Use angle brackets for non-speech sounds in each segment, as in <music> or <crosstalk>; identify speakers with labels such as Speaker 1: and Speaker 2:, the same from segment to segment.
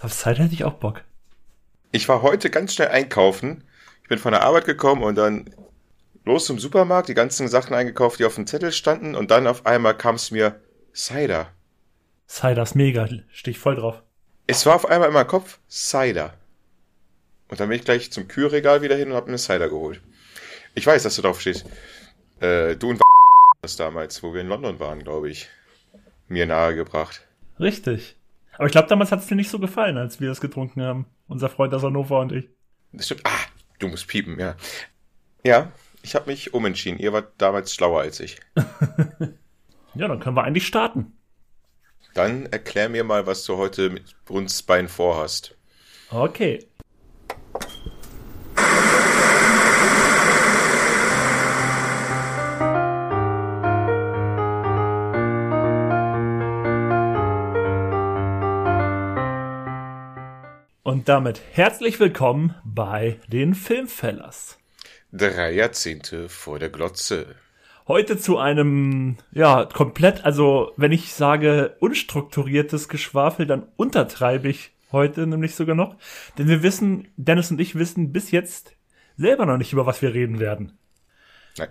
Speaker 1: Auf Cider hätte ich auch Bock.
Speaker 2: Ich war heute ganz schnell einkaufen. Ich bin von der Arbeit gekommen und dann los zum Supermarkt, die ganzen Sachen eingekauft, die auf dem Zettel standen und dann auf einmal kam es mir Cider.
Speaker 1: Cider ist mega, stehe ich voll drauf.
Speaker 2: Es war auf einmal in meinem Kopf Cider. Und dann bin ich gleich zum Kühlregal wieder hin und habe mir Cider geholt. Ich weiß, dass du drauf stehst. Äh, du und <laughs> das damals, wo wir in London waren, glaube ich, mir nahegebracht.
Speaker 1: Richtig. Aber ich glaube, damals hat es dir nicht so gefallen, als wir das getrunken haben. Unser Freund aus Hannover und ich.
Speaker 2: Das stimmt. Ah, du musst piepen, ja. Ja, ich habe mich umentschieden. Ihr wart damals schlauer als ich. <laughs>
Speaker 1: ja, dann können wir eigentlich starten.
Speaker 2: Dann erklär mir mal, was du heute mit uns beiden vorhast.
Speaker 1: Okay. Und damit herzlich willkommen bei den Filmfellers.
Speaker 2: Drei Jahrzehnte vor der Glotze.
Speaker 1: Heute zu einem, ja, komplett, also wenn ich sage unstrukturiertes Geschwafel, dann untertreibe ich heute nämlich sogar noch. Denn wir wissen, Dennis und ich wissen bis jetzt selber noch nicht, über was wir reden werden.
Speaker 2: Nein.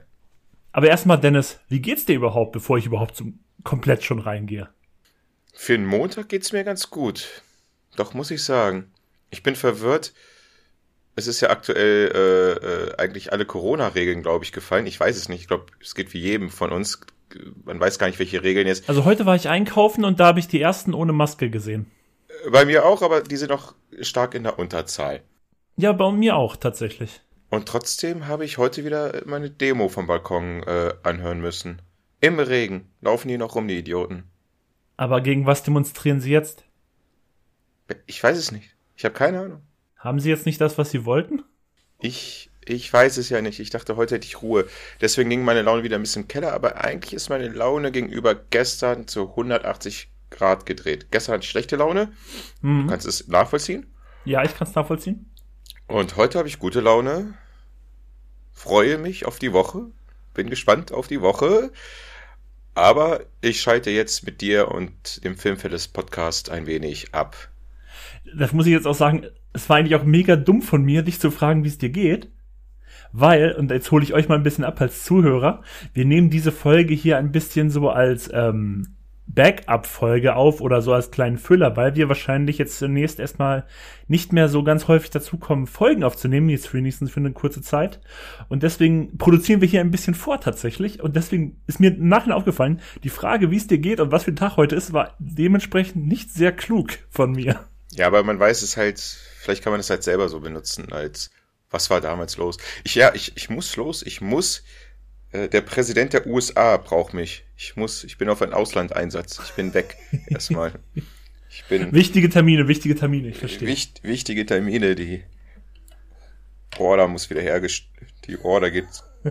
Speaker 1: Aber erstmal, Dennis, wie geht's dir überhaupt, bevor ich überhaupt zum komplett schon reingehe?
Speaker 2: Für den Montag geht's mir ganz gut. Doch muss ich sagen, ich bin verwirrt es ist ja aktuell äh, äh, eigentlich alle Corona-Regeln, glaube ich, gefallen. Ich weiß es nicht. Ich glaube, es geht wie jedem von uns. Man weiß gar nicht, welche Regeln jetzt.
Speaker 1: Also heute war ich einkaufen und da habe ich die ersten ohne Maske gesehen.
Speaker 2: Äh, bei mir auch, aber die sind noch stark in der Unterzahl.
Speaker 1: Ja, bei mir auch tatsächlich.
Speaker 2: Und trotzdem habe ich heute wieder meine Demo vom Balkon äh, anhören müssen. Im Regen laufen die noch rum, die Idioten.
Speaker 1: Aber gegen was demonstrieren sie jetzt?
Speaker 2: Ich weiß es nicht. Ich habe keine Ahnung.
Speaker 1: Haben Sie jetzt nicht das, was Sie wollten?
Speaker 2: Ich, ich weiß es ja nicht. Ich dachte, heute hätte ich Ruhe. Deswegen ging meine Laune wieder ein bisschen Keller, aber eigentlich ist meine Laune gegenüber gestern zu 180 Grad gedreht. Gestern hatte ich schlechte Laune. Mhm. Du kannst es nachvollziehen?
Speaker 1: Ja, ich kann es nachvollziehen.
Speaker 2: Und heute habe ich gute Laune. Freue mich auf die Woche. Bin gespannt auf die Woche. Aber ich schalte jetzt mit dir und dem Filmfelles Podcast ein wenig ab.
Speaker 1: Das muss ich jetzt auch sagen, es war eigentlich auch mega dumm von mir, dich zu fragen, wie es dir geht. Weil, und jetzt hole ich euch mal ein bisschen ab als Zuhörer, wir nehmen diese Folge hier ein bisschen so als ähm, Backup-Folge auf oder so als kleinen Füller, weil wir wahrscheinlich jetzt zunächst erstmal nicht mehr so ganz häufig dazukommen, Folgen aufzunehmen, jetzt wenigstens für eine kurze Zeit. Und deswegen produzieren wir hier ein bisschen vor tatsächlich. Und deswegen ist mir nachher aufgefallen, die Frage, wie es dir geht und was für ein Tag heute ist, war dementsprechend nicht sehr klug von mir.
Speaker 2: Ja, aber man weiß es halt, vielleicht kann man es halt selber so benutzen, als was war damals los. Ich, ja, ich, ich muss los, ich muss. Äh, der Präsident der USA braucht mich. Ich muss, ich bin auf einen Auslandeinsatz. Ich bin weg. <laughs> Erstmal.
Speaker 1: Ich bin. Wichtige Termine, wichtige Termine, ich verstehe.
Speaker 2: Wicht, wichtige Termine, die Order muss wieder hergestellt. Die Order geht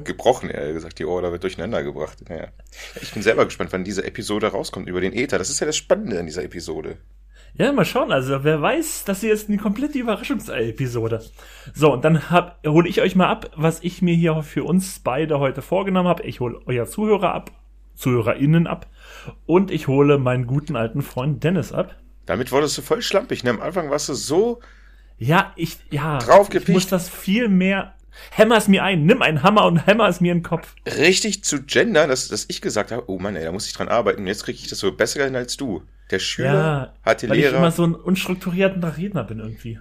Speaker 2: gebrochen, eher gesagt. Die Order wird durcheinander gebracht. Naja. Ich bin selber gespannt, wann diese Episode rauskommt über den Ether. Das ist ja das Spannende an dieser Episode.
Speaker 1: Ja, mal schauen. Also, wer weiß, dass ihr jetzt eine komplette Überraschungsepisode. So, und dann hab, hole ich euch mal ab, was ich mir hier für uns beide heute vorgenommen habe. Ich hole euer Zuhörer ab, ZuhörerInnen ab und ich hole meinen guten alten Freund Dennis ab.
Speaker 2: Damit wurdest du voll schlampig. Ne? Am Anfang warst du so
Speaker 1: ja, ich, ja, ich muss das viel mehr Hämmer es mir ein, nimm einen Hammer und hämmer es mir in den Kopf.
Speaker 2: Richtig zu gendern, dass, dass ich gesagt habe, oh Mann, ey, da muss ich dran arbeiten. Jetzt kriege ich das so besser hin als du. Der Schüler ja, hat die
Speaker 1: weil
Speaker 2: Lehrer.
Speaker 1: ich immer so ein unstrukturierter Redner bin irgendwie.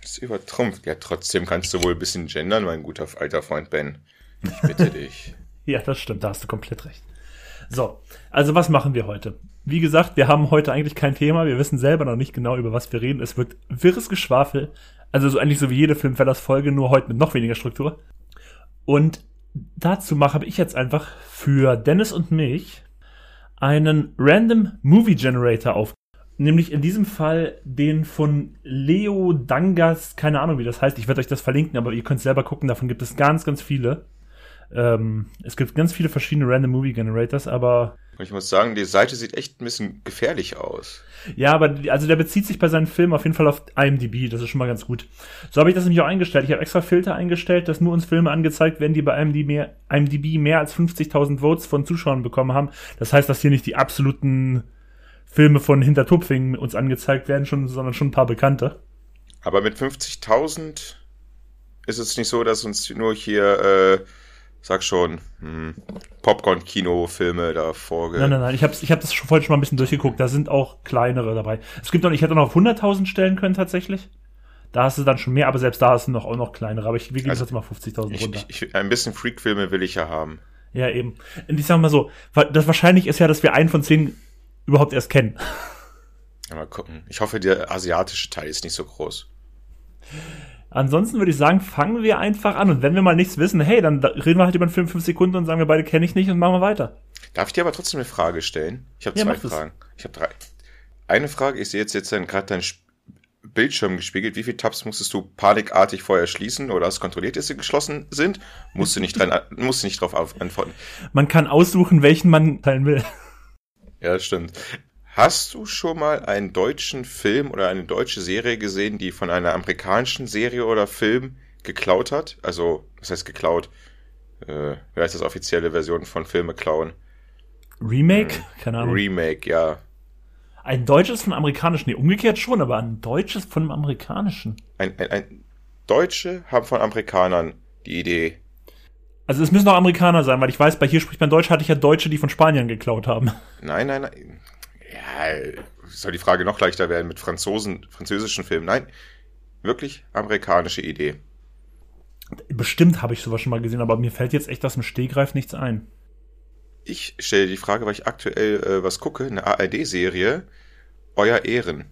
Speaker 2: Das ist übertrumpft. Ja, trotzdem kannst du wohl ein bisschen gendern, mein guter alter Freund Ben. Ich bitte dich. <laughs>
Speaker 1: ja, das stimmt, da hast du komplett recht. So, also was machen wir heute? Wie gesagt, wir haben heute eigentlich kein Thema. Wir wissen selber noch nicht genau, über was wir reden. Es wird wirres Geschwafel. Also so eigentlich so wie jede Filmfellers Folge, nur heute mit noch weniger Struktur. Und dazu mache ich jetzt einfach für Dennis und mich einen Random Movie Generator auf. Nämlich in diesem Fall den von Leo Dangas, keine Ahnung wie das heißt, ich werde euch das verlinken, aber ihr könnt selber gucken, davon gibt es ganz, ganz viele. Ähm, es gibt ganz viele verschiedene Random Movie Generators, aber.
Speaker 2: Ich muss sagen, die Seite sieht echt ein bisschen gefährlich aus.
Speaker 1: Ja, aber also der bezieht sich bei seinen Filmen auf jeden Fall auf IMDb, das ist schon mal ganz gut. So habe ich das nämlich auch eingestellt. Ich habe extra Filter eingestellt, dass nur uns Filme angezeigt werden, die bei IMDb mehr, IMDb mehr als 50.000 Votes von Zuschauern bekommen haben. Das heißt, dass hier nicht die absoluten Filme von Hintertupfing uns angezeigt werden, schon, sondern schon ein paar bekannte.
Speaker 2: Aber mit 50.000 ist es nicht so, dass uns nur hier, äh, sag schon, hm, Popcorn-Kino-Filme da vorge...
Speaker 1: Nein, nein, nein, ich habe ich hab das schon vorhin schon mal ein bisschen durchgeguckt. Da sind auch kleinere dabei. Es gibt noch, ich hätte noch auf 100.000 stellen können tatsächlich. Da hast du dann schon mehr, aber selbst da hast du noch auch noch kleinere. Aber ich, wir geben
Speaker 2: Also,
Speaker 1: jetzt mal 50.000
Speaker 2: Ich,
Speaker 1: runter.
Speaker 2: ich, ich, ein bisschen Freak-Filme will ich ja haben.
Speaker 1: Ja, eben. Und ich sag mal so, das wahrscheinlich ist ja, dass wir einen von zehn überhaupt erst kennen.
Speaker 2: Ja, mal gucken. Ich hoffe, der asiatische Teil ist nicht so groß.
Speaker 1: Ansonsten würde ich sagen, fangen wir einfach an. Und wenn wir mal nichts wissen, hey, dann da- reden wir halt über den Film fünf Sekunden und sagen wir beide kenne ich nicht und machen wir weiter.
Speaker 2: Darf ich dir aber trotzdem eine Frage stellen? Ich habe
Speaker 1: Ja,
Speaker 2: zwei
Speaker 1: mach das.
Speaker 2: Fragen. Ich habe drei. Eine Frage, ich sehe jetzt, jetzt gerade deinen Sp- Bildschirm gespiegelt. Wie viele Tabs musstest du panikartig vorher schließen oder hast kontrolliert, dass sie geschlossen sind? Musst du nicht dran, <laughs> musst du nicht drauf auf- antworten.
Speaker 1: Man kann aussuchen, welchen man teilen will.
Speaker 2: Ja, stimmt. Hast du schon mal einen deutschen Film oder eine deutsche Serie gesehen, die von einer amerikanischen Serie oder Film geklaut hat? Also, was heißt geklaut? Äh, wie heißt das offizielle Version von Filme klauen?
Speaker 1: Remake? Keine Ahnung.
Speaker 2: Remake, ja.
Speaker 1: ein deutsches von amerikanischen. Nee, umgekehrt schon, aber ein deutsches von einem amerikanischen.
Speaker 2: Ein, ein, ein Deutsche haben von Amerikanern die Idee.
Speaker 1: Also es müssen auch Amerikaner sein, weil ich weiß, bei hier spricht man Deutsch, hatte ich ja Deutsche, die von Spaniern geklaut haben.
Speaker 2: Nein, nein, nein. Soll die Frage noch leichter werden mit Franzosen, französischen Filmen? Nein, wirklich amerikanische Idee.
Speaker 1: Bestimmt habe ich sowas schon mal gesehen, aber mir fällt jetzt echt aus dem Stegreif nichts ein.
Speaker 2: Ich stelle die Frage, weil ich aktuell äh, was gucke, eine ARD-Serie, Euer Ehren.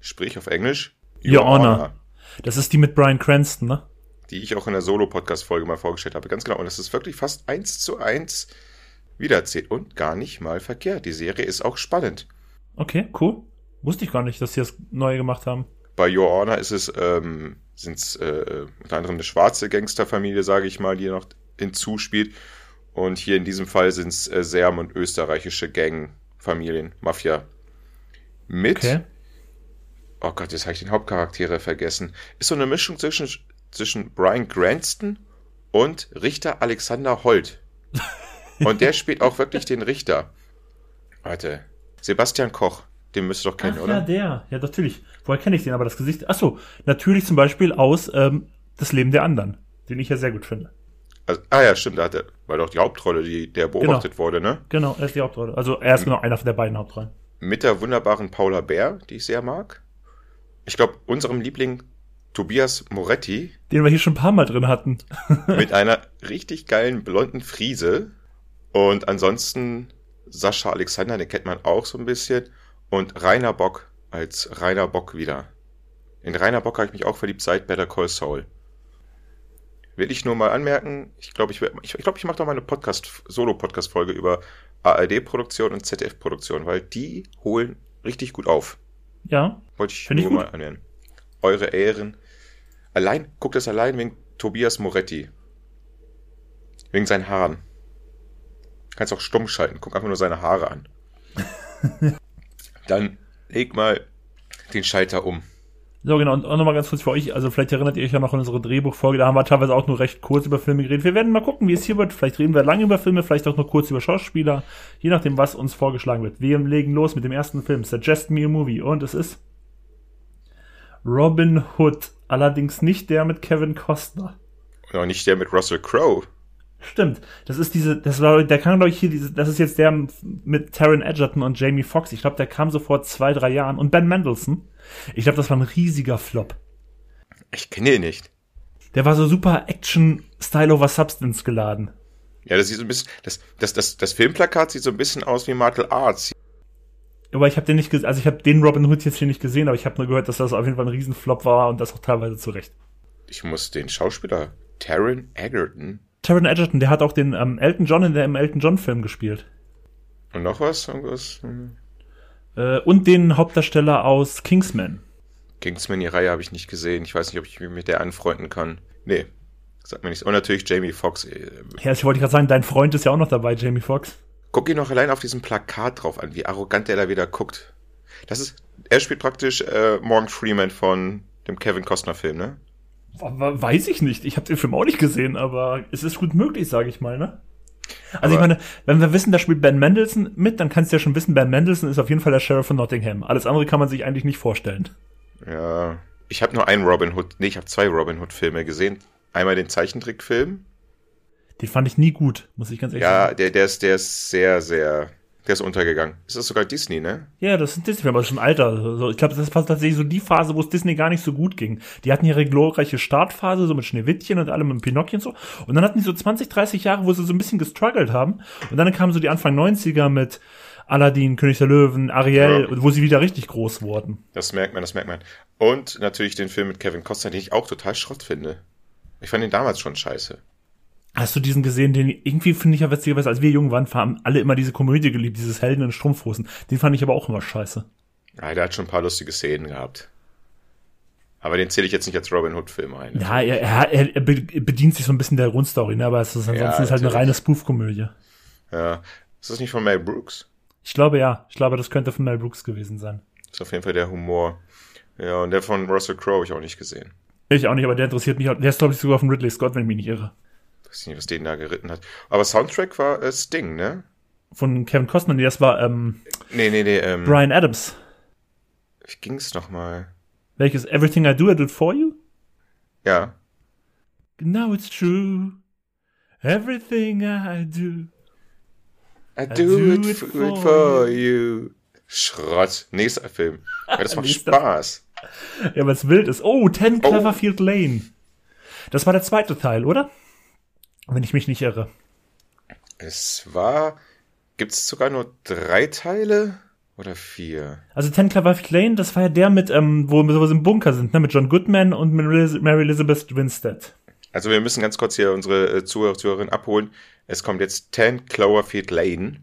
Speaker 2: Sprich auf Englisch.
Speaker 1: Your Honor. Das ist die mit Brian Cranston, ne?
Speaker 2: Die ich auch in der Solo-Podcast-Folge mal vorgestellt habe. Ganz genau. Und das ist wirklich fast eins zu eins wiedererzählt. Und gar nicht mal verkehrt. Die Serie ist auch spannend.
Speaker 1: Okay, cool. Wusste ich gar nicht, dass sie das neu gemacht haben.
Speaker 2: Bei Your Honor ist es, ähm, sind es äh, unter anderem eine schwarze Gangsterfamilie, sage ich mal, die noch hinzuspielt. Und hier in diesem Fall sind es äh, Serben und österreichische Gangfamilien, Mafia. Mit,
Speaker 1: Okay.
Speaker 2: oh Gott, jetzt habe ich den Hauptcharaktere vergessen. Ist so eine Mischung zwischen, zwischen Brian Cranston und Richter Alexander Holt. <laughs> Und der spielt auch wirklich den Richter. Warte, Sebastian Koch, den müsst ihr doch kennen,
Speaker 1: Ach,
Speaker 2: oder?
Speaker 1: ja, der. Ja, natürlich. Woher kenne ich den? Aber das Gesicht. Ach so, natürlich zum Beispiel aus ähm, Das Leben der anderen, den ich ja sehr gut finde.
Speaker 2: Also, ah ja, stimmt, da hat er, war doch die Hauptrolle, die der beobachtet wurde, ne?
Speaker 1: Genau, er ist die Hauptrolle. Also er ist genau einer von der beiden Hauptrollen.
Speaker 2: Mit der wunderbaren Paula Bär, die ich sehr mag. Ich glaube, unserem Liebling Tobias Moretti
Speaker 1: Den wir hier schon ein paar Mal drin hatten.
Speaker 2: mit einer richtig geilen blonden Friese. Und ansonsten Sascha Alexander, den kennt man auch so ein bisschen. Und Rainer Bock als Rainer Bock wieder. In Rainer Bock habe ich mich auch verliebt seit Better Call Saul. Will ich nur mal anmerken, ich glaube, ich, ich, ich, glaub, ich mache doch mal eine Podcast, Solo-Podcast-Folge über ARD-Produktion und ZDF-Produktion, weil die holen richtig gut auf.
Speaker 1: Ja,
Speaker 2: Wollte ich
Speaker 1: ich
Speaker 2: nur
Speaker 1: gut.
Speaker 2: mal anmerken. Eure Ehren. Allein, guckt das allein wegen Tobias Moretti. Wegen seinen Haaren. Kannst auch stumm schalten, guck einfach nur seine Haare an. <laughs> Dann leg mal den Schalter um.
Speaker 1: So, genau. Und auch nochmal ganz kurz für euch. Also, vielleicht erinnert ihr euch ja noch an unsere Drehbuchfolge. Da haben wir teilweise auch nur recht kurz über Filme geredet. Wir werden mal gucken, wie es hier wird. Vielleicht reden wir lange über Filme, vielleicht auch nur kurz über Schauspieler. Je nachdem, was uns vorgeschlagen wird. Wir legen los mit dem ersten Film. Suggest Me a Movie. Und es ist Robin Hood. Allerdings nicht der mit Kevin Costner.
Speaker 2: Auch nicht der mit Russell Crowe.
Speaker 1: Stimmt. Das ist diese, das war, der kam, glaube ich, hier, diese, das ist jetzt der mit Taron Egerton und Jamie Foxx. Ich glaube, der kam so vor zwei, drei Jahren. Und Ben Mendelsohn. Ich glaube, das war ein riesiger Flop.
Speaker 2: Ich kenne den nicht.
Speaker 1: Der war so super Action Style over Substance geladen.
Speaker 2: Ja, das sieht so ein bisschen, das, das, das, das Filmplakat sieht so ein bisschen aus wie Martial Arts.
Speaker 1: Aber ich habe den nicht gesehen, also ich habe den Robin Hood jetzt hier nicht gesehen, aber ich habe nur gehört, dass das auf jeden Fall ein Riesenflop war und das auch teilweise zu Recht.
Speaker 2: Ich muss den Schauspieler Taron Egerton
Speaker 1: Taron Egerton, der hat auch den ähm, Elton John in dem Elton John Film gespielt.
Speaker 2: und noch was? Irgendwas? Hm.
Speaker 1: Äh, und den Hauptdarsteller aus Kingsman.
Speaker 2: Kingsman, die Reihe habe ich nicht gesehen. Ich weiß nicht, ob ich mich mit der anfreunden kann. Nee, sagt mir nichts. Und natürlich Jamie Foxx. äh,
Speaker 1: Ja, ich wollte gerade sagen, dein Freund ist ja auch noch dabei, Jamie Foxx.
Speaker 2: Guck ihn noch allein auf diesem Plakat drauf an, wie arrogant der da wieder guckt. Das ist, er spielt praktisch äh, Morgan Freeman von dem Kevin Costner Film, ne?
Speaker 1: Weiß ich nicht. Ich habe den Film auch nicht gesehen, aber es ist gut möglich, sage ich mal, ne? Also ich meine, wenn wir wissen, da spielt Ben Mendelssohn mit, dann kannst du ja schon wissen, Ben Mendelssohn ist auf jeden Fall der Sheriff von Nottingham. Alles andere kann man sich eigentlich nicht vorstellen.
Speaker 2: Ja, ich habe nur einen Robin Hood, nee, ich habe zwei Robin Hood Filme gesehen. Einmal den Zeichentrickfilm.
Speaker 1: Den fand ich nie gut, muss ich ganz ehrlich
Speaker 2: Ja,
Speaker 1: sagen.
Speaker 2: der, der ist, der ist sehr, sehr, der ist untergegangen. Ist das sogar Disney, ne?
Speaker 1: Ja, das ist Disney-Film, aber schon alter. Ich glaube, das war tatsächlich so die Phase, wo es Disney gar nicht so gut ging. Die hatten ihre glorreiche Startphase, so mit Schneewittchen und allem und Pinocchio und so. Und dann hatten die so 20, 30 Jahre, wo sie so ein bisschen gestruggelt haben. Und dann kamen so die Anfang 90er mit Aladdin, König der Löwen, Ariel,
Speaker 2: Ja.
Speaker 1: wo sie wieder richtig groß wurden.
Speaker 2: Das merkt man, das merkt man. Und natürlich den Film mit Kevin Costner, den ich auch total Schrott finde. Ich fand ihn damals schon scheiße.
Speaker 1: Hast du diesen gesehen, den irgendwie finde ich ja witzigerweise, als wir jung waren, haben alle immer diese Komödie geliebt, dieses Helden in Strumpfhosen. Den fand ich aber auch immer scheiße.
Speaker 2: Ja, der hat schon ein paar lustige Szenen gehabt. Aber den zähle ich jetzt nicht als Robin Hood-Film ein.
Speaker 1: Ja, er, er, er be- bedient sich so ein bisschen der Grundstory, ne? aber es ist ansonsten
Speaker 2: Ja,
Speaker 1: ist halt eine reine Spoof-Komödie.
Speaker 2: Ja. Ist das nicht von Mel Brooks?
Speaker 1: Ich glaube ja. Ich glaube, das könnte von Mel Brooks gewesen sein.
Speaker 2: Ist auf jeden Fall der Humor. Ja, und der von Russell Crowe habe ich auch nicht gesehen.
Speaker 1: Ich auch nicht, aber der interessiert mich auch. Der ist, glaube ich, sogar von Ridley Scott, wenn ich mich nicht irre.
Speaker 2: Weiß nicht, was den da geritten hat. Aber Soundtrack war äh, Sting, ne?
Speaker 1: Von Kevin Costner, nee, das war ähm,
Speaker 2: Nee, nee, nee, ähm.
Speaker 1: Brian Adams.
Speaker 2: Wie ging's nochmal?
Speaker 1: Welches Everything I Do, I Do It For You?
Speaker 2: Ja.
Speaker 1: Now it's true. Everything I do.
Speaker 2: I
Speaker 1: do
Speaker 2: do it, for, it for you. Schrott. Nächster Film. Ja, das <laughs> macht Spaß.
Speaker 1: Ja, was wild ist. Oh, 10
Speaker 2: Oh.
Speaker 1: Cloverfield Lane. Das war der zweite Teil, oder? Wenn ich mich nicht irre.
Speaker 2: Es war. Gibt's sogar nur drei Teile? Oder vier?
Speaker 1: Also 10 Cloverfield Lane, das war ja der mit, ähm, wo, wo sie im Bunker sind, ne? Mit John Goodman und Mary Elizabeth Winstead.
Speaker 2: Also wir müssen ganz kurz hier unsere äh, Zuhörer, Zuhörerinnen abholen. Es kommt jetzt 10 Cloverfield Lane.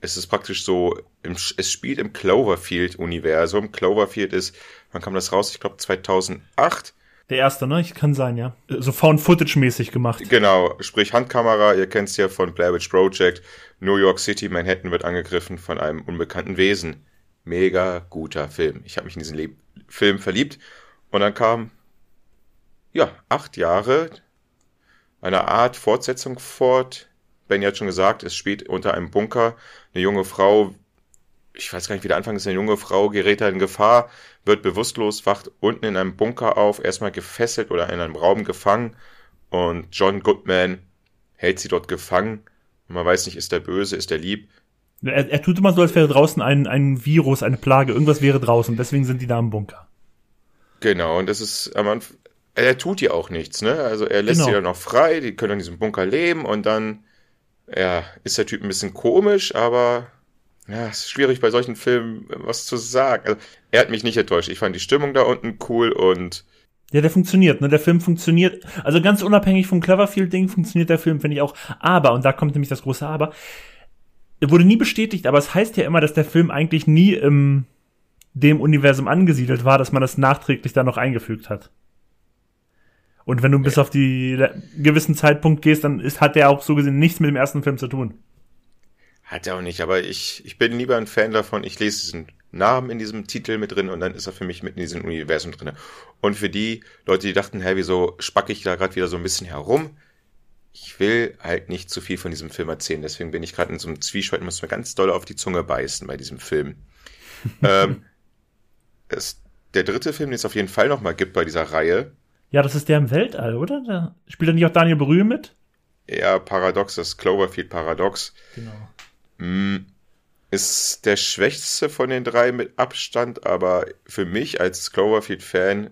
Speaker 2: Es ist praktisch so, im, es spielt im Cloverfield-Universum. Cloverfield ist, wann kam das raus? Ich glaube 2008.
Speaker 1: Der erste, ne? Ich kann sein, ja. So Found-Footage-mäßig gemacht.
Speaker 2: Genau, sprich Handkamera, ihr kennt es ja von Blair Witch Project. New York City, Manhattan wird angegriffen von einem unbekannten Wesen. Mega guter Film. Ich habe mich in diesen Le Film verliebt. Und dann kam, ja, acht Jahre eine Art Fortsetzung fort. Benny hat schon gesagt, es spielt unter einem Bunker. Eine junge Frau, ich weiß gar nicht, wie der Anfang ist, eine junge Frau gerät da in Gefahr, wird bewusstlos, wacht unten in einem Bunker auf, erstmal gefesselt oder in einem Raum gefangen. Und John Goodman hält sie dort gefangen. Und man weiß nicht, ist der böse, ist der lieb.
Speaker 1: Er, er tut immer so, als wäre draußen ein, ein Virus, eine Plage, irgendwas wäre draußen. Deswegen sind die da im Bunker.
Speaker 2: Genau, und das ist am Anfang, er tut ihr auch nichts, ne? Also er lässt
Speaker 1: Genau.
Speaker 2: sie dann noch frei, die können in diesem Bunker leben und dann, ja, ist der Typ ein bisschen komisch, aber ja, es ist schwierig bei solchen Filmen was zu sagen. Also, er hat mich nicht enttäuscht. Ich fand die Stimmung da unten cool und
Speaker 1: Ja, der funktioniert, ne? Der Film funktioniert. Also ganz unabhängig vom Cloverfield-Ding funktioniert der Film, finde ich auch. Aber, und da kommt nämlich das große Aber, er wurde nie bestätigt, aber es heißt ja immer, dass der Film eigentlich nie im dem Universum angesiedelt war, dass man das nachträglich da noch eingefügt hat. Und wenn du bis auf die gewissen Zeitpunkt gehst, dann ist, hat der auch so gesehen nichts mit dem ersten Film zu tun.
Speaker 2: Hat er auch nicht. Aber ich, ich bin lieber ein Fan davon, ich lese diesen Namen in diesem Titel mit drin und dann ist er für mich mit in diesem Universum drin. Und für die Leute, die dachten, hä, wieso spacke ich da gerade wieder so ein bisschen herum? Ich will halt nicht zu viel von diesem Film erzählen, deswegen bin ich gerade in so einem Zwiespalt und muss mir ganz doll auf die Zunge beißen bei diesem Film. <laughs> ähm, es, der dritte Film, den es auf jeden Fall nochmal gibt bei dieser Reihe,
Speaker 1: Ja, das ist der im Weltall, oder? Da spielt da nicht auch Daniel Brühl mit?
Speaker 2: eher Paradox, das Cloverfield Paradox,
Speaker 1: Genau.
Speaker 2: Mm, Ist der schwächste von den drei mit Abstand, aber für mich als Cloverfield-Fan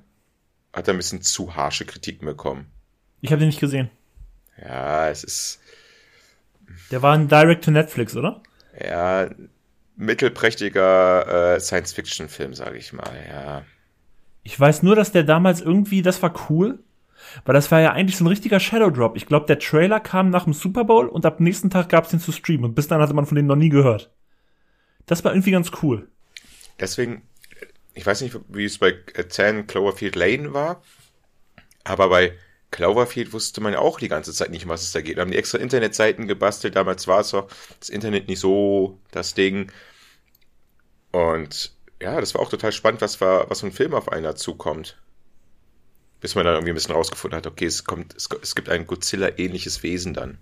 Speaker 2: hat er ein bisschen zu harsche Kritiken bekommen.
Speaker 1: Ich habe den nicht gesehen.
Speaker 2: Ja, es ist
Speaker 1: Der war ein Direct to Netflix, oder?
Speaker 2: ja mittelprächtiger äh, Science-Fiction-Film, sage ich mal. Ja,
Speaker 1: Ich weiß nur, dass der damals irgendwie, das war cool, weil das war ja eigentlich so ein richtiger Shadow Drop. Ich glaube, der Trailer kam nach dem Super Bowl und ab nächsten Tag gab's den zu streamen und bis dann hatte man von dem noch nie gehört. Das war irgendwie ganz cool.
Speaker 2: deswegen, ich weiß nicht, wie es bei äh, 10 Cloverfield Lane war, aber bei Cloverfield wusste man ja auch die ganze Zeit nicht, was es da geht. Wir haben die extra Internetseiten gebastelt. Damals war es auch das Internet nicht so das Ding. Und ja, das war auch total spannend, was, war, was für ein Film auf einen dazukommt. Bis man dann irgendwie ein bisschen rausgefunden hat, okay, es kommt, es, es gibt ein Godzilla-ähnliches Wesen dann.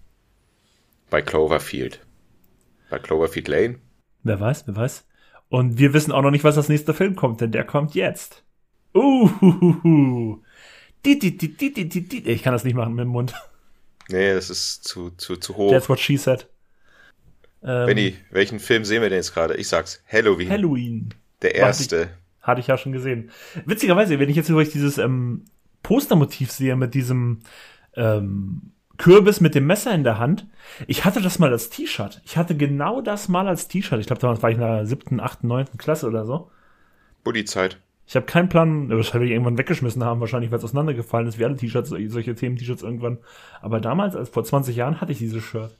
Speaker 2: Bei Cloverfield. Bei Cloverfield Lane.
Speaker 1: Wer weiß, wer weiß. Und wir wissen auch noch nicht, was als nächster Film kommt, denn der kommt jetzt. Uh, Ich kann das nicht machen mit dem Mund.
Speaker 2: Nee, das ist zu, zu, zu hoch.
Speaker 1: That's what she said.
Speaker 2: Ähm, Benny, welchen Film sehen wir denn jetzt gerade? Ich sag's, Halloween.
Speaker 1: Halloween.
Speaker 2: Der erste.
Speaker 1: Hatte ich, hatte ich ja schon gesehen. Witzigerweise, wenn ich jetzt übrigens dieses ähm, Postermotiv sehe mit diesem ähm, Kürbis mit dem Messer in der Hand. Ich hatte das mal als T-Shirt. Ich hatte genau das mal als T-Shirt. Ich glaube, damals war ich in der siebten, achten, neunten Klasse oder so.
Speaker 2: Buddy-Zeit.
Speaker 1: Ich habe keinen Plan, wahrscheinlich irgendwann weggeschmissen haben, wahrscheinlich, weil es auseinandergefallen ist, wie alle T-Shirts, solche Themen-T-Shirts irgendwann. Aber damals, als vor 20 Jahren, hatte ich dieses Shirt.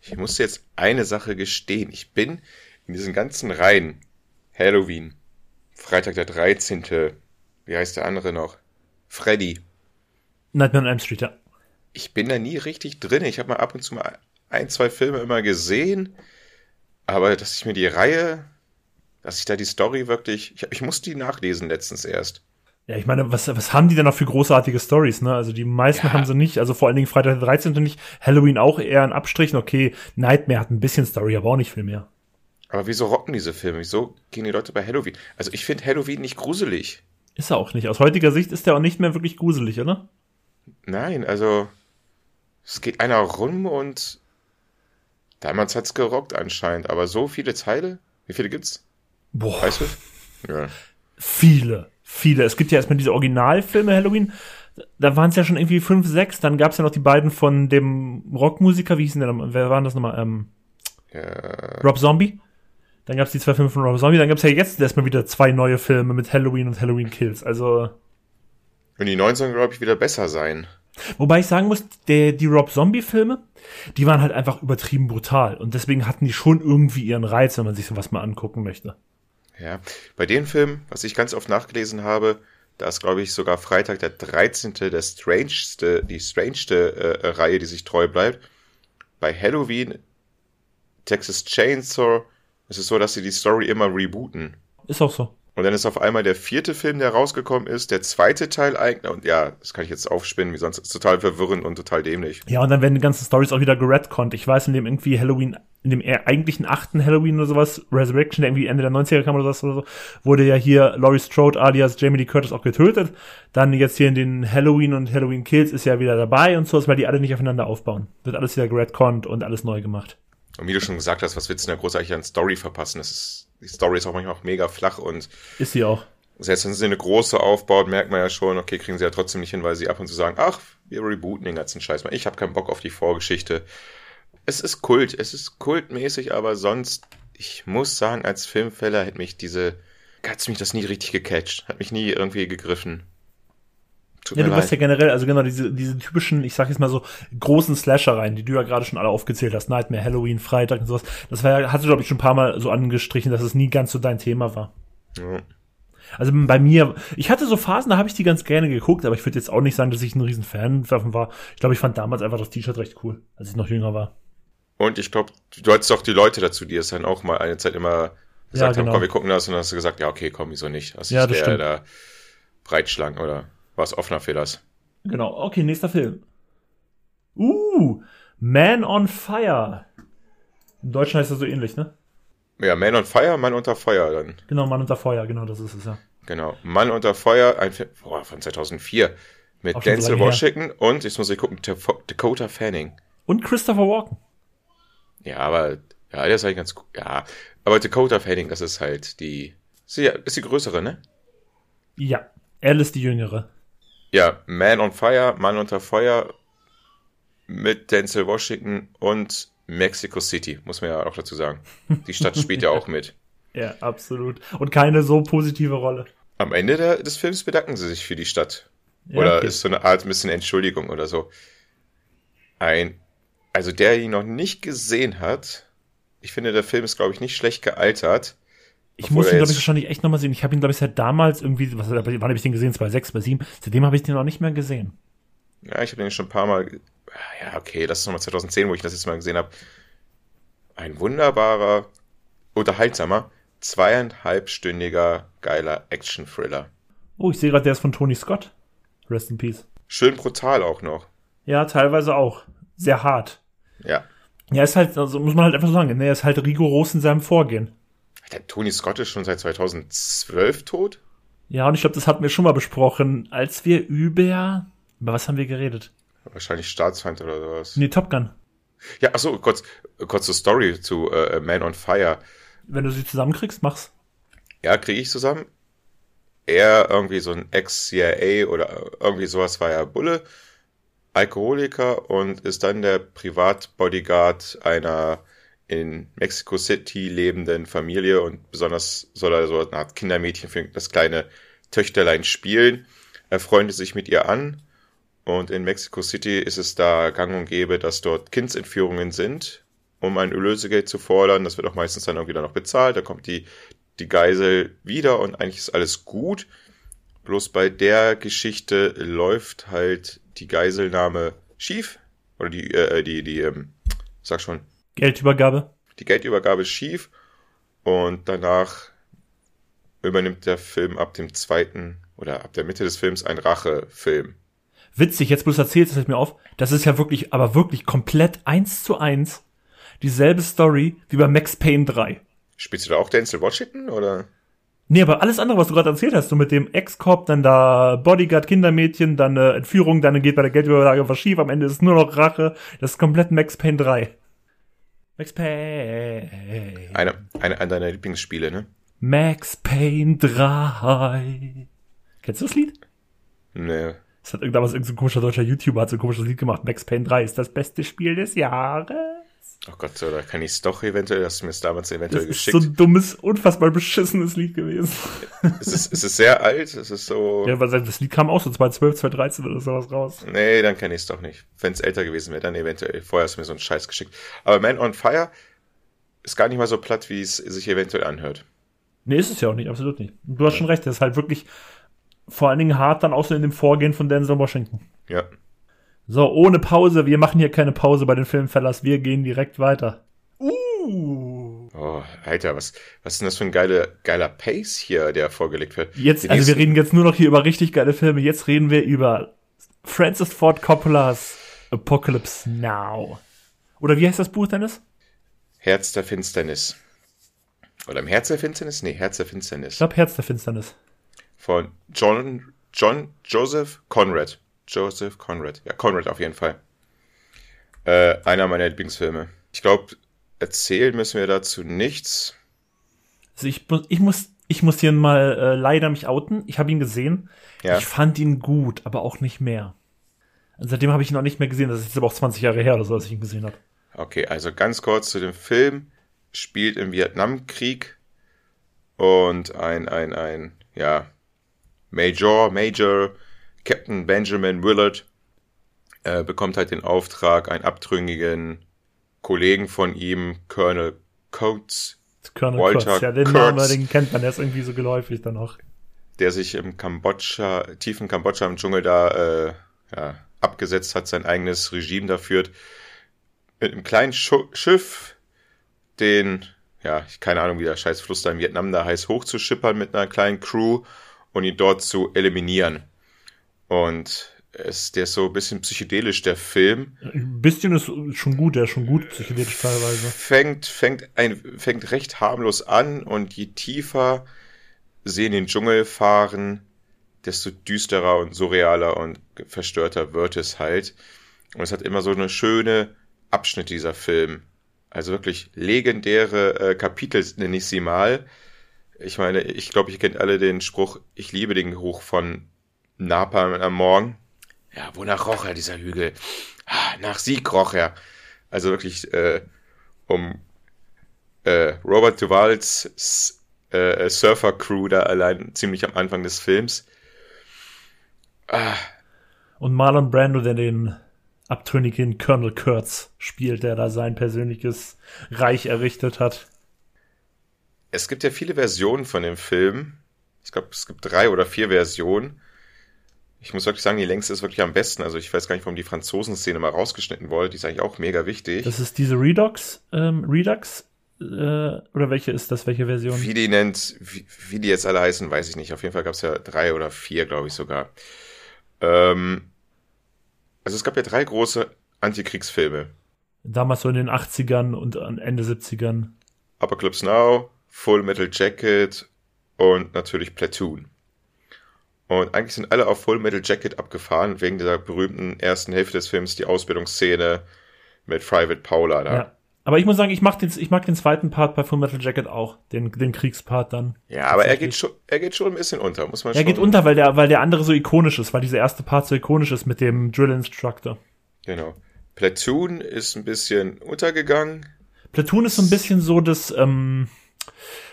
Speaker 2: Ich muss jetzt eine Sache gestehen. Ich bin in diesen ganzen Reihen Halloween, Freitag der 13., wie heißt der andere noch? Freddy.
Speaker 1: Nightmare on Elm Street, ja.
Speaker 2: Ich bin da nie richtig drin. Ich habe mal ab und zu mal ein, zwei Filme immer gesehen, aber dass ich mir die Reihe dass ich da die Story wirklich. Ich, ich musste die nachlesen letztens erst.
Speaker 1: Ja, ich meine, was, was haben die denn noch für großartige Stories, ne? Also die meisten ja. haben sie nicht, also vor allen Dingen Freitag der 13. nicht, Halloween auch eher ein Abstrichen, okay, Nightmare hat ein bisschen Story, aber auch nicht viel mehr.
Speaker 2: Aber wieso rocken diese Filme? Wieso gehen die Leute bei Halloween? Also ich finde Halloween nicht gruselig.
Speaker 1: Ist er auch nicht. Aus heutiger Sicht ist er auch nicht mehr wirklich gruselig, oder?
Speaker 2: Nein, also es geht einer rum und damals hat's gerockt anscheinend, aber so viele Teile? Wie viele gibt's?
Speaker 1: Boah. Weißt du? Ja. Viele, viele. Es gibt ja erstmal diese Originalfilme Halloween. Da waren es ja schon irgendwie fünf, sechs. Dann gab es ja noch die beiden von dem Rockmusiker. Wie hießen der? Wer waren das nochmal? Ähm, ja. Rob Zombie. Dann gab es die zwei Filme von Rob Zombie. Dann gab es ja jetzt erstmal wieder zwei neue Filme mit Halloween und Halloween Kills. Also.
Speaker 2: Und die neuen sollen, glaube ich, wieder besser sein.
Speaker 1: Wobei ich sagen muss, der, die Rob Zombie-Filme, die waren halt einfach übertrieben brutal. Und deswegen hatten die schon irgendwie ihren Reiz, wenn man sich sowas mal angucken möchte.
Speaker 2: Ja, bei den Filmen, was ich ganz oft nachgelesen habe, da ist, glaube ich, sogar Freitag der 13. der strangeste, die strangeste äh, Reihe, die sich treu bleibt. Bei Halloween, Texas Chainsaw, ist es so, dass sie die Story immer rebooten.
Speaker 1: Ist auch so.
Speaker 2: Und dann ist auf einmal der vierte Film, der rausgekommen ist, der zweite Teil eigentlich. Und ja, das kann ich jetzt aufspinnen, wie sonst. ist total verwirrend und total dämlich.
Speaker 1: Ja, und dann werden die ganzen Stories auch wieder geredconnt. Ich weiß, in dem irgendwie Halloween, in dem eigentlichen achten Halloween oder sowas, Resurrection, der irgendwie Ende der 90er kam oder was oder so, wurde ja hier Laurie Strode alias Jamie Lee Curtis auch getötet. Dann jetzt hier in den Halloween und Halloween Kills ist ja wieder dabei und so, weil die alle nicht aufeinander aufbauen. Wird alles wieder geredconnt und alles neu gemacht.
Speaker 2: Und wie du schon gesagt hast, was willst du denn da großartig an Story verpassen? Das ist die Story ist auch manchmal auch mega flach und.
Speaker 1: Ist sie auch.
Speaker 2: Selbst wenn sie eine große aufbaut, merkt man ja schon, okay, kriegen sie ja trotzdem nicht hin, weil sie ab und zu sagen, ach, wir rebooten den ganzen Scheiß mal. Ich habe keinen Bock auf die Vorgeschichte. Es ist Kult, es ist kultmäßig, aber sonst, ich muss sagen, als Filmfäller hätte mich diese, hat mich das nie richtig gecatcht, hat mich nie irgendwie gegriffen.
Speaker 1: Tut ja, du weißt ja generell, also genau, diese, diese typischen, ich sag jetzt mal so, großen Slasher-Reihen, die du ja gerade schon alle aufgezählt hast, Nightmare, Halloween, Freitag und sowas, das war ja, hast du, glaube ich, schon ein paar Mal so angestrichen, dass es nie ganz so dein Thema war. Ja. Also bei mir, ich hatte so Phasen, da habe ich die ganz gerne geguckt, aber ich würde jetzt auch nicht sagen, dass ich ein riesen Fan davon war. Ich glaube, ich fand damals einfach das T-Shirt recht cool, als ich noch jünger war.
Speaker 2: Und ich glaube, du hattest auch die Leute dazu, die es dann auch mal eine Zeit immer gesagt ja, genau. haben, komm, wir gucken das und dann hast du gesagt, ja, okay, komm, wieso nicht? Also ja, das stimmt. da breitschlang oder was offener Fehlers.
Speaker 1: Genau, okay, nächster Film. Uh, Man on Fire. Im Deutschen heißt er so ähnlich, ne?
Speaker 2: Ja, Man on Fire, Mann unter Feuer dann.
Speaker 1: Genau, Mann unter Feuer, genau, das ist es, ja.
Speaker 2: Genau, Mann unter Feuer, ein Film boah, von 2004 mit Denzel Washington her. und, jetzt muss ich gucken, Dakota Fanning.
Speaker 1: Und Christopher Walken.
Speaker 2: Ja, aber, ja, der ist eigentlich ganz gut. Ja, aber Dakota Fanning, das ist halt die, ist die, ist die größere, ne?
Speaker 1: Ja, Alice die Jüngere.
Speaker 2: Ja, Man on Fire, Mann unter Feuer mit Denzel Washington und Mexico City, muss man ja auch dazu sagen. Die Stadt <laughs> spielt ja auch mit.
Speaker 1: Ja, absolut. Und keine so positive Rolle.
Speaker 2: Am Ende der, des Films bedanken sie sich für die Stadt. Ja, oder okay. ist so eine Art ein bisschen Entschuldigung oder so. Ein, also der ihn noch nicht gesehen hat, ich finde, der Film ist, glaube ich, nicht schlecht gealtert.
Speaker 1: Ich muss ihn, glaube ich, wahrscheinlich echt nochmal sehen. Ich habe ihn, glaube ich, seit damals irgendwie, was, wann habe ich den gesehen? 2006, 2007. Seitdem habe ich den noch nicht mehr gesehen.
Speaker 2: Ja, ich habe den schon ein paar Mal. Ja, okay, das ist nochmal 2010, wo ich das jetzt mal gesehen habe. Ein wunderbarer, unterhaltsamer, zweieinhalbstündiger, geiler Action-Thriller.
Speaker 1: Oh, ich sehe gerade, der ist von Tony Scott. Rest in Peace.
Speaker 2: Schön brutal auch noch.
Speaker 1: Ja, teilweise auch. Sehr hart.
Speaker 2: Ja.
Speaker 1: Ja, ist halt, also muss man halt einfach so sagen, ne, er ist halt rigoros in seinem Vorgehen.
Speaker 2: Der Tony Scott ist schon seit 2012 tot?
Speaker 1: Ja, und ich glaube, das hatten wir schon mal besprochen, als wir über, über was haben wir geredet?
Speaker 2: Wahrscheinlich Staatsfeind oder sowas.
Speaker 1: Nee, Top Gun.
Speaker 2: Ja, achso, kurz, kurze Story zu äh, Man on Fire.
Speaker 1: Wenn du sie zusammenkriegst, mach's.
Speaker 2: Ja, kriege ich zusammen. Er irgendwie so ein Ex-CIA oder irgendwie sowas war er Bulle, Alkoholiker und ist dann der Privatbodyguard einer in Mexico City lebenden Familie und besonders soll er so eine Art Kindermädchen für das kleine Töchterlein spielen. Er freundet sich mit ihr an und in Mexico City ist es da gang und gäbe, dass dort Kindsentführungen sind, um ein Lösegeld zu fordern. Das wird auch meistens dann irgendwie dann noch bezahlt. Da kommt die, die Geisel wieder und eigentlich ist alles gut. Bloß bei der Geschichte läuft halt die Geiselnahme schief. Oder die, äh, die, die, ähm, sag schon.
Speaker 1: Geldübergabe.
Speaker 2: Die Geldübergabe ist schief. Und danach übernimmt der Film ab dem zweiten oder ab der Mitte des Films ein Rachefilm
Speaker 1: witzig, jetzt bloß erzählst, das fällt mir auf, das ist ja wirklich, aber wirklich komplett eins zu eins dieselbe Story wie bei Max Payne 3.
Speaker 2: Spielst du da auch Denzel Washington oder?
Speaker 1: Nee, aber alles andere, was du gerade erzählt hast, so mit dem Ex-Cop, dann da Bodyguard, Kindermädchen, dann äh, Entführung, dann geht bei der Geldüberlage was schief, am Ende ist es nur noch Rache. Das ist komplett Max Payne 3. Max Payne.
Speaker 2: Eine, eine, eine deiner Lieblingsspiele, ne?
Speaker 1: Max Payne 3. Kennst du das Lied?
Speaker 2: Nee.
Speaker 1: Das hat damals irgendein so komischer deutscher YouTuber hat so ein komisches Lied gemacht. Max Payne 3 ist das beste Spiel des Jahres.
Speaker 2: Oh Gott, oder kann ich es doch eventuell, hast du mir es damals eventuell
Speaker 1: das
Speaker 2: geschickt.
Speaker 1: Ist so ein dummes, unfassbar beschissenes Lied gewesen. <laughs>
Speaker 2: es, ist, es ist sehr alt, es ist so.
Speaker 1: Ja, weil das Lied kam auch so 2012, 2013 oder sowas raus.
Speaker 2: Nee, dann kenne ich es doch nicht. Wenn es älter gewesen wäre, dann eventuell. Vorher hast du mir so einen Scheiß geschickt. Aber Man on Fire ist gar nicht mal so platt, wie es sich eventuell anhört.
Speaker 1: Nee, ist es ja auch nicht, absolut nicht. Du hast ja. schon recht, das ist halt wirklich vor allen Dingen hart dann auch so in dem Vorgehen von Denzel Washington.
Speaker 2: Ja.
Speaker 1: So, ohne Pause. Wir machen hier keine Pause bei den Filmfellers. Wir gehen direkt weiter. Uh.
Speaker 2: Oh, Alter, was, was ist denn das für ein geiler, geiler Pace hier, der vorgelegt wird?
Speaker 1: Jetzt, Die also wir reden jetzt nur noch hier über richtig geile Filme. Jetzt reden wir über Francis Ford Coppolas Apocalypse Now. Oder wie heißt das Buch, Dennis?
Speaker 2: Herz der Finsternis. Oder im Herz der Finsternis? Nee, Herz der Finsternis.
Speaker 1: Ich glaube, Herz der Finsternis
Speaker 2: von John, John Joseph Conrad. Joseph Conrad. Ja, Conrad auf jeden Fall. Äh, einer meiner Lieblingsfilme. Ich glaube, erzählen müssen wir dazu nichts.
Speaker 1: Also ich, ich muss, ich muss hier mal äh, leider mich outen. Ich habe ihn gesehen. Ja. Ich fand ihn gut, aber auch nicht mehr. Und seitdem habe ich ihn auch nicht mehr gesehen. Das ist jetzt aber auch 20 Jahre her oder so, als ich ihn gesehen habe.
Speaker 2: Okay, also ganz kurz zu dem Film. Spielt im Vietnamkrieg und ein, ein, ein, ja, Major, Major, Captain Benjamin Willard äh, bekommt halt den Auftrag, einen abtrünnigen Kollegen von ihm, Colonel Coates,
Speaker 1: Colonel Walter Coates, ja, den Kurtz, Namen, den kennt man, der ist irgendwie so geläufig dann auch.
Speaker 2: Der sich im Kambodscha, tiefen Kambodscha im Dschungel da äh, ja, abgesetzt hat, sein eigenes Regime da führt, mit einem kleinen Schu Schiff den, ja, ich keine Ahnung, wie der scheiß Fluss da in Vietnam da heißt, hochzuschippern mit einer kleinen Crew und ihn dort zu eliminieren. Und es, der ist so ein bisschen psychedelisch, der Film.
Speaker 1: Ein bisschen ist schon gut, der ist schon gut psychedelisch teilweise.
Speaker 2: Fängt, fängt, ein, fängt recht harmlos an und je tiefer sie in den Dschungel fahren, desto düsterer und surrealer und verstörter wird es halt. Und es hat immer so eine schöne Abschnitt dieser Film. Also wirklich legendäre äh, Kapitel nenne ich sie mal. Ich meine, ich glaube, ihr kennt alle den Spruch, ich liebe den Geruch von Napalm am Morgen. Ja, wonach roch er, dieser Hügel? Ah, nach Sieg roch er. Also wirklich, äh, um äh, Robert Duvals äh, Surfer-Crew da allein ziemlich am Anfang des Films.
Speaker 1: Ah. Und Marlon Brando, der den abtrünnigen Colonel Kurtz spielt, der da sein persönliches Reich errichtet hat
Speaker 2: es gibt ja viele Versionen von dem Film. Ich glaube, es gibt drei oder vier Versionen. Ich muss wirklich sagen, die längste ist wirklich am besten. Also ich weiß gar nicht, warum die Franzosen-Szene mal rausgeschnitten wurde. Die ist eigentlich auch mega wichtig.
Speaker 1: Das ist diese Redux, ähm, Redux, äh, oder welche ist das, welche Version?
Speaker 2: Wie die nennt, wie, wie die jetzt alle heißen, weiß ich nicht. Auf jeden Fall gab es ja drei oder vier, glaube ich sogar. Ähm, also es gab ja drei große Antikriegsfilme.
Speaker 1: Damals so in den 80ern und Ende 70ern.
Speaker 2: Apocalypse Now, Full Metal Jacket und natürlich Platoon. Und eigentlich sind alle auf Full Metal Jacket abgefahren, wegen dieser berühmten ersten Hälfte des Films, die Ausbildungsszene mit Private Paula da.
Speaker 1: Ja. Aber ich muss sagen, ich mag den, ich mag den zweiten Part bei Full Metal Jacket auch, den, den Kriegspart dann.
Speaker 2: Ja, aber er geht schon, er geht schon ein bisschen unter, muss man
Speaker 1: Er
Speaker 2: schon.
Speaker 1: geht unter, weil der, weil der andere so ikonisch ist, weil dieser erste Part so ikonisch ist mit dem Drill Instructor.
Speaker 2: Genau. Platoon ist ein bisschen untergegangen.
Speaker 1: Platoon ist so ein bisschen so das, ähm,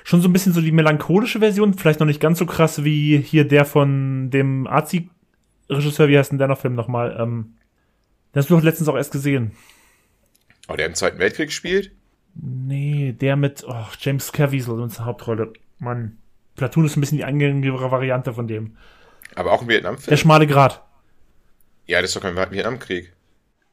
Speaker 1: schon so ein bisschen so die melancholische Version, vielleicht noch nicht ganz so krass wie hier der von dem Azi-Regisseur, wie heißt denn der noch Film nochmal? Ähm, den hast du doch letztens auch erst gesehen.
Speaker 2: Oh, der im Zweiten Weltkrieg spielt?
Speaker 1: Nee, der mit oh, James Caviezel in der Hauptrolle. Mann. Platoon ist ein bisschen die eingängigere Variante von dem.
Speaker 2: Aber auch ein
Speaker 1: Der
Speaker 2: Vietnamfilm?
Speaker 1: schmale Grat.
Speaker 2: Ja, das ist doch kein Vietnamkrieg.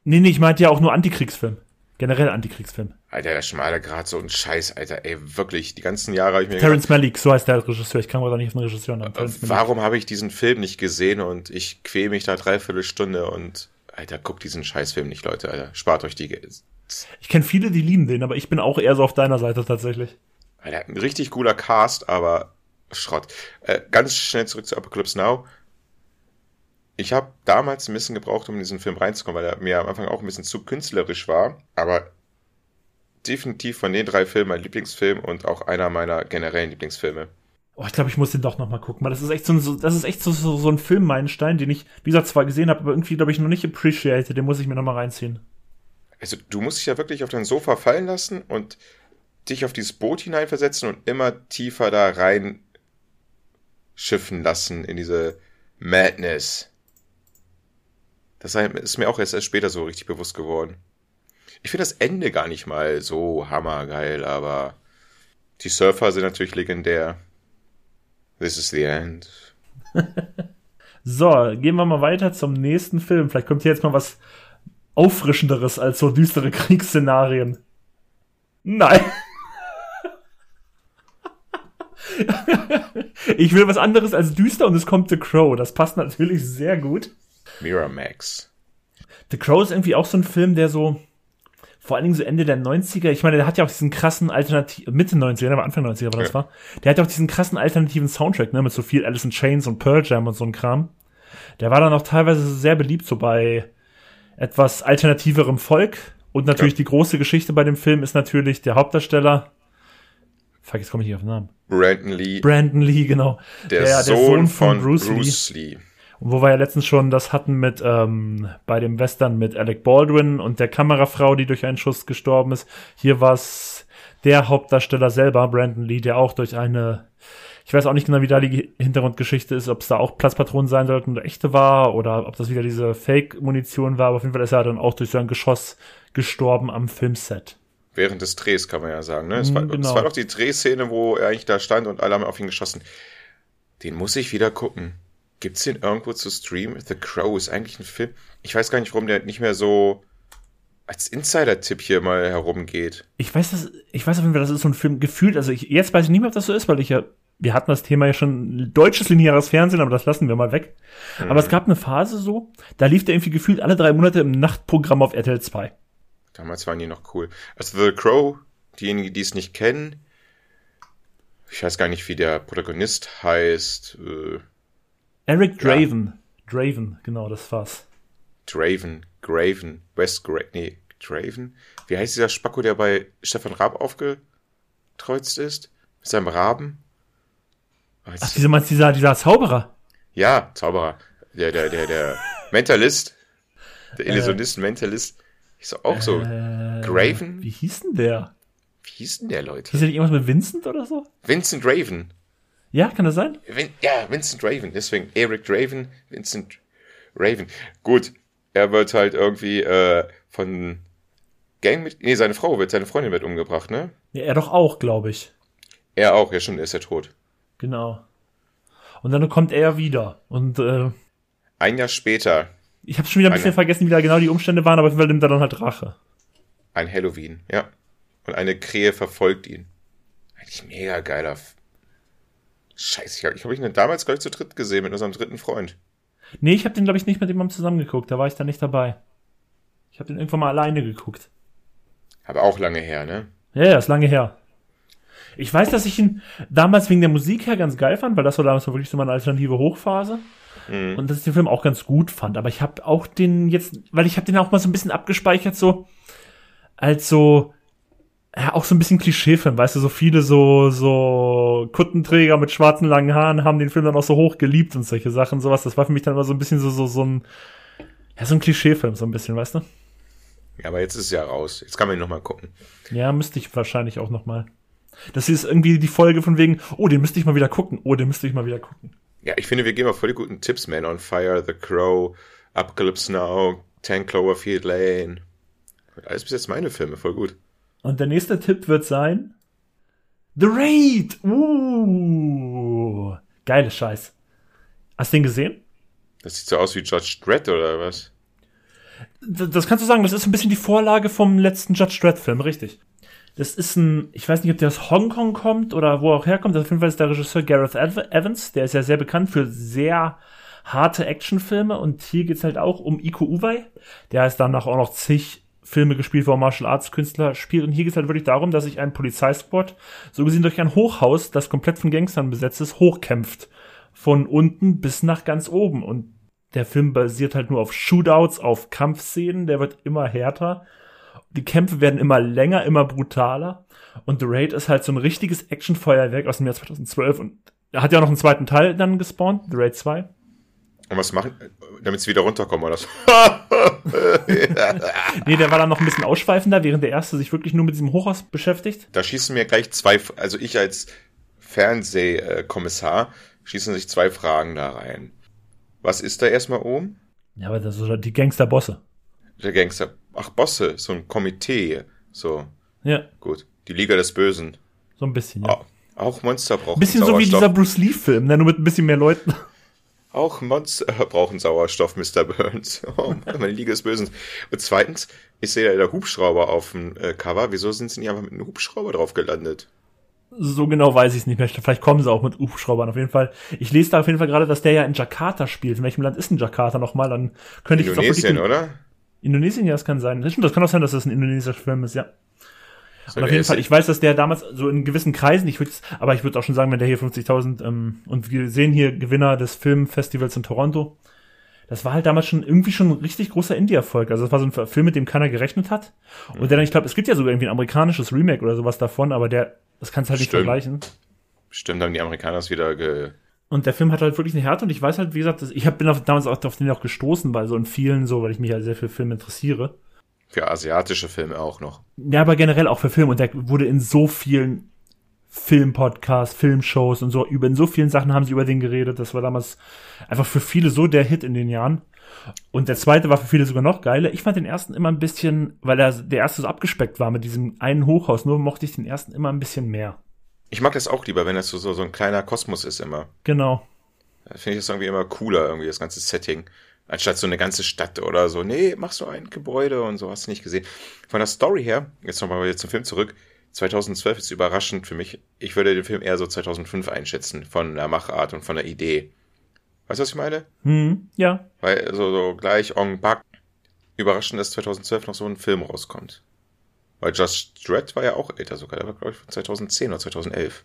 Speaker 1: Nee, nee, ich meinte ja auch nur Antikriegsfilm. Generell Antikriegsfilm.
Speaker 2: Alter, der schmale Grad, so ein Scheiß, Alter, ey, wirklich. Die ganzen Jahre habe ich mir
Speaker 1: Terrence Malick, so heißt der Regisseur. Ich kann aber nicht auf den Regisseur nennen.
Speaker 2: Gedacht, warum habe ich diesen Film nicht gesehen und ich quäl mich da dreiviertel Stunde und, Alter, guckt diesen Scheißfilm nicht, Leute, Alter. Spart euch die,
Speaker 1: Ich kenne viele, die lieben den, aber ich bin auch eher so auf deiner Seite tatsächlich.
Speaker 2: Alter, ein richtig cooler Cast, aber Schrott. Äh, ganz schnell zurück zu Apocalypse Now. Ich habe damals ein bisschen gebraucht, um in diesen Film reinzukommen, weil er mir am Anfang auch ein bisschen zu künstlerisch war. Aber definitiv von den drei Filmen mein Lieblingsfilm und auch einer meiner generellen Lieblingsfilme.
Speaker 1: Oh, ich glaube, ich muss den doch noch mal gucken, weil das ist echt so ein, so, das ist echt so, so, so ein Filmmeilenstein, den ich, wie gesagt, zwar gesehen habe, aber irgendwie, glaube ich, noch nicht appreciated. Den muss ich mir noch mal reinziehen.
Speaker 2: Also du musst dich ja wirklich auf dein Sofa fallen lassen und dich auf dieses Boot hineinversetzen und immer tiefer da rein schiffen lassen in diese Madness. Das ist mir auch erst, erst später so richtig bewusst geworden. Ich finde das Ende gar nicht mal so hammergeil, aber die Surfer sind natürlich legendär. This is the end. <laughs>
Speaker 1: So, gehen wir mal weiter zum nächsten Film. Vielleicht kommt hier jetzt mal was Auffrischenderes als so düstere <laughs> Kriegsszenarien. Nein. <laughs> ich will was anderes als düster und es kommt The Crow. Das passt natürlich sehr gut.
Speaker 2: Miramax.
Speaker 1: The Crow ist irgendwie auch so ein Film, der so, vor allen Dingen so Ende der 90er, ich meine, der hat ja auch diesen krassen Alternativ, Mitte 90er, aber Anfang 90er war das
Speaker 2: Ja.
Speaker 1: war. Der hat ja auch diesen krassen alternativen Soundtrack, ne, mit so viel Alice in Chains und Pearl Jam und so ein Kram. Der war dann auch teilweise sehr beliebt, so bei etwas alternativerem Volk. Und natürlich
Speaker 2: Ja.
Speaker 1: die große Geschichte bei dem Film ist natürlich der Hauptdarsteller. Fuck, jetzt komme ich nicht auf den Namen.
Speaker 2: Brandon Lee,
Speaker 1: Brandon Lee, genau.
Speaker 2: der,
Speaker 1: der
Speaker 2: Sohn,
Speaker 1: Sohn
Speaker 2: von,
Speaker 1: von Bruce
Speaker 2: Bruce, Lee.
Speaker 1: Und wo wir ja letztens schon das hatten mit ähm, bei dem Western mit Alec Baldwin und der Kamerafrau, die durch einen Schuss gestorben ist. Hier war es der Hauptdarsteller selber, Brandon Lee, der auch durch eine, ich weiß auch nicht genau, wie da die Hintergrundgeschichte ist, ob es da auch Platzpatronen sein sollten oder echte war oder ob das wieder diese Fake-Munition war. Aber auf jeden Fall ist er dann auch durch so ein Geschoss gestorben am Filmset.
Speaker 2: Während des Drehs kann man ja sagen. Ne? Es,
Speaker 1: Mm,
Speaker 2: war,
Speaker 1: genau.
Speaker 2: es war doch die Drehszene, wo er eigentlich da stand und alle haben auf ihn geschossen. Den muss ich wieder gucken. Gibt's den irgendwo zu streamen? The Crow ist eigentlich ein Film. Ich weiß gar nicht, warum der nicht mehr so als Insider-Tipp hier mal herumgeht.
Speaker 1: Ich weiß, das, ich weiß auf jeden Fall, das ist so ein Film gefühlt, also ich, jetzt weiß ich nicht mehr, ob das so ist, weil ich ja, wir hatten das Thema ja schon deutsches lineares Fernsehen, aber das lassen wir mal weg. Aber es gab eine Phase so, da lief der irgendwie gefühlt alle drei Monate im Nachtprogramm auf RTL 2.
Speaker 2: Damals waren die noch cool. Also The Crow, diejenigen, die es nicht kennen, ich weiß gar nicht, wie der Protagonist heißt. Äh,
Speaker 1: Eric
Speaker 2: Ja.
Speaker 1: Draven. Draven, genau, das war's.
Speaker 2: Draven, Graven, West Gra nee, Draven? Wie heißt dieser Spacko, der bei Stefan Raab aufgekreuzt ist? Mit seinem Raben?
Speaker 1: Ach, dieser, meinst du, dieser, dieser Zauberer?
Speaker 2: ja, Zauberer. Der, der, der, der <laughs> Mentalist. Der Illusionist, Mentalist. Ist auch so.
Speaker 1: Äh,
Speaker 2: Graven?
Speaker 1: Wie hieß denn der?
Speaker 2: Wie hieß denn der, Leute?
Speaker 1: Hieß der nicht irgendwas mit Vincent oder so?
Speaker 2: Vincent Raven.
Speaker 1: Ja, kann das sein?
Speaker 2: Vin ja, Vincent Raven. Deswegen Eric Draven, Vincent Raven. Gut, er wird halt irgendwie äh, von Gang mit. Nee, seine Frau wird, seine Freundin wird umgebracht, ne?
Speaker 1: Ja, er doch auch, glaube ich.
Speaker 2: Er auch, ja stimmt, er ist ja tot.
Speaker 1: Genau. Und dann kommt er wieder. Und äh,
Speaker 2: Ein Jahr später,
Speaker 1: ich habe schon wieder ein bisschen vergessen, wie da genau die Umstände waren, aber auf jeden Fall nimmt er dann halt Rache.
Speaker 2: ein Halloween, ja. Und eine Krähe verfolgt ihn. Eigentlich mega geiler. Scheiße, ich habe ich hab ihn damals gleich zu dritt gesehen mit unserem dritten Freund.
Speaker 1: Nee, ich habe den, glaube ich, nicht mit jemandem zusammengeguckt. Da war ich dann nicht dabei. Ich habe den irgendwann mal alleine geguckt.
Speaker 2: Aber auch lange her, ne?
Speaker 1: Ja, ja, ist lange her. Ich weiß, dass ich ihn damals wegen der Musik her ganz geil fand, weil das war damals wirklich so meine alternative Hochphase. Mhm. Und dass ich den Film auch ganz gut fand. Aber ich habe auch den jetzt, weil ich habe den auch mal so ein bisschen abgespeichert, so als so, ja, auch so ein bisschen Klischeefilm, weißt du, so viele so, so Kuttenträger mit schwarzen langen Haaren haben den Film dann auch so hoch geliebt und solche Sachen, sowas. Das war für mich dann immer so ein bisschen so, so, so ein, ja, so ein Klischeefilm, so ein bisschen, weißt du?
Speaker 2: Ja, aber jetzt ist es ja raus. Jetzt kann man ihn nochmal gucken.
Speaker 1: Ja, müsste ich wahrscheinlich auch nochmal. Das ist irgendwie die Folge von wegen, oh, den müsste ich mal wieder gucken. Oh, den müsste ich mal wieder gucken.
Speaker 2: Ja, ich finde, wir geben auch voll die guten Tipps, Man on Fire, The Crow, Apocalypse Now, Ten Cloverfield Lane. Alles bis jetzt meine Filme, voll gut.
Speaker 1: Und der nächste Tipp wird sein The Raid. Uh, geile Scheiß. Hast du den gesehen?
Speaker 2: Das sieht so aus wie Judge Dredd oder was?
Speaker 1: Das kannst du sagen, das ist ein bisschen die Vorlage vom letzten Judge Dredd-Film, richtig. Das ist ein, ich weiß nicht, ob der aus Hongkong kommt oder wo auch herkommt. Auf jeden Fall ist der Regisseur Gareth Evans. Der ist ja sehr bekannt für sehr harte Actionfilme. Und hier geht's halt auch um Iko Uwei. Der ist danach auch noch zig Filme gespielt, wo Martial Arts Künstler spielt. Und hier geht's halt wirklich darum, dass sich ein Polizeisquad so gesehen durch ein Hochhaus, das komplett von Gangstern besetzt ist, hochkämpft. Von unten bis nach ganz oben. Und der Film basiert halt nur auf Shootouts, auf Kampfszenen. Der wird immer härter die Kämpfe werden immer länger, immer brutaler. Und The Raid ist halt so ein richtiges Actionfeuerwerk aus dem Jahr 2012 und er hat ja noch einen zweiten Teil dann gespawnt, The Raid 2.
Speaker 2: Und was machen, damit sie wieder runterkommen oder so? <laughs>
Speaker 1: nee, der war dann noch ein bisschen ausschweifender, während der erste sich wirklich nur mit diesem Hochhaus beschäftigt.
Speaker 2: Da schießen mir gleich zwei, also ich als Fernsehkommissar schießen sich zwei Fragen da rein. Was ist da erstmal oben?
Speaker 1: Ja, aber das sind die Gangsterbosse.
Speaker 2: Der Gangster. Ach, Bosse, so ein Komitee. So.
Speaker 1: Ja.
Speaker 2: Gut. Die Liga des Bösen.
Speaker 1: So ein bisschen, ja.
Speaker 2: Auch, auch Monster brauchen
Speaker 1: Bisschen so wie dieser Bruce Lee-Film, ne? nur mit ein bisschen mehr Leuten.
Speaker 2: Auch Monster brauchen Sauerstoff, Mr. Burns. <laughs> Oh, meine Liga des Bösen. Und zweitens, ich sehe da der Hubschrauber auf dem äh, Cover. Wieso sind sie nicht einfach mit einem Hubschrauber drauf gelandet?
Speaker 1: So genau weiß ich es nicht mehr. Vielleicht kommen sie auch mit Hubschraubern. Auf jeden Fall. Ich lese da auf jeden Fall gerade, dass der ja in Jakarta spielt. In welchem Land ist denn Jakarta nochmal? Dann könnte ich
Speaker 2: Indonesien, oder?
Speaker 1: Indonesien, ja, das kann sein. Das, das kann auch sein, dass das ein indonesischer Film ist, ja. Und auf jeden Fall, ich weiß, dass der damals so in gewissen Kreisen, ich würde, aber ich würde auch schon sagen, wenn der hier 50.000 ähm, und wir sehen hier Gewinner des Filmfestivals in Toronto, das war halt damals schon irgendwie schon ein richtig großer Indie-Erfolg. Also das war so ein Film, mit dem keiner gerechnet hat. Und mhm. der dann, ich glaube, es gibt ja sogar irgendwie ein amerikanisches Remake oder sowas davon, aber der, das kannst du halt Stimmt. nicht vergleichen.
Speaker 2: Stimmt, haben die Amerikaner es wieder ge
Speaker 1: und der Film hat halt wirklich eine Härte und ich weiß halt, wie gesagt, ich hab, bin auf, damals auch auf den auch gestoßen, bei so in vielen so, weil ich mich ja sehr für Filme interessiere.
Speaker 2: Für asiatische Filme auch noch.
Speaker 1: Ja, aber generell auch für Filme und der wurde in so vielen Filmpodcasts, Filmshows und so, über in so vielen Sachen haben sie über den geredet. Das war damals einfach für viele so der Hit in den Jahren. Und der zweite war für viele sogar noch geiler. Ich fand den ersten immer ein bisschen, weil er der erste so abgespeckt war mit diesem einen Hochhaus, nur mochte ich den ersten immer ein bisschen mehr.
Speaker 2: Ich mag das auch lieber, wenn das so, so, so ein kleiner Kosmos ist immer.
Speaker 1: Genau.
Speaker 2: Da finde ich das irgendwie immer cooler, irgendwie, das ganze Setting. Anstatt so eine ganze Stadt oder so. Nee, mach so ein Gebäude und so, hast du nicht gesehen. Von der Story her, jetzt nochmal zum Film zurück. 2012 ist überraschend für mich. Ich würde den Film eher so 2005 einschätzen, von der Machart und von der Idee. Weißt du, was ich meine?
Speaker 1: Hm, ja.
Speaker 2: Weil so, so gleich en back überraschend, dass 2012 noch so ein Film rauskommt. Weil Just Dredd war ja auch älter sogar. Der war, glaube ich, von 2010 oder 2011.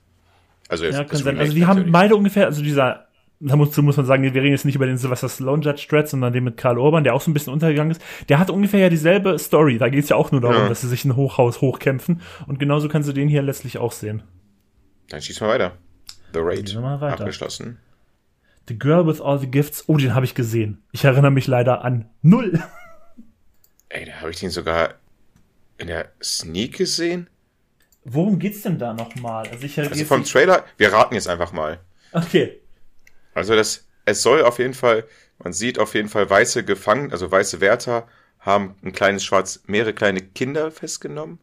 Speaker 2: Also,
Speaker 1: jetzt ja, kann sein. Also, die haben beide ungefähr, also dieser, da muss, man sagen, wir reden jetzt nicht über den Sylvester Stallone Judge Dredd, sondern den mit Karl Urban, der auch so ein bisschen untergegangen ist. Der hat ungefähr ja dieselbe Story. Da geht es ja auch nur darum, ja. dass sie sich ein Hochhaus hochkämpfen. Und genauso kannst du den hier letztlich auch sehen.
Speaker 2: Dann schieß mal weiter. The Raid. Weiter. Abgeschlossen.
Speaker 1: The Girl with All the Gifts. Oh, den habe ich gesehen. Ich erinnere mich leider an null. <laughs>
Speaker 2: Ey, da habe ich den sogar in der Sneak gesehen?
Speaker 1: Worum geht's denn da nochmal?
Speaker 2: Also, ich also vom Trailer, wir raten jetzt einfach mal.
Speaker 1: Okay.
Speaker 2: Also das, es soll auf jeden Fall, man sieht auf jeden Fall weiße Gefangene, also weiße Wärter haben ein kleines schwarz, mehrere kleine Kinder festgenommen.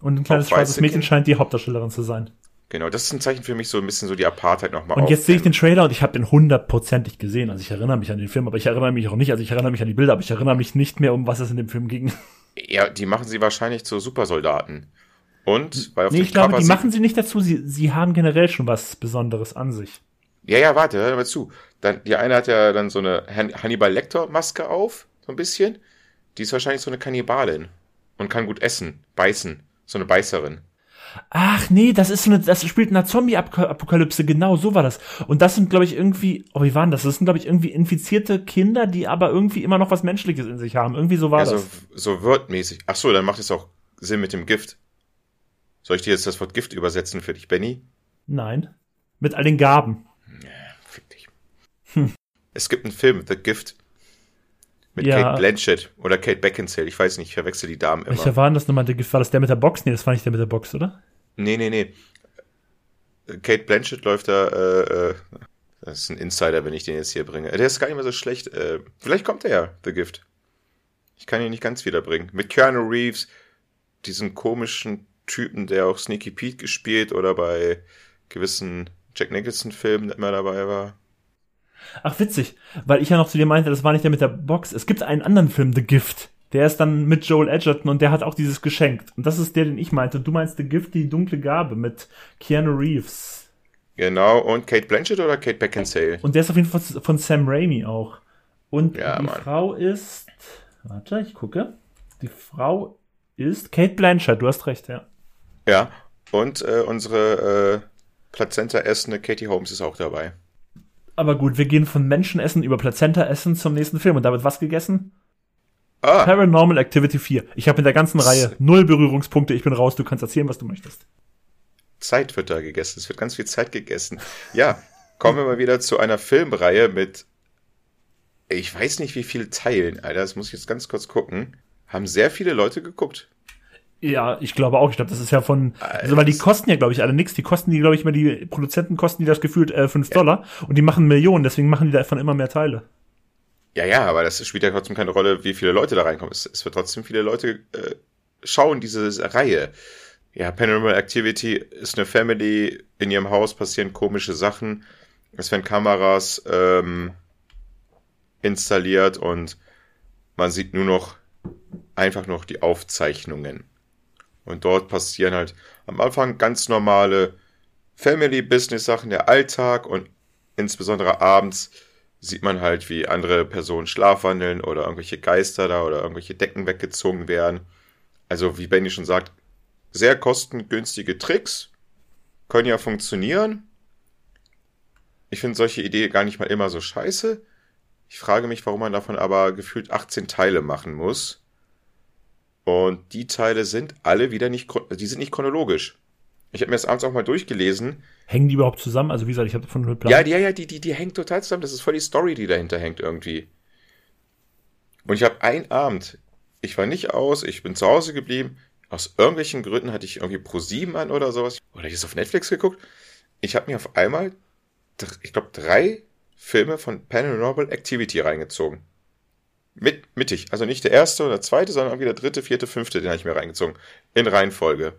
Speaker 1: Und ein kleines schwarzes Mädchen Kinder. scheint die Hauptdarstellerin zu sein.
Speaker 2: Genau, das ist ein Zeichen für mich so ein bisschen so die Apartheid nochmal.
Speaker 1: Und jetzt sehe ich den Trailer und ich habe den hundertprozentig gesehen. Also ich erinnere mich an den Film, aber ich erinnere mich auch nicht. Also ich erinnere mich an die Bilder, aber ich erinnere mich nicht mehr, um was es in dem Film ging. <laughs>
Speaker 2: Ja, die machen sie wahrscheinlich zu Supersoldaten. Und,
Speaker 1: weil auf nee, ich glaube, die machen sie nicht dazu, sie, sie haben generell schon was Besonderes an sich.
Speaker 2: Ja, ja, warte, hör mal zu. Dann, die eine hat ja dann so eine Hannibal Lecter Maske auf, so ein bisschen. Die ist wahrscheinlich so eine Kannibalin. und kann gut essen, beißen. So eine Beißerin.
Speaker 1: Ach nee, das ist so eine, das spielt in einer Zombie-Apokalypse, genau, so war das. Und das sind, glaube ich, irgendwie, oh, wie waren das? Das sind, glaube ich, irgendwie infizierte Kinder, die aber irgendwie immer noch was Menschliches in sich haben. Irgendwie so war
Speaker 2: ja,
Speaker 1: das.
Speaker 2: So, so wordmäßig. Ach so, dann macht es auch Sinn mit dem Gift. Soll ich dir jetzt das Wort Gift übersetzen für dich, Benny?
Speaker 1: Nein. Mit all den Gaben.
Speaker 2: Ja, fick dich. Hm. Es gibt einen Film, The Gift. Mit ja. Kate Blanchett oder Kate Beckinsale. Ich weiß nicht, ich verwechsel die Damen immer.
Speaker 1: Welcher war denn das nochmal? War das der mit der Box? Nee, das war nicht der mit der Box, oder?
Speaker 2: Nee, nee, nee. Kate Blanchett läuft da, äh, äh, das ist ein Insider, wenn ich den jetzt hier bringe. Der ist gar nicht mehr so schlecht. Äh, vielleicht kommt er ja, The Gift. Ich kann ihn nicht ganz wiederbringen. Mit Keanu Reeves, diesen komischen Typen, der auch Sneaky Pete gespielt oder bei gewissen Jack Nicholson-Filmen immer dabei war.
Speaker 1: Ach, witzig, weil ich ja noch zu dir meinte, das war nicht der mit der Box. Es gibt einen anderen Film, The Gift. Der ist dann mit Joel Edgerton und der hat auch dieses geschenkt. Und das ist der, den ich meinte. Du meinst The Gift, die dunkle Gabe mit Keanu Reeves.
Speaker 2: Genau, und Kate Blanchett oder Kate Beckinsale?
Speaker 1: Und der ist auf jeden Fall von Sam Raimi auch. Und
Speaker 2: ja,
Speaker 1: die
Speaker 2: Mann.
Speaker 1: Frau ist. Warte, ich gucke. Die Frau ist Kate Blanchett, du hast recht, ja.
Speaker 2: Ja, und äh, unsere äh, Plazenta-essende Katie Holmes ist auch dabei.
Speaker 1: Aber gut, wir gehen von Menschenessen über Plazenta-Essen zum nächsten Film. Und da wird was gegessen?
Speaker 2: Ah.
Speaker 1: Paranormal Activity 4. Ich habe in der ganzen Reihe null Berührungspunkte. Ich bin raus. Du kannst erzählen, was du möchtest.
Speaker 2: Zeit wird da gegessen. Es wird ganz viel Zeit gegessen. Ja, kommen wir mal wieder zu einer Filmreihe mit, ich weiß nicht wie viele Teilen, Alter. Das muss ich jetzt ganz kurz gucken. Haben sehr viele Leute geguckt.
Speaker 1: Ja, ich glaube auch. Ich glaube, das ist ja von, also weil die kosten ja, glaube ich, alle nichts. Die kosten die, glaube ich, immer die Produzenten kosten die das gefühlt äh, 5 ja. Dollar und die machen Millionen, deswegen machen die davon immer mehr Teile.
Speaker 2: Ja, ja, aber das spielt ja trotzdem keine Rolle, wie viele Leute da reinkommen. Es, es wird trotzdem viele Leute äh, schauen, diese Reihe. Ja, Paranormal Activity ist eine Family, in ihrem Haus passieren komische Sachen. Es werden Kameras ähm, installiert und man sieht nur noch einfach noch die Aufzeichnungen. Und dort passieren halt am Anfang ganz normale Family-Business-Sachen, der Alltag und insbesondere abends sieht man halt, wie andere Personen schlafwandeln oder irgendwelche Geister da oder irgendwelche Decken weggezogen werden. Also, wie Benny schon sagt, sehr kostengünstige Tricks können ja funktionieren. Ich finde solche Ideen gar nicht mal immer so scheiße. Ich frage mich, warum man davon aber gefühlt 18 Teile machen muss. Und die Teile sind alle wieder nicht, die sind nicht chronologisch. Ich habe mir das abends auch mal durchgelesen.
Speaker 1: Hängen die überhaupt zusammen? Also wie gesagt, ich habe von null
Speaker 2: Plan. Ja, ja, ja, die, die, die hängt total zusammen. Das ist voll die Story, die dahinter hängt irgendwie. Und ich habe einen Abend, ich war nicht aus, ich bin zu Hause geblieben. Aus irgendwelchen Gründen hatte ich irgendwie Pro 7 an oder sowas. Oder ich es auf Netflix geguckt. Ich habe mir auf einmal, ich glaube, drei Filme von Paranormal Activity reingezogen. Mit, mittig. Also nicht der erste oder zweite, sondern irgendwie der dritte, vierte, fünfte, den habe ich mir reingezogen. In Reihenfolge.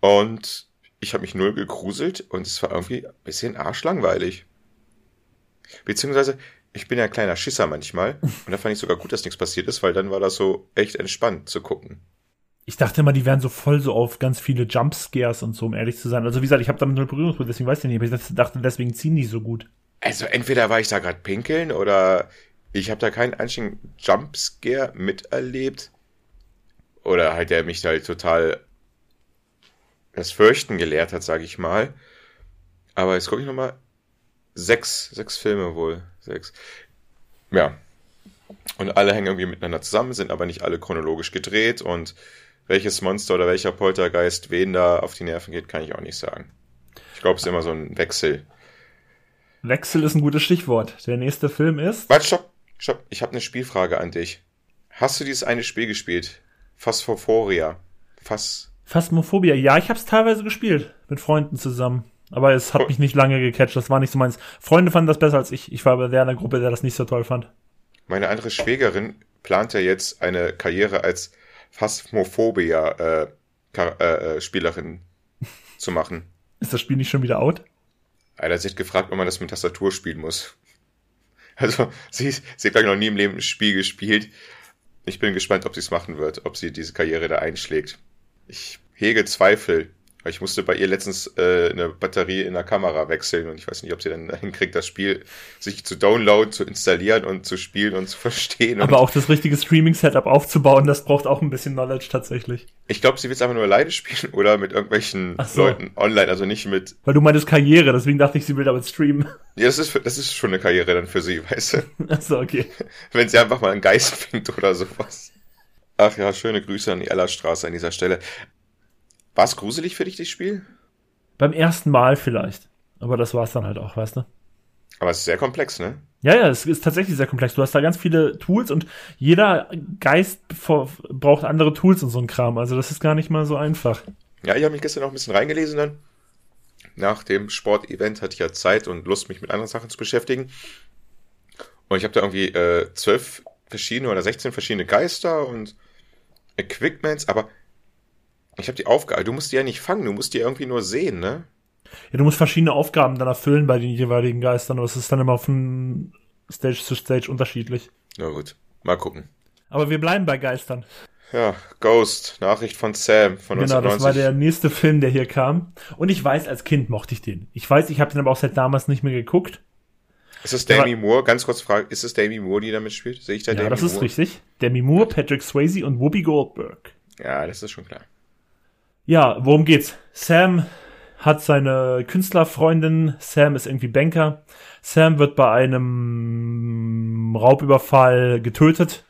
Speaker 2: Und ich habe mich null gegruselt und es war irgendwie ein bisschen arschlangweilig. Beziehungsweise, ich bin ja ein kleiner Schisser manchmal. <laughs> Und da fand ich sogar gut, dass nichts passiert ist, weil dann war das so echt entspannt zu gucken.
Speaker 1: Ich dachte immer, die wären so voll so auf ganz viele Jumpscares und so, um ehrlich zu sein. Also wie gesagt, ich habe damit null Berührungspunkte, deswegen weiß ich nicht, aber ich dachte, deswegen ziehen die so gut.
Speaker 2: Also entweder war ich da gerade pinkeln oder ich habe da keinen einzigen Jumpscare miterlebt. Oder halt der mich halt total das Fürchten gelehrt hat, sage ich mal. Aber jetzt gucke ich nochmal. Sechs, sechs Filme wohl. Sechs. Ja. Und alle hängen irgendwie miteinander zusammen, sind aber nicht alle chronologisch gedreht und welches Monster oder welcher Poltergeist wen da auf die Nerven geht, kann ich auch nicht sagen. Ich glaube, es ist immer so ein Wechsel.
Speaker 1: Wechsel ist ein gutes Stichwort. Der nächste Film ist.
Speaker 2: Warte, stopp. Stopp, ich habe eine Spielfrage an dich. Hast du dieses eine Spiel gespielt? Phosphoria. Phas
Speaker 1: Phasmophobia. Ja, ich habe es teilweise gespielt. Mit Freunden zusammen. Aber es hat oh. mich nicht lange gecatcht. Das war nicht so meins. Freunde fanden das besser als ich. Ich war aber der in der Gruppe, der das nicht so toll fand.
Speaker 2: Meine andere Schwägerin plant ja jetzt eine Karriere als Phasmophobia äh, äh, äh, Spielerin zu machen.
Speaker 1: Ist das Spiel nicht schon wieder out?
Speaker 2: Alter, sie hat gefragt, ob man das mit Tastatur spielen muss. Also, sie, sie hat, glaube noch nie im Leben ein Spiel gespielt. Ich bin gespannt, ob sie es machen wird, ob sie diese Karriere da einschlägt. Ich hege Zweifel. Ich musste bei ihr letztens äh, eine Batterie in der Kamera wechseln und ich weiß nicht, ob sie dann <laughs> hinkriegt, das Spiel sich zu downloaden, zu installieren und zu spielen und zu verstehen.
Speaker 1: Aber auch das richtige Streaming-Setup aufzubauen, das braucht auch ein bisschen Knowledge tatsächlich.
Speaker 2: Ich glaube, sie will es einfach nur alleine spielen <laughs> oder mit irgendwelchen so. Leuten online, also nicht mit.
Speaker 1: Weil du meintest Karriere, deswegen dachte ich, sie will damit streamen. <laughs>
Speaker 2: Ja, das ist, das ist schon eine Karriere dann für sie, weißt du?
Speaker 1: Achso, okay.
Speaker 2: Wenn sie einfach mal einen Geist findet oder sowas. Ach ja, schöne Grüße an die Ellerstraße an dieser Stelle. War es gruselig für dich, das Spiel?
Speaker 1: Beim ersten Mal vielleicht. Aber das war es dann halt auch, weißt du?
Speaker 2: Aber es ist sehr komplex, ne?
Speaker 1: Ja, ja, es ist tatsächlich sehr komplex. Du hast da ganz viele Tools und jeder Geist braucht andere Tools und so ein Kram. Also das ist gar nicht mal so einfach.
Speaker 2: Ja, ich habe mich gestern noch ein bisschen reingelesen dann. Nach dem Sportevent hatte ich ja Zeit und Lust, mich mit anderen Sachen zu beschäftigen. Und ich habe da irgendwie äh, zwölf verschiedene oder 16 verschiedene Geister und Equipments, aber ich habe die Aufgabe, du musst die ja nicht fangen, du musst die irgendwie nur sehen, ne?
Speaker 1: Ja, du musst verschiedene Aufgaben dann erfüllen bei den jeweiligen Geistern, aber es ist dann immer von Stage zu Stage unterschiedlich.
Speaker 2: Na gut, mal gucken.
Speaker 1: Aber wir bleiben bei Geistern.
Speaker 2: Ja, Ghost, Nachricht von Sam von
Speaker 1: genau, 1990. Genau, das war der nächste Film, der hier kam. Und ich weiß, als Kind mochte ich den. Ich weiß, ich habe den aber auch seit damals nicht mehr geguckt.
Speaker 2: Ist es Demi Moore? Ganz kurz Frage, ist es Demi Moore, die damit spielt? Sehe ich da
Speaker 1: ja, Demi das ist richtig. Demi Moore, Patrick Swayze und Whoopi Goldberg.
Speaker 2: Ja, das ist schon klar.
Speaker 1: Ja, worum geht's? Sam hat seine Künstlerfreundin, Sam ist irgendwie Banker. Sam wird bei einem Raubüberfall getötet.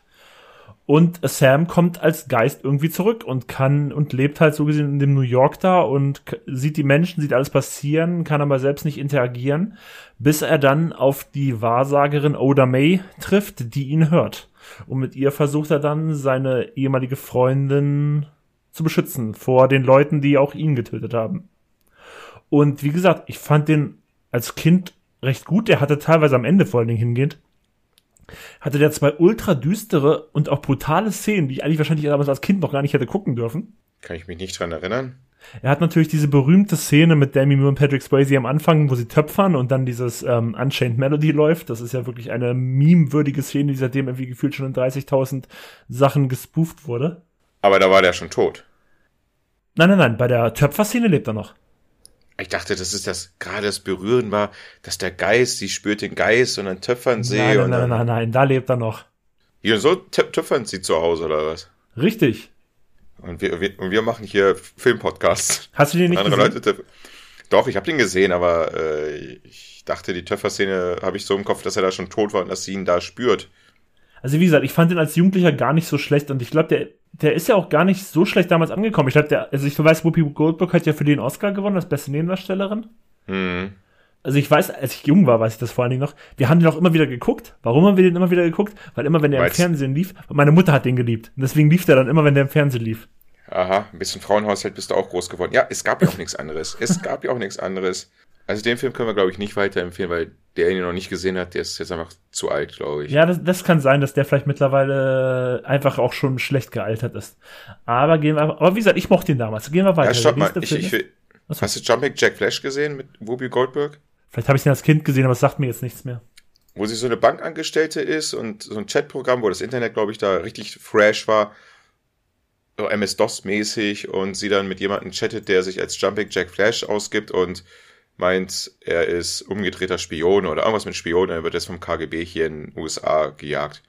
Speaker 1: Und Sam kommt als Geist irgendwie zurück und kann und lebt halt so gesehen in dem New York da und sieht die Menschen, sieht alles passieren, kann aber selbst nicht interagieren, bis er dann auf die Wahrsagerin Oda May trifft, die ihn hört. Und mit ihr versucht er dann seine ehemalige Freundin zu beschützen vor den Leuten, die auch ihn getötet haben. Und wie gesagt, ich fand den als Kind recht gut. Der hatte teilweise am Ende vor allen Dingen hingehend, hatte der zwei ultra düstere und auch brutale Szenen, die ich eigentlich wahrscheinlich damals als Kind noch gar nicht hätte gucken dürfen.
Speaker 2: Kann ich mich nicht dran erinnern.
Speaker 1: Er hat natürlich diese berühmte Szene mit Demi Moore und Patrick Swayze am Anfang, wo sie töpfern und dann dieses ähm, Unchained Melody läuft. Das ist ja wirklich eine meme-würdige Szene, die seitdem irgendwie gefühlt schon in 30.000 Sachen gespooft wurde.
Speaker 2: Aber da war der schon tot.
Speaker 1: Nein, nein, nein, bei der Töpferszene lebt er noch.
Speaker 2: Ich dachte, das ist das, gerade das Berühren war, dass der Geist, sie spürt den Geist und dann töpfern sie.
Speaker 1: Nein, nein,
Speaker 2: nein,
Speaker 1: nein, nein, da lebt er noch.
Speaker 2: Ja, so töpfern sie zu Hause, oder was?
Speaker 1: Richtig.
Speaker 2: Und wir, wir, und wir machen hier Filmpodcasts.
Speaker 1: Hast du den nicht Andere gesehen? Leute
Speaker 2: Doch, ich habe den gesehen, aber äh, ich dachte, die Töpferszene habe ich so im Kopf, dass er da schon tot war und dass sie ihn da spürt.
Speaker 1: Also wie gesagt, ich fand den als Jugendlicher gar nicht so schlecht und ich glaube, der, der ist ja auch gar nicht so schlecht damals angekommen. Ich glaube, also ich weiß, Whoopi Goldberg hat ja für den Oscar gewonnen als beste Nebendarstellerin. Mhm. Also ich weiß, als ich jung war, weiß ich das vor allen Dingen noch. Wir haben den auch immer wieder geguckt. Warum haben wir den immer wieder geguckt? Weil immer, wenn der Weil's im Fernsehen lief, meine Mutter hat den geliebt. Und deswegen lief der dann immer, wenn der im Fernsehen lief.
Speaker 2: Aha, ein bisschen Frauenhaushalt bist du auch groß geworden. Ja, es gab ja auch nichts anderes. Es gab ja auch nichts anderes. Also den Film können wir, glaube ich, nicht weiterempfehlen, weil der ihn noch nicht gesehen hat, der ist jetzt einfach zu alt, glaube ich.
Speaker 1: Ja, das, das kann sein, dass der vielleicht mittlerweile einfach auch schon schlecht gealtert ist. Aber gehen wir, aber wie gesagt, ich mochte ihn damals. Gehen wir weiter. Ja,
Speaker 2: stopp mal. Ich, ich will, hast du Jumping Jack Flash gesehen mit Whoopi Goldberg?
Speaker 1: Vielleicht habe ich ihn als Kind gesehen, aber es sagt mir jetzt nichts mehr.
Speaker 2: Wo sie so eine Bankangestellte ist und so ein Chatprogramm, wo das Internet, glaube ich, da richtig fresh war, so MS-DOS-mäßig und sie dann mit jemandem chattet, der sich als Jumping Jack Flash ausgibt und meint, er ist umgedrehter Spion oder irgendwas mit Spion, er wird jetzt vom KGB hier in den USA gejagt.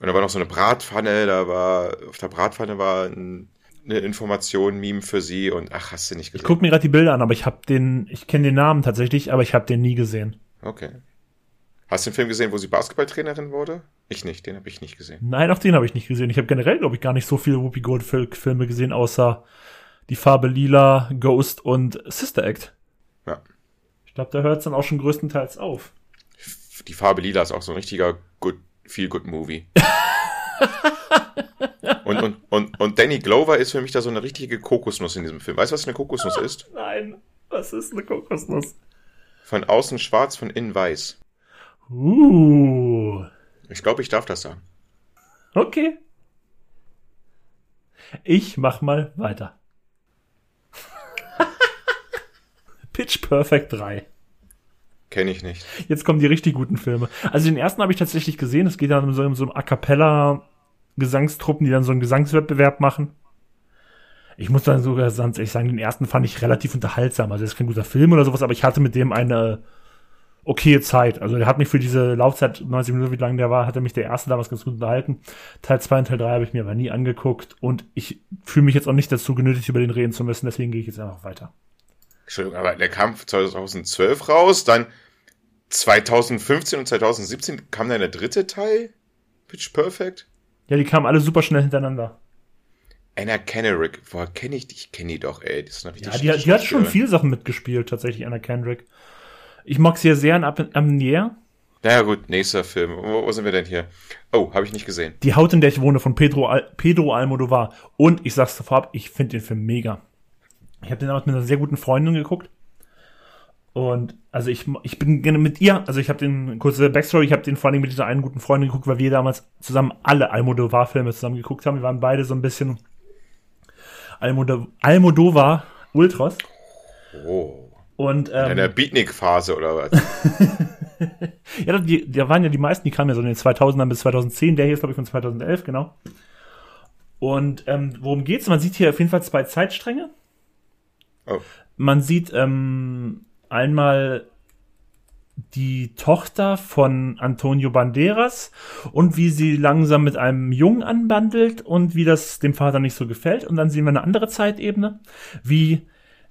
Speaker 2: Und da war noch so eine Bratpfanne, da war, auf der Bratpfanne war ein, eine Information, Meme für sie und ach, hast du nicht
Speaker 1: gesehen. Ich guck mir gerade die Bilder an, aber ich habe den, ich kenne den Namen tatsächlich, aber ich habe den nie gesehen.
Speaker 2: Okay. Hast du den Film gesehen, wo sie Basketballtrainerin wurde? Ich nicht, den habe ich nicht gesehen.
Speaker 1: Nein, auch den habe ich nicht gesehen. Ich habe generell, glaube ich, gar nicht so viele Whoopi Goldberg-Filme gesehen, außer die Farbe Lila, Ghost und Sister Act. Ich glaube, da hört es dann auch schon größtenteils auf.
Speaker 2: Die Farbe Lila ist auch so ein richtiger good, feel good Movie. <laughs> und, und, und, und Danny Glover ist für mich da so eine richtige Kokosnuss in diesem Film. Weißt du, was eine Kokosnuss ist? <laughs>
Speaker 1: Nein, was ist eine Kokosnuss?
Speaker 2: Von außen schwarz, von innen weiß.
Speaker 1: Uh.
Speaker 2: Ich glaube, ich darf das sagen.
Speaker 1: Okay. Ich mach mal weiter. Pitch Perfect 3.
Speaker 2: Kenne ich nicht.
Speaker 1: Jetzt kommen die richtig guten Filme. Also den ersten habe ich tatsächlich gesehen. Es geht ja um so, um so A Cappella Gesangstruppen, die dann so einen Gesangswettbewerb machen. Ich muss dann sogar sonst ehrlich sagen, den ersten fand ich relativ unterhaltsam. Also, das ist kein guter Film oder sowas, aber ich hatte mit dem eine okaye Zeit. Also, der hat mich für diese Laufzeit, 90 Minuten, wie lang der war, hatte mich der erste damals ganz gut unterhalten. Teil 2 und Teil 3 habe ich mir aber nie angeguckt und ich fühle mich jetzt auch nicht dazu genötigt, über den reden zu müssen, deswegen gehe ich jetzt einfach weiter.
Speaker 2: Entschuldigung, aber der kam 2012 raus, dann 2015 und 2017 kam dann der dritte Teil? Pitch Perfect?
Speaker 1: Ja, die kamen alle super schnell hintereinander.
Speaker 2: Anna Kendrick, woher kenne ich die? Ich kenne die doch, ey. Das ist eine
Speaker 1: ja, die, die hat schon viele Sachen mitgespielt, tatsächlich, Anna Kendrick. Ich mag sie ja sehr in Amnier.
Speaker 2: Naja, gut, nächster Film. Wo, wo, sind wir denn hier? Oh, habe ich nicht gesehen.
Speaker 1: Die Haut, in der ich wohne, von Pedro, Al Pedro Almodovar. Und ich sag's vorab, ich finde den Film mega. Ich habe den damals mit einer sehr guten Freundin geguckt. Und also ich, ich bin gerne mit ihr, also ich habe den, kurze Backstory, ich habe den vor allem mit dieser einen guten Freundin geguckt, weil wir damals zusammen alle Almodovar-Filme zusammen geguckt haben. Wir waren beide so ein bisschen Almodovar, Almodovar Ultras.
Speaker 2: Oh.
Speaker 1: Und, ähm,
Speaker 2: In der Beatnik-Phase oder was? <laughs>
Speaker 1: ja, die, die waren ja die meisten, die kamen ja so in den 2000ern bis 2010. Der hier ist, glaube ich, von 2011, genau. Und ähm, worum geht's? Man sieht hier auf jeden Fall zwei Zeitstränge.
Speaker 2: Oh.
Speaker 1: Man sieht ähm, einmal die Tochter von Antonio Banderas und wie sie langsam mit einem Jungen anbandelt und wie das dem Vater nicht so gefällt. Und dann sehen wir eine andere Zeitebene, wie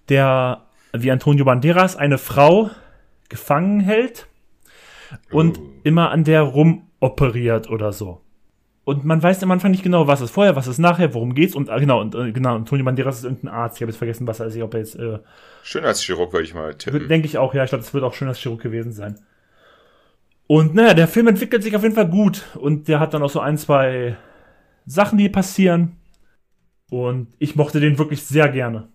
Speaker 1: der, wie Antonio Banderas eine Frau gefangen hält und
Speaker 2: Oh.
Speaker 1: immer an der rumoperiert oder so. Und man weiß am Anfang nicht genau, was ist vorher, was ist nachher, worum geht's und äh, genau, und äh, genau, Antonio Banderas ist irgendein Arzt. Ich habe jetzt vergessen, was er ist, ob er jetzt äh,
Speaker 2: Schönheitschirurg würde ich mal tippen.
Speaker 1: Denke ich auch, ja. Ich glaube, das wird auch schön als Chirurg gewesen sein. Und naja, der Film entwickelt sich auf jeden Fall gut. Und der hat dann auch so ein, zwei Sachen, die passieren. Und ich mochte den wirklich sehr gerne.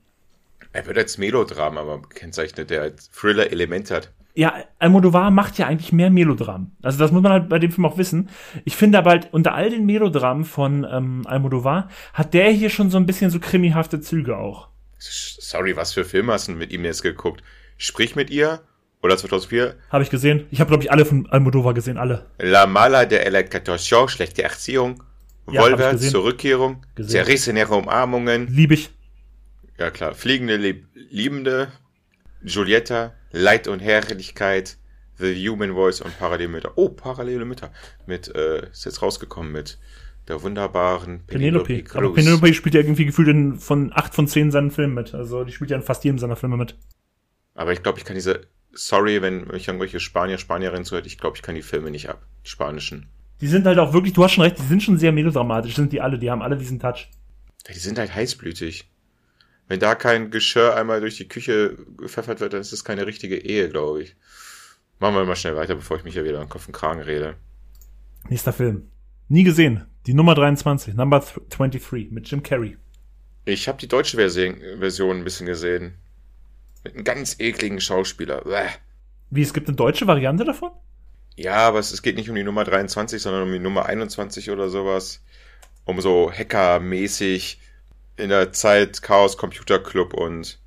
Speaker 2: Er wird als Melodram aber gekennzeichnet, der als Thriller-Element hat.
Speaker 1: Ja, Almodovar macht ja eigentlich mehr Melodram. Also das muss man halt bei dem Film auch wissen. Ich finde aber halt, unter all den Melodramen von ähm, Almodovar hat der hier schon so ein bisschen so krimihafte Züge auch.
Speaker 2: Sorry, was für Filme hast du mit ihm jetzt geguckt? Sprich mit ihr? Oder 2004?
Speaker 1: Habe ich gesehen. Ich habe, glaube ich, alle von Almodovar gesehen, alle.
Speaker 2: La Mala de Catorcion, schlechte Erziehung.
Speaker 1: Ja,
Speaker 2: Volver. Zurückkehrung.
Speaker 1: Gesehen.
Speaker 2: Zerrissene Umarmungen.
Speaker 1: Lieb ich.
Speaker 2: Ja klar, Fliegende Lieb Liebende. Giulietta, Leid und Herrlichkeit. The Human Voice und Parallele Mütter. Oh, Parallele Mütter. Mit, äh, ist jetzt rausgekommen mit der wunderbaren
Speaker 1: Penelope.
Speaker 2: Cruz.
Speaker 1: Aber Penelope spielt ja irgendwie gefühlt in von acht von zehn seinen Filmen mit. Also die spielt ja in fast jedem seiner Filme mit.
Speaker 2: Aber ich glaube, ich kann diese, sorry, wenn mich irgendwelche Spanier, Spanierinnen zuhört, ich glaube, ich kann die Filme nicht ab. Die spanischen.
Speaker 1: Die sind halt auch wirklich, du hast schon recht, die sind schon sehr melodramatisch, sind die alle, die haben alle diesen Touch.
Speaker 2: Ja, Die sind halt heißblütig. Wenn da kein Geschirr einmal durch die Küche gepfeffert wird, dann ist das keine richtige Ehe, glaube ich. Machen wir mal schnell weiter, bevor ich mich hier wieder an Kopf und Kragen rede.
Speaker 1: Nächster Film. Nie gesehen. Die Nummer 23, Number 23 mit Jim Carrey.
Speaker 2: Ich habe die deutsche Version, Version ein bisschen gesehen. Mit einem ganz ekligen Schauspieler. Bäh.
Speaker 1: Wie, es gibt eine deutsche Variante davon?
Speaker 2: Ja, aber es, es geht nicht um die Nummer 23, sondern um die Nummer 21 oder sowas. Um so Hacker-mäßig in der Zeit Chaos Computer Club und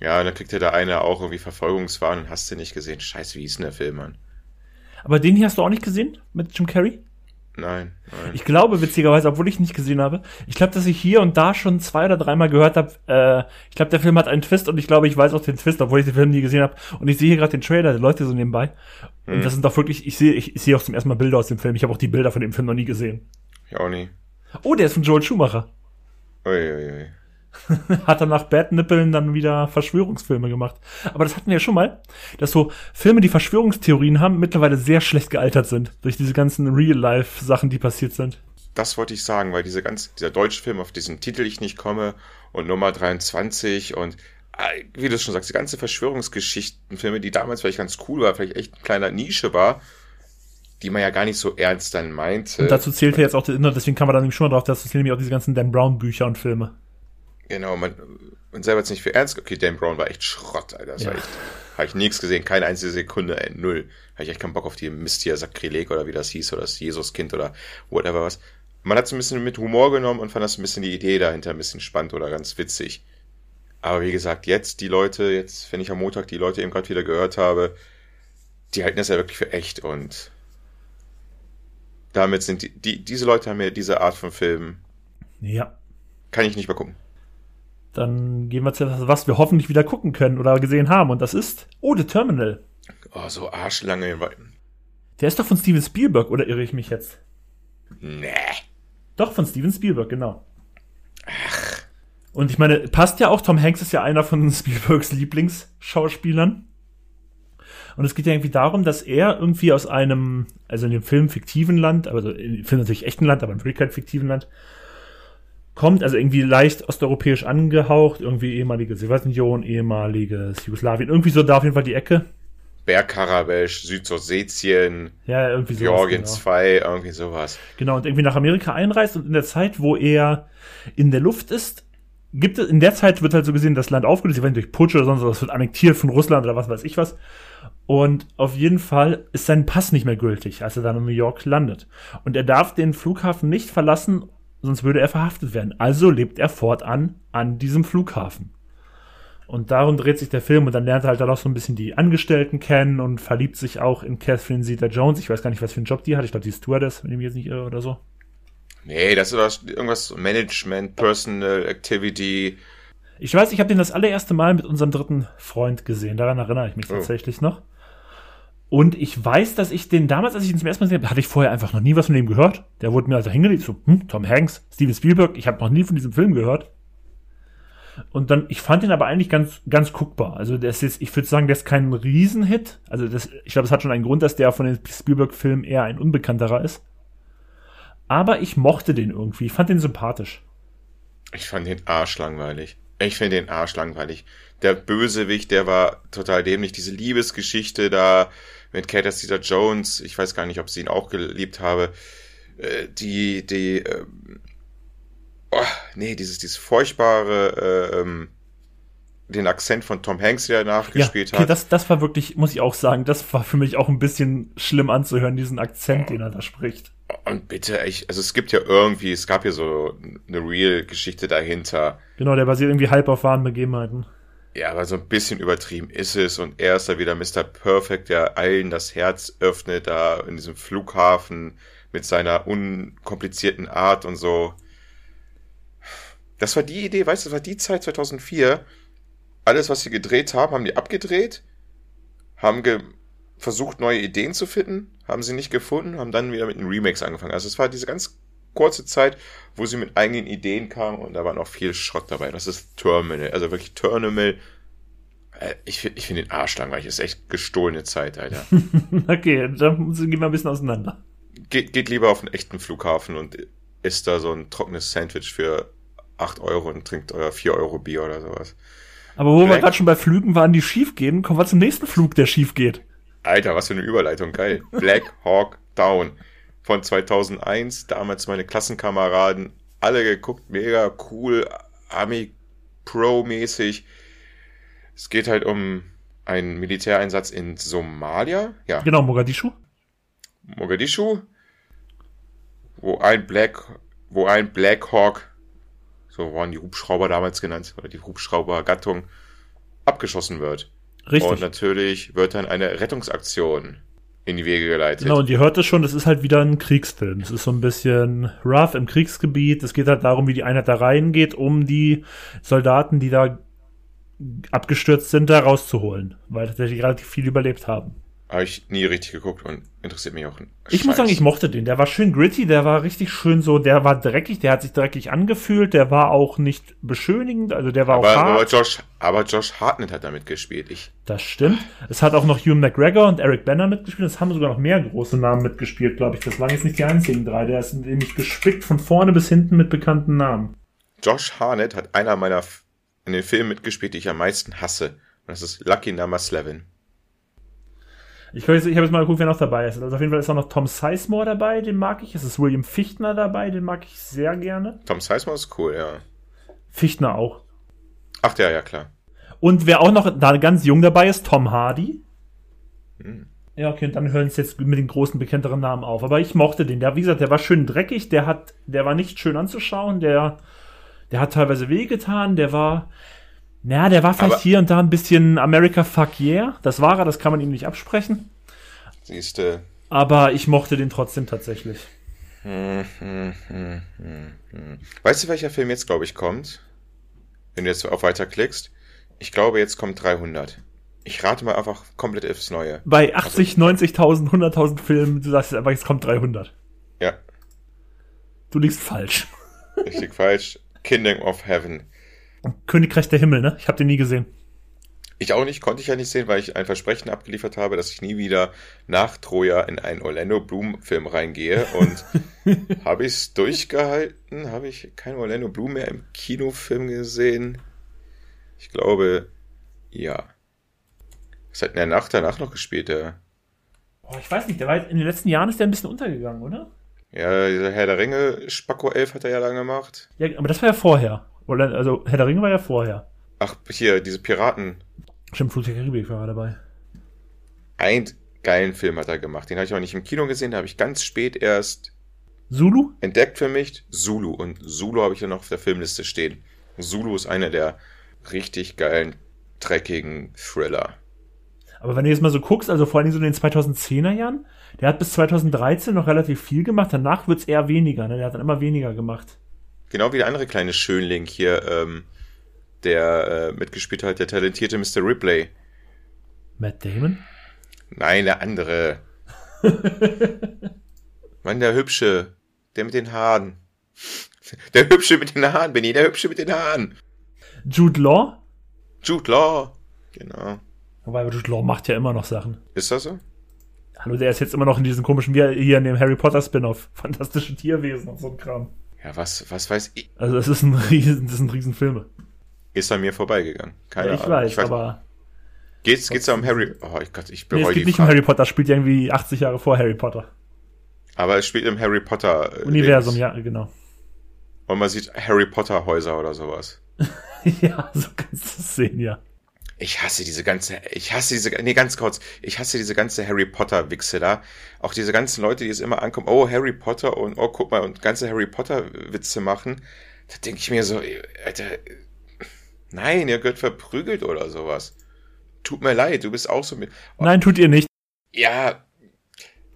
Speaker 2: ja, dann kriegt ja der eine auch irgendwie Verfolgungswahn und hast du nicht gesehen. Scheiße, wie hieß denn der Film, Mann?
Speaker 1: Aber den hier hast du auch nicht gesehen mit Jim Carrey?
Speaker 2: Nein, nein.
Speaker 1: Ich glaube, witzigerweise, obwohl ich ihn nicht gesehen habe, ich glaube, dass ich hier und da schon zwei oder dreimal gehört habe, äh, ich glaube, der Film hat einen Twist und ich glaube, ich weiß auch den Twist, obwohl ich den Film nie gesehen habe. Und ich sehe hier gerade den Trailer, der läuft hier so nebenbei. Und
Speaker 2: Hm.
Speaker 1: das sind doch wirklich, ich sehe, ich, ich sehe auch zum ersten Mal Bilder aus dem Film. Ich habe auch die Bilder von dem Film noch nie gesehen.
Speaker 2: Ich auch nie.
Speaker 1: Oh, der ist von Joel Schumacher.
Speaker 2: Uiuiui. <laughs>
Speaker 1: Hat dann nach Bad Nippeln dann wieder Verschwörungsfilme gemacht. Aber das hatten wir ja schon mal, dass so Filme, die Verschwörungstheorien haben, mittlerweile sehr schlecht gealtert sind. Durch diese ganzen Real-Life-Sachen, die passiert sind.
Speaker 2: Das wollte ich sagen, weil diese ganz, dieser deutsche Film, auf diesen Titel ich nicht komme und Nummer 23 und äh, wie du schon sagst, die ganze Verschwörungsgeschichtenfilme, die damals vielleicht ganz cool war, vielleicht echt ein kleiner Nische war, die man ja gar nicht so ernst dann meinte.
Speaker 1: Und dazu zählt ja jetzt auch, deswegen kann man da nämlich schon mal drauf, dazu zählen nämlich auch diese ganzen Dan Brown Bücher und Filme.
Speaker 2: Genau, man, man selber jetzt nicht für ernst. Okay, Dan Brown war echt Schrott, Alter. Das
Speaker 1: Ja.
Speaker 2: war echt, habe ich nichts gesehen, keine einzige Sekunde, ey, null. Habe ich echt keinen Bock auf die Mist hier, Sakrileg oder wie das hieß, oder das Jesuskind oder whatever was. Man hat es ein bisschen mit Humor genommen und fand das ein bisschen die Idee dahinter ein bisschen spannend oder ganz witzig. Aber wie gesagt, jetzt die Leute, jetzt, wenn ich am Montag die Leute eben gerade wieder gehört habe, die halten das ja wirklich für echt und damit sind die, die diese Leute haben mir diese Art von Filmen,
Speaker 1: Ja.
Speaker 2: kann ich nicht mehr gucken.
Speaker 1: Dann gehen wir zu etwas, was wir hoffentlich wieder gucken können oder gesehen haben. Und das ist Oh, The Terminal.
Speaker 2: Oh, so arschlange.
Speaker 1: Der ist doch von Steven Spielberg, oder irre ich mich jetzt?
Speaker 2: Nee.
Speaker 1: Doch, von Steven Spielberg, genau. Ach. Und ich meine, passt ja auch, Tom Hanks ist ja einer von <laughs> Spielbergs Lieblingsschauspielern. Und es geht ja irgendwie darum, dass er irgendwie aus einem, also in dem Film fiktiven Land, also in dem Film natürlich echten Land, aber in Wirklichkeit fiktiven Land, kommt, also irgendwie leicht osteuropäisch angehaucht, irgendwie ehemalige Sowjetunion, ehemaliges Jugoslawien, irgendwie so da auf jeden Fall die Ecke.
Speaker 2: Bergkarabesch, Südossetien,
Speaker 1: ja, irgendwie sowas,
Speaker 2: Georgien genau. 2, irgendwie sowas.
Speaker 1: Genau, und irgendwie nach Amerika einreist und in der Zeit, wo er in der Luft ist, gibt es, in der Zeit wird halt so gesehen das Land aufgelöst, sie werden durch Putsch oder sonst was, wird annektiert von Russland oder was weiß ich was. Und auf jeden Fall ist sein Pass nicht mehr gültig, als er dann in New York landet. Und er darf den Flughafen nicht verlassen, sonst würde er verhaftet werden. Also lebt er fortan an diesem Flughafen. Und darum dreht sich der Film und dann lernt er halt dann auch so ein bisschen die Angestellten kennen und verliebt sich auch in Catherine Zeta-Jones. Ich weiß gar nicht, was für einen Job die hat. Ich glaube, die ist Stewardess, wenn ich mich jetzt nicht irre oder so.
Speaker 2: Nee, das ist irgendwas Management, Personal Activity.
Speaker 1: Ich weiß, ich habe den das allererste Mal mit unserem dritten Freund gesehen. Daran erinnere ich mich oh. tatsächlich noch. Und ich weiß, dass ich den damals, als ich ihn zum ersten Mal gesehen habe, hatte ich vorher einfach noch nie was von dem gehört. Der wurde mir also hingelegt, so, hm, Tom Hanks, Steven Spielberg, ich habe noch nie von diesem Film gehört. Und dann, ich fand ihn aber eigentlich ganz, ganz guckbar. Also der ist jetzt, ich würde sagen, der ist kein Riesenhit. Also das, ich glaube, es hat schon einen Grund, dass der von den Spielberg-Filmen eher ein unbekannterer ist. Aber ich mochte den irgendwie. Ich fand den sympathisch.
Speaker 2: Ich fand den arschlangweilig. Ich finde den arschlangweilig. Der Bösewicht, der war total dämlich. Diese Liebesgeschichte da mit Kate Cedar Jones, ich weiß gar nicht, ob sie ihn auch geliebt habe. Äh, die, die, äh, oh, nee, dieses, dieses furchtbare, äh, ähm, den Akzent von Tom Hanks, der nachgespielt ja, okay, hat.
Speaker 1: Das, das war wirklich, muss ich auch sagen, das war für mich auch ein bisschen schlimm anzuhören, diesen Akzent, den er da spricht.
Speaker 2: Und bitte, ich, also es gibt ja irgendwie, es gab ja so eine Real-Geschichte dahinter.
Speaker 1: Genau, der basiert irgendwie halb auf wahren Begebenheiten.
Speaker 2: Ja, aber so ein bisschen übertrieben ist es und er ist da wieder Mr. Perfect, der allen das Herz öffnet, da in diesem Flughafen mit seiner unkomplizierten Art und so. Das war die Idee, weißt du, das war die Zeit 2004. Alles, was sie gedreht haben, haben die abgedreht, haben versucht, neue Ideen zu finden, haben sie nicht gefunden, haben dann wieder mit den Remakes angefangen. Also es war diese ganz kurze Zeit, wo sie mit eigenen Ideen kamen und da war noch viel Schrott dabei. Das ist Terminal, also wirklich Terminal. Äh, ich, ich finde den Arsch langweilig. Ist echt gestohlene Zeit, Alter. <laughs>
Speaker 1: okay, da gehen wir ein bisschen auseinander.
Speaker 2: Geht, geht lieber auf einen echten Flughafen und isst da so ein trockenes Sandwich für 8 Euro und trinkt euer 4 Euro Bier oder sowas.
Speaker 1: Aber wo Black wir gerade schon bei Flügen waren, die schief gehen, kommen wir zum nächsten Flug, der schief geht.
Speaker 2: Alter, was für eine Überleitung, geil. <laughs> Black Hawk Down von 2001, damals meine Klassenkameraden, alle geguckt, mega cool, Army Pro-mäßig. Es geht halt um einen Militäreinsatz in Somalia. Ja.
Speaker 1: Genau, Mogadischu.
Speaker 2: Mogadischu, wo ein Black, wo ein Black Hawk, so waren die Hubschrauber damals genannt, oder die Hubschraubergattung, abgeschossen wird. Richtig. Und natürlich wird dann eine Rettungsaktion in die Wege geleitet.
Speaker 1: Genau, und ihr hört es schon, das ist halt wieder ein Kriegsfilm. Es ist so ein bisschen rough im Kriegsgebiet. Es geht halt darum, wie die Einheit da reingeht, um die Soldaten, die da abgestürzt sind, da rauszuholen, weil tatsächlich relativ viel überlebt haben.
Speaker 2: Habe ich nie richtig geguckt und interessiert mich auch.
Speaker 1: Ich Scheiß. muss sagen, ich mochte den. Der war schön gritty, der war richtig schön so, der war dreckig, der hat sich dreckig angefühlt, der war auch nicht beschönigend, also der war
Speaker 2: aber,
Speaker 1: auch hart.
Speaker 2: Aber Josh, aber Josh Hartnett hat da mitgespielt. Ich.
Speaker 1: Das stimmt. Es hat auch noch Hugh McGregor und Eric Banner mitgespielt. Es haben sogar noch mehr große Namen mitgespielt, glaube ich. Das waren jetzt nicht die einzigen drei. Der ist nämlich gespickt von vorne bis hinten mit bekannten Namen.
Speaker 2: Josh Hartnett hat einer meiner in den Filmen mitgespielt, die ich am meisten hasse. Und das ist Lucky Number Slevin.
Speaker 1: Ich, ich habe jetzt mal geguckt, wer noch dabei ist. Also auf jeden Fall ist auch noch Tom Sizemore dabei, den mag ich. Es ist William Fichtner dabei, den mag ich sehr gerne.
Speaker 2: Tom Sizemore ist cool, ja.
Speaker 1: Fichtner auch.
Speaker 2: Ach ja, ja, klar.
Speaker 1: Und wer auch noch da ganz jung dabei ist, Tom Hardy. Hm. Ja, okay, und dann hören es jetzt mit den großen, bekannteren Namen auf. Aber ich mochte den. Der, wie gesagt, der war schön dreckig, der hat, der war nicht schön anzuschauen, der, der hat teilweise wehgetan, der war, naja, der war vielleicht Aber hier und da ein bisschen America Fuck Yeah. Das war er, das kann man ihm nicht absprechen.
Speaker 2: Siehste.
Speaker 1: Aber ich mochte den trotzdem tatsächlich.
Speaker 2: Hm, hm, hm, weißt du, welcher Film jetzt, glaube ich, kommt? wenn du jetzt auf Weiter klickst. Ich glaube, jetzt kommt 300. Ich rate mal einfach komplett aufs Neue.
Speaker 1: Bei 80, also, 90.000, 100.000 Filmen, du sagst einfach, jetzt kommt 300.
Speaker 2: Ja.
Speaker 1: Du liegst falsch.
Speaker 2: Richtig falsch. Kingdom of Heaven.
Speaker 1: Königreich der Himmel, ne? Ich habe den nie gesehen.
Speaker 2: Ich auch nicht, konnte ich ja nicht sehen, weil ich ein Versprechen abgeliefert habe, dass ich nie wieder nach Troja in einen Orlando Bloom Film reingehe. Und <laughs> habe ich es durchgehalten? Habe ich keinen Orlando Bloom mehr im Kinofilm gesehen? Ich glaube, ja. Was hat in der Nacht danach noch gespielt, der?
Speaker 1: Oh, ich weiß nicht, der war in den letzten Jahren ist der ein bisschen untergegangen, oder?
Speaker 2: Ja, dieser Herr der Ringe, Spacko 11 hat er ja lange gemacht.
Speaker 1: Ja, aber das war ja vorher. Oder, also, Herr der Ringe war ja vorher.
Speaker 2: Ach, hier, diese Piraten.
Speaker 1: Stimmt, Flug der Karibik war dabei.
Speaker 2: Ein geilen Film hat er gemacht. Den habe ich auch nicht im Kino gesehen, den habe ich ganz spät erst
Speaker 1: Zulu?
Speaker 2: entdeckt für mich. Zulu. Und Zulu habe ich ja noch auf der Filmliste stehen. Zulu ist einer der richtig geilen, dreckigen Thriller.
Speaker 1: Aber wenn du jetzt mal so guckst, also vor allem so in den 2010er Jahren, der hat bis 2013 noch relativ viel gemacht, danach wird es eher weniger, ne? Der hat dann immer weniger gemacht.
Speaker 2: Genau wie der andere kleine Schönling hier, ähm, der äh, mitgespielt hat, der talentierte Mr. Ripley.
Speaker 1: Matt Damon?
Speaker 2: Nein, der andere. <laughs> Mann, der Hübsche. Der mit den Haaren. Der Hübsche mit den Haaren, Benny, der Hübsche mit den Haaren.
Speaker 1: Jude Law?
Speaker 2: Jude Law, genau.
Speaker 1: Wobei Jude Law macht ja immer noch Sachen.
Speaker 2: Ist das so?
Speaker 1: Hallo, der ist jetzt immer noch in diesem komischen, wie hier in dem Harry Potter Spin-off. <laughs> Fantastische Tierwesen und so ein Kram.
Speaker 2: Ja, was, was weiß ich?
Speaker 1: Also, das ist ein riesen, das sind Riesenfilme
Speaker 2: ist an mir vorbeigegangen. Keine
Speaker 1: ja, ich
Speaker 2: Ahnung.
Speaker 1: Weiß, ich weiß, aber.
Speaker 2: Geht's, geht's da um Harry? Oh Gott, ich bereue
Speaker 1: nee, es geht nicht Frage. um Harry Potter, spielt ja irgendwie 80 Jahre vor Harry Potter.
Speaker 2: Aber es spielt im Harry Potter
Speaker 1: äh, Universum, Dings. ja, genau.
Speaker 2: Und man sieht Harry Potter Häuser oder sowas. <laughs>
Speaker 1: ja, so kannst du es sehen, ja.
Speaker 2: Ich hasse diese ganze, ich hasse diese, nee, ganz kurz, ich hasse diese ganze Harry Potter Wichse da. Auch diese ganzen Leute, die es immer ankommen, oh, Harry Potter und, oh, guck mal, und ganze Harry Potter Witze machen. Da denke ich mir so, Alter, Nein, ihr gehört verprügelt oder sowas. Tut mir leid, du bist auch so mit.
Speaker 1: Oh. Nein, tut ihr nicht.
Speaker 2: Ja,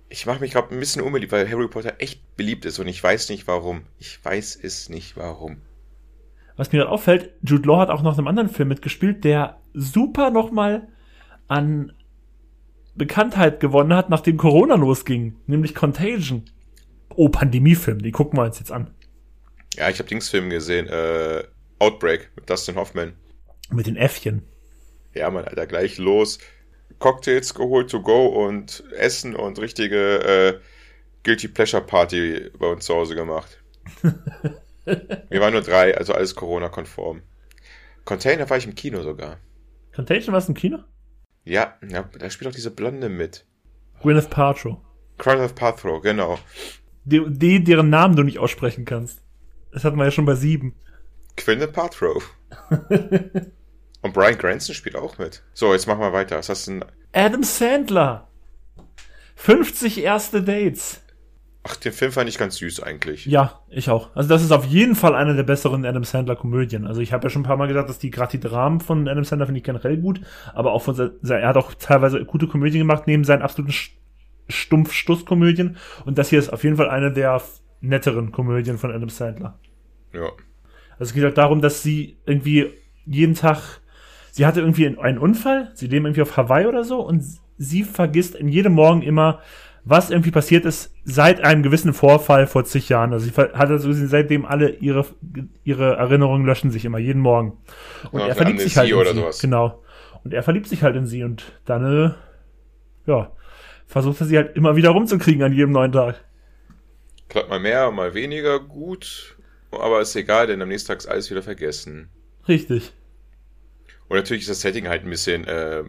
Speaker 2: ich mache mich gerade ein bisschen unbeliebt, weil Harry Potter echt beliebt ist und ich weiß nicht warum. Ich weiß es nicht warum.
Speaker 1: Was mir gerade auffällt, Jude Law hat auch noch in einem anderen Film mitgespielt, der super nochmal an Bekanntheit gewonnen hat, nachdem Corona losging, nämlich Contagion. Oh, Pandemiefilm, die gucken wir uns jetzt an.
Speaker 2: Ja, ich habe Dingsfilm gesehen, äh, Outbreak mit Dustin Hoffman.
Speaker 1: Mit den Äffchen.
Speaker 2: Ja, man, Alter, gleich los. Cocktails geholt to go und Essen und richtige äh, Guilty Pleasure Party bei uns zu Hause gemacht. <laughs> Wir waren nur drei, also alles Corona-konform. Container war ich im Kino sogar.
Speaker 1: Contagion warst du im Kino?
Speaker 2: Ja, ja, da spielt auch diese Blonde mit.
Speaker 1: Gwyneth Paltrow.
Speaker 2: Gwyneth Paltrow, genau.
Speaker 1: Die, die, deren Namen du nicht aussprechen kannst. Das hatten wir ja schon bei sieben.
Speaker 2: Gwyneth Paltrow. <laughs> Und Brian Cranston spielt auch mit. So, jetzt machen wir weiter. Was hast du denn?
Speaker 1: Adam Sandler. 50 erste Dates.
Speaker 2: Ach, den Film fand ich ganz süß eigentlich.
Speaker 1: Ja, ich auch. Also das ist auf jeden Fall eine der besseren Adam Sandler Komödien. Also ich habe ja schon ein paar Mal gesagt, dass die gerade die Dramen von Adam Sandler finde ich generell gut, aber auch von er hat auch teilweise gute Komödien gemacht neben seinen absoluten stumpf Stusskomödien und das hier ist auf jeden Fall eine der netteren Komödien von Adam Sandler.
Speaker 2: Ja.
Speaker 1: Also es geht halt darum, dass sie irgendwie jeden Tag, sie hatte irgendwie einen Unfall, sie leben irgendwie auf Hawaii oder so und sie vergisst in jedem Morgen immer, was irgendwie passiert ist seit einem gewissen Vorfall vor zig Jahren. Also sie hat also seitdem alle ihre, ihre Erinnerungen löschen sich immer, jeden Morgen. Und ja, er verliebt sich halt in sie. Sowas. Genau. Und er verliebt sich halt in sie und dann, äh, ja, versucht er sie halt immer wieder rumzukriegen an jedem neuen Tag.
Speaker 2: Klappt mal mehr, mal weniger gut. Aber ist egal, denn am nächsten Tag ist alles wieder vergessen.
Speaker 1: Richtig.
Speaker 2: Und natürlich ist das Setting halt ein bisschen äh,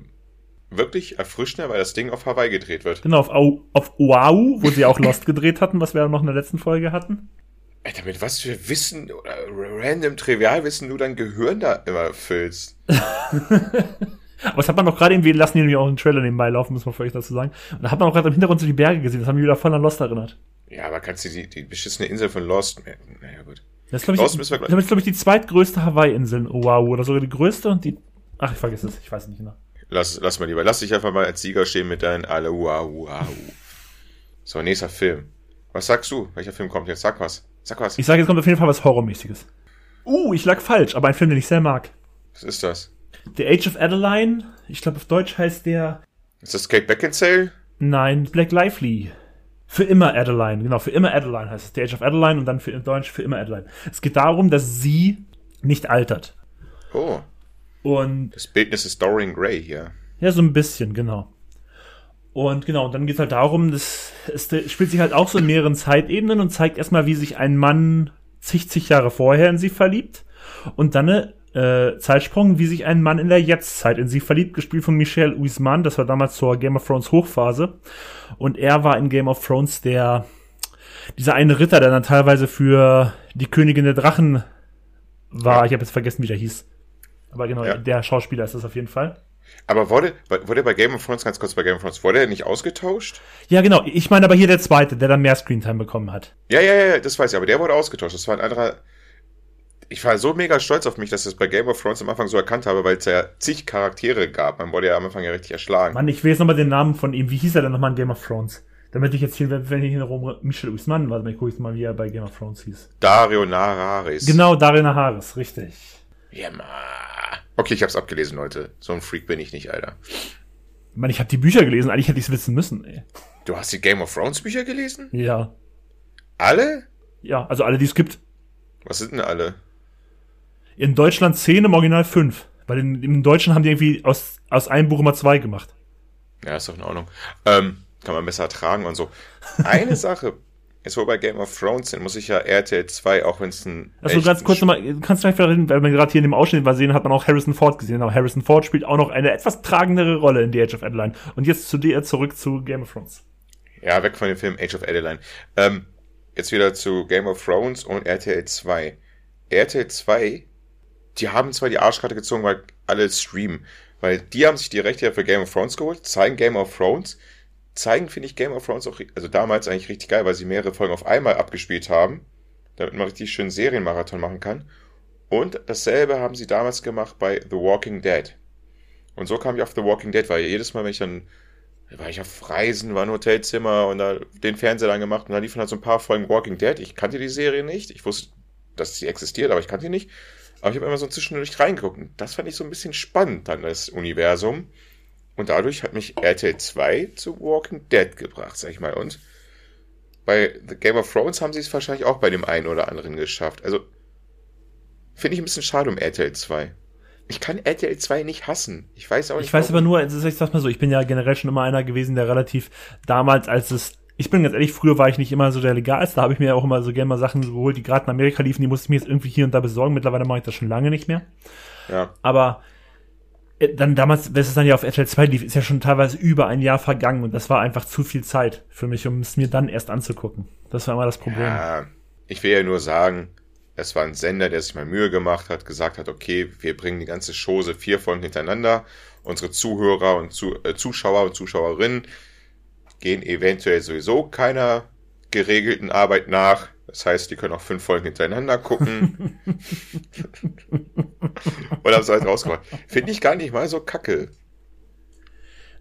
Speaker 2: wirklich erfrischender, weil das Ding auf Hawaii gedreht wird.
Speaker 1: Genau, auf, auf Oahu, wo sie auch Lost gedreht hatten, was wir noch in der letzten Folge hatten.
Speaker 2: Alter, mit was für Wissen oder random Trivialwissen du dein Gehirn da immer füllst. <laughs>
Speaker 1: Aber das hat man doch gerade irgendwie, lassen die nämlich auch einen Trailer nebenbei laufen, muss man für euch dazu sagen. Und da hat man auch gerade im Hintergrund so die Berge gesehen, das haben mich wieder voll an Lost erinnert.
Speaker 2: Ja, aber kannst du die, die beschissene Insel von Lost, naja gut.
Speaker 1: Das ist, glaube ich, das ist, glaube ich, die zweitgrößte Hawaii-Insel. Wow, oder sogar die größte und die. Ach, ich vergesse es, ich weiß nicht genau.
Speaker 2: Lass, lass mal lieber. Lass dich einfach mal als Sieger stehen mit deinen wow. So, nächster Film. Was sagst du? Welcher Film kommt jetzt? Sag was. Sag was.
Speaker 1: Ich sage, jetzt kommt auf jeden Fall was Horrormäßiges. Uh, ich lag falsch, aber ein Film, den ich sehr mag.
Speaker 2: Was ist das?
Speaker 1: The Age of Adeline. Ich glaube, auf Deutsch heißt der.
Speaker 2: Ist das Kate Beckinsale?
Speaker 1: Nein, Black Lively. Für immer Adeline, genau, für immer Adeline heißt es. The Age of Adeline und dann für in Deutsch für immer Adeline. Es geht darum, dass sie nicht altert.
Speaker 2: Oh,
Speaker 1: Und
Speaker 2: das Bildnis ist Dorian Gray hier.
Speaker 1: Ja, so ein bisschen, genau. Und genau, und dann geht es halt darum, das es spielt sich halt auch so in mehreren Zeitebenen und zeigt erstmal, wie sich ein Mann zig, zig Jahre vorher in sie verliebt. Und dann eine äh, Zeitsprung, wie sich ein Mann in der Jetztzeit in sie verliebt, gespielt von Michel Huisman, das war damals zur Game of Thrones Hochphase. Und er war in Game of Thrones der, dieser eine Ritter, der dann teilweise für die Königin der Drachen war. Ich habe jetzt vergessen, wie der hieß. Aber genau,
Speaker 2: Ja.
Speaker 1: der Schauspieler ist das auf jeden Fall.
Speaker 2: Aber wurde, wurde bei Game of Thrones, ganz kurz bei Game of Thrones, wurde er nicht ausgetauscht?
Speaker 1: Ja, genau. Ich meine aber hier der zweite, der dann mehr Screentime bekommen hat.
Speaker 2: Ja, ja, ja, das weiß ich, aber der wurde ausgetauscht. Das war ein anderer. Ich war so mega stolz auf mich, dass ich das bei Game of Thrones am Anfang so erkannt habe, weil es ja zig Charaktere gab. Man wurde ja am Anfang ja richtig erschlagen.
Speaker 1: Mann, ich will jetzt nochmal den Namen von ihm. Wie hieß er denn nochmal in Game of Thrones? Damit ich jetzt hier, wenn ich hier rum, Michel Usman, warte mal, ich gucke mal, wie er bei Game of Thrones hieß.
Speaker 2: Dario Nararis.
Speaker 1: Genau, Darin Harris, richtig.
Speaker 2: Ja, ma. Okay, ich hab's abgelesen, Leute. So ein Freak bin ich nicht, Alter.
Speaker 1: Ich meine, ich habe die Bücher gelesen, eigentlich hätte ich es wissen müssen, ey.
Speaker 2: Du hast die Game of Thrones Bücher gelesen?
Speaker 1: Ja.
Speaker 2: Alle?
Speaker 1: Ja, also alle, die es gibt.
Speaker 2: Was sind denn alle?
Speaker 1: In Deutschland 10, im Original 5. Weil in, im Deutschen haben die irgendwie aus, aus einem Buch immer zwei gemacht.
Speaker 2: Ja, ist doch in Ordnung. Ähm, kann man besser ertragen und so. Eine <laughs> Sache, jetzt wo wir bei Game of Thrones sind, muss ich ja RTL 2, auch wenn es ein.
Speaker 1: Also ganz kurz nochmal, du kannst vielleicht reden, weil wir gerade hier in dem Ausschnitt mal sehen, hat man auch Harrison Ford gesehen. Aber Harrison Ford spielt auch noch eine etwas tragendere Rolle in The Age of Adeline. Und jetzt zu dir zurück zu Game of Thrones.
Speaker 2: Ja, weg von dem Film Age of Adeline. Ähm, jetzt wieder zu Game of Thrones und RTL 2. RTL 2, die haben zwar die Arschkarte gezogen, weil alle streamen. Weil die haben sich die Rechte ja für Game of Thrones geholt, zeigen Game of Thrones, zeigen, finde ich, Game of Thrones auch, also damals eigentlich richtig geil, weil sie mehrere Folgen auf einmal abgespielt haben, damit man richtig schön Serienmarathon machen kann. Und dasselbe haben sie damals gemacht bei The Walking Dead. Und so kam ich auf The Walking Dead, weil jedes Mal, wenn ich dann da war ich auf Reisen, war ein Hotelzimmer und da den Fernseher dann gemacht und da liefen halt so ein paar Folgen Walking Dead. Ich kannte die Serie nicht. Ich wusste, dass sie existiert, aber ich kannte die nicht. Aber ich habe immer so zwischendurch reingeguckt. Und das fand ich so ein bisschen spannend, dann das Universum. Und dadurch hat mich RTL 2 zu Walking Dead gebracht, sag ich mal. Und bei The Game of Thrones haben sie es wahrscheinlich auch bei dem einen oder anderen geschafft. Also finde ich ein bisschen schade um RTL 2. Ich kann RTL 2 nicht hassen. Ich weiß auch nicht.
Speaker 1: Ich weiß
Speaker 2: warum.
Speaker 1: aber nur, also ich sag's mal so, ich bin ja generell schon immer einer gewesen, der relativ damals, als es, ich bin ganz ehrlich, früher war ich nicht immer so der Legalste, da habe ich mir auch immer so gerne mal Sachen geholt, die gerade in Amerika liefen, die musste ich mir jetzt irgendwie hier und da besorgen. Mittlerweile mache ich das schon lange nicht mehr.
Speaker 2: Ja.
Speaker 1: Aber dann damals, wenn es dann ja auf RTL 2 lief, ist ja schon teilweise über ein Jahr vergangen und das war einfach zu viel Zeit für mich, um es mir dann erst anzugucken. Das war immer das Problem.
Speaker 2: Ja, ich will ja nur sagen, es war ein Sender, der sich mal Mühe gemacht hat, gesagt hat, okay, wir bringen die ganze Chose vier Folgen hintereinander. Unsere Zuhörer und Zu äh, Zuschauer und Zuschauerinnen gehen eventuell sowieso keiner geregelten Arbeit nach. Das heißt, die können auch fünf Folgen hintereinander gucken. <laughs> und haben es halt rausgemacht. Finde ich gar nicht mal so kacke.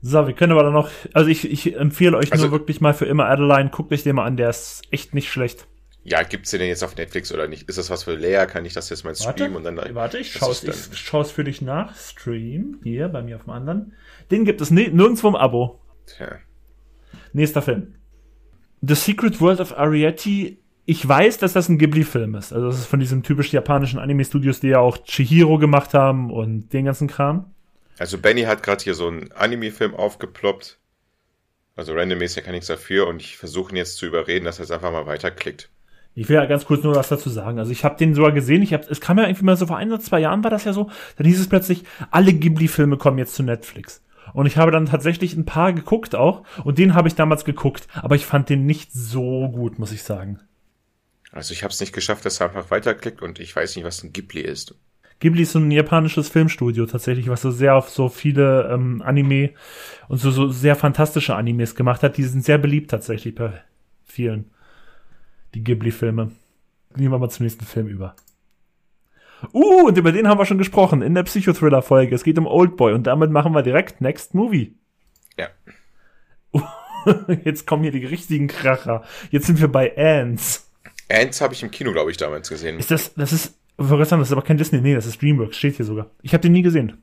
Speaker 1: So, wir können aber dann noch, also ich, ich empfehle euch
Speaker 2: Also-
Speaker 1: nur wirklich mal für immer Adeline, guckt euch den mal an, der ist echt nicht schlecht.
Speaker 2: Ja, gibt's den denn jetzt auf Netflix oder nicht? Ist das was für Lea? Kann ich das jetzt mal streamen und dann
Speaker 1: warte, ich schaue ich schau's für dich nach. Stream, hier bei mir auf dem anderen. Den gibt es ni- nirgendwo im Abo.
Speaker 2: Tja.
Speaker 1: Nächster Film. The Secret World of Ariety. Ich weiß, dass das ein Ghibli-Film ist. Also das ist von diesem typisch japanischen Anime-Studios, die ja auch Chihiro gemacht haben und den ganzen Kram.
Speaker 2: Also Benny hat gerade hier so einen Anime-Film aufgeploppt. Also randommäßig kann nichts dafür und ich versuche ihn jetzt zu überreden, dass er jetzt einfach mal weiterklickt.
Speaker 1: Ich will ja ganz kurz nur was dazu sagen. Also ich habe den sogar gesehen. Ich hab, es kam ja irgendwie mal so vor ein oder zwei Jahren war das ja so. Dann hieß es plötzlich, alle Ghibli-Filme kommen jetzt zu Netflix. Und ich habe dann tatsächlich ein paar geguckt auch. Und den habe ich damals geguckt. Aber ich fand den nicht so gut, muss ich sagen.
Speaker 2: Also ich habe es nicht geschafft, dass er einfach weiterklickt und ich weiß nicht, was ein Ghibli ist.
Speaker 1: Ghibli ist so ein japanisches Filmstudio tatsächlich, was so sehr auf so viele ähm, Anime und so, so sehr fantastische Animes gemacht hat. Die sind sehr beliebt tatsächlich bei vielen. Die Ghibli-Filme. Gehen wir mal zum nächsten Film über. Uh, und über den haben wir schon gesprochen in der Psychothriller-Folge. Es geht um Oldboy und damit machen wir direkt Next Movie.
Speaker 2: Ja. <laughs>
Speaker 1: Jetzt kommen hier die richtigen Kracher. Jetzt sind wir bei Ants.
Speaker 2: Ants habe ich im Kino, glaube ich, damals gesehen.
Speaker 1: Ist das, das ist, das ist aber kein Disney, nee, das ist DreamWorks, steht hier sogar. Ich habe den nie gesehen.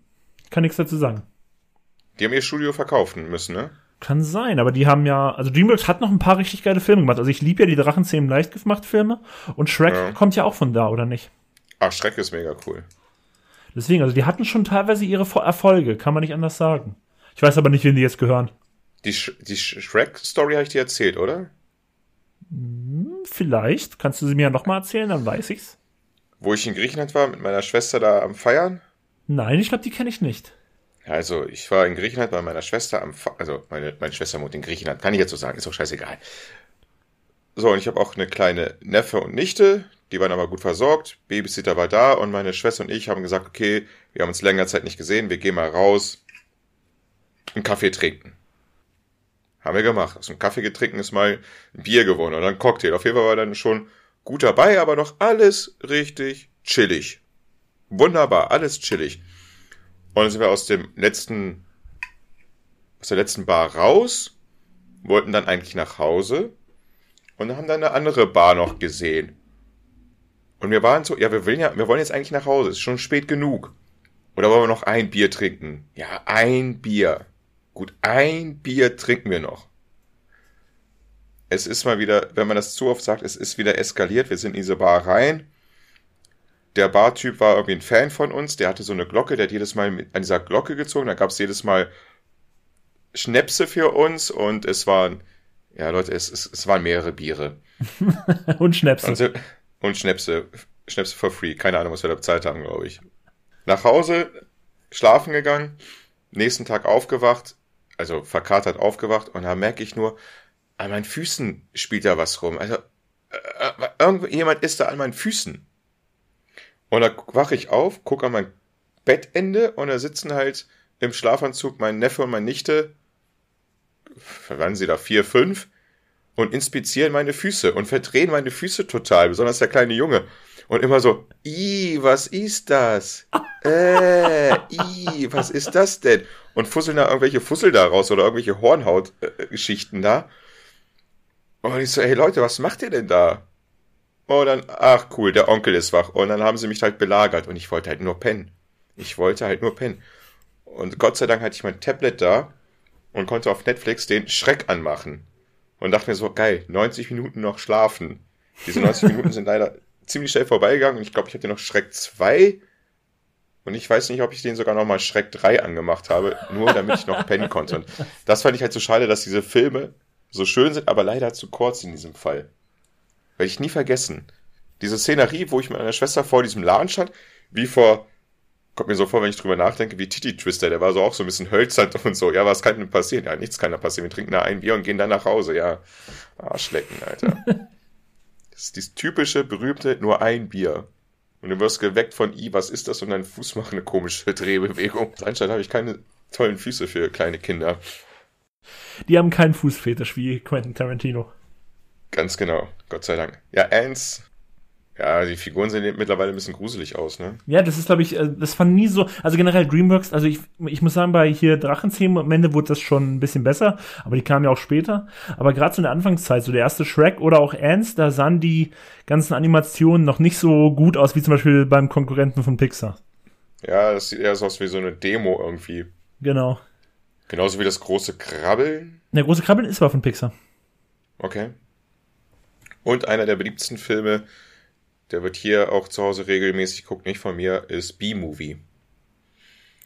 Speaker 1: Kann nichts dazu sagen.
Speaker 2: Die haben ihr Studio verkaufen müssen, ne?
Speaker 1: Kann sein, aber die haben ja, also DreamWorks hat noch ein paar richtig geile Filme gemacht. Also ich liebe ja die Drachenzähmen leicht gemacht Filme und Shrek ja. kommt ja auch von da, oder nicht?
Speaker 2: Ach, Shrek ist mega cool.
Speaker 1: Deswegen, also die hatten schon teilweise ihre Erfolge, kann man nicht anders sagen. Ich weiß aber nicht, wen die jetzt gehören.
Speaker 2: Die, Sh die Shrek-Story habe ich dir erzählt, oder?
Speaker 1: Hm, vielleicht. Kannst du sie mir ja nochmal erzählen, dann weiß ich's.
Speaker 2: Wo ich in Griechenland war, mit meiner Schwester da am Feiern?
Speaker 1: Nein, ich glaube, die kenne ich nicht.
Speaker 2: Also, ich war in Griechenland bei meiner Schwester am, Fe also meine, meine Schwester wohnt in Griechenland, kann ich jetzt so sagen, ist auch scheißegal. So, und ich habe auch eine kleine Neffe und Nichte, die waren aber gut versorgt, Babysitter war da und meine Schwester und ich haben gesagt, okay, wir haben uns länger Zeit nicht gesehen, wir gehen mal raus, einen Kaffee trinken. Haben wir gemacht. Aus dem Kaffee getrinken ist mal ein Bier geworden oder ein Cocktail. Auf jeden Fall war dann schon gut dabei, aber noch alles richtig chillig. Wunderbar, alles chillig. Und dann sind wir aus dem letzten, aus der letzten Bar raus, wollten dann eigentlich nach Hause und haben dann eine andere Bar noch gesehen. Und wir waren so, ja, wir wollen ja, wir wollen jetzt eigentlich nach Hause, ist schon spät genug. Oder wollen wir noch ein Bier trinken? Ja, ein Bier. Gut, ein Bier trinken wir noch. Es ist mal wieder, wenn man das zu oft sagt, es ist wieder eskaliert. Wir sind in diese Bar rein der Bartyp war irgendwie ein Fan von uns, der hatte so eine Glocke, der hat jedes Mal mit, an dieser Glocke gezogen, da gab es jedes Mal Schnäpse für uns und es waren, ja Leute, es, es, es waren mehrere Biere. <laughs>
Speaker 1: und Schnäpse.
Speaker 2: Und, und Schnäpse. Schnäpse for free. Keine Ahnung, was wir da bezahlt haben, glaube ich. Nach Hause, schlafen gegangen, nächsten Tag aufgewacht, also verkatert aufgewacht und da merke ich nur, an meinen Füßen spielt da was rum. Also, äh, äh irgendjemand ist da an meinen Füßen. Und da wache ich auf, gucke an mein Bettende und da sitzen halt im Schlafanzug mein Neffe und meine Nichte, waren sie da vier, fünf, und inspizieren meine Füße und verdrehen meine Füße total, besonders der kleine Junge. Und immer so, i, was ist das? <laughs> Äh, i, was ist das denn? Und fusseln da irgendwelche Fussel da raus oder irgendwelche Hornhautgeschichten da. Und ich so, hey Leute, was macht ihr denn da? Und dann, ach cool, der Onkel ist wach. Und dann haben sie mich halt belagert und ich wollte halt nur pennen. Ich wollte halt nur pennen. Und Gott sei Dank hatte ich mein Tablet da und konnte auf Netflix den Schreck anmachen. Und dachte mir so, geil, 90 Minuten noch schlafen. Diese 90 <laughs> Minuten sind leider ziemlich schnell vorbeigegangen und ich glaube, ich hatte noch Schreck 2 und ich weiß nicht, ob ich den sogar nochmal Schreck 3 angemacht habe, nur damit ich noch <laughs> pennen konnte. Und das fand ich halt so schade, dass diese Filme so schön sind, aber leider zu kurz in diesem Fall. Werde ich nie vergessen. Diese Szenerie, wo ich mit meiner Schwester vor diesem Laden stand, wie vor, kommt mir so vor, wenn ich drüber nachdenke, wie Titi Twister, der war so auch so ein bisschen hölzern und so. Ja, was kann denn passieren? Ja, nichts kann da passieren. Wir trinken da ein Bier und gehen dann nach Hause. Ja, Arschlecken, Alter. <laughs> das ist dieses typische, berühmte, nur ein Bier. Und du wirst geweckt von, i, was ist das? Und dein Fuß macht eine komische <laughs> Drehbewegung. Anscheinend habe ich keine tollen Füße für kleine Kinder.
Speaker 1: Die haben keinen Fußfetisch wie Quentin Tarantino.
Speaker 2: Ganz genau, Gott sei Dank. Ja, Ants. Ja, die Figuren sehen mittlerweile ein bisschen gruselig aus, ne?
Speaker 1: Ja, das ist, glaube ich, äh, das fand nie so. Also generell Dreamworks, also ich, ich muss sagen, bei hier Drachenzähmen am Ende wurde das schon ein bisschen besser, aber die kamen ja auch später. Aber gerade so in der Anfangszeit, so der erste Shrek oder auch Ants, da sahen die ganzen Animationen noch nicht so gut aus, wie zum Beispiel beim Konkurrenten von Pixar.
Speaker 2: Ja, das sieht eher so aus wie so eine Demo irgendwie.
Speaker 1: Genau.
Speaker 2: Genauso wie das große Krabbeln.
Speaker 1: Der große Krabbeln ist aber von Pixar.
Speaker 2: Okay. Und einer der beliebtesten Filme, der wird hier auch zu Hause regelmäßig guckt, nicht von mir, ist B-Movie.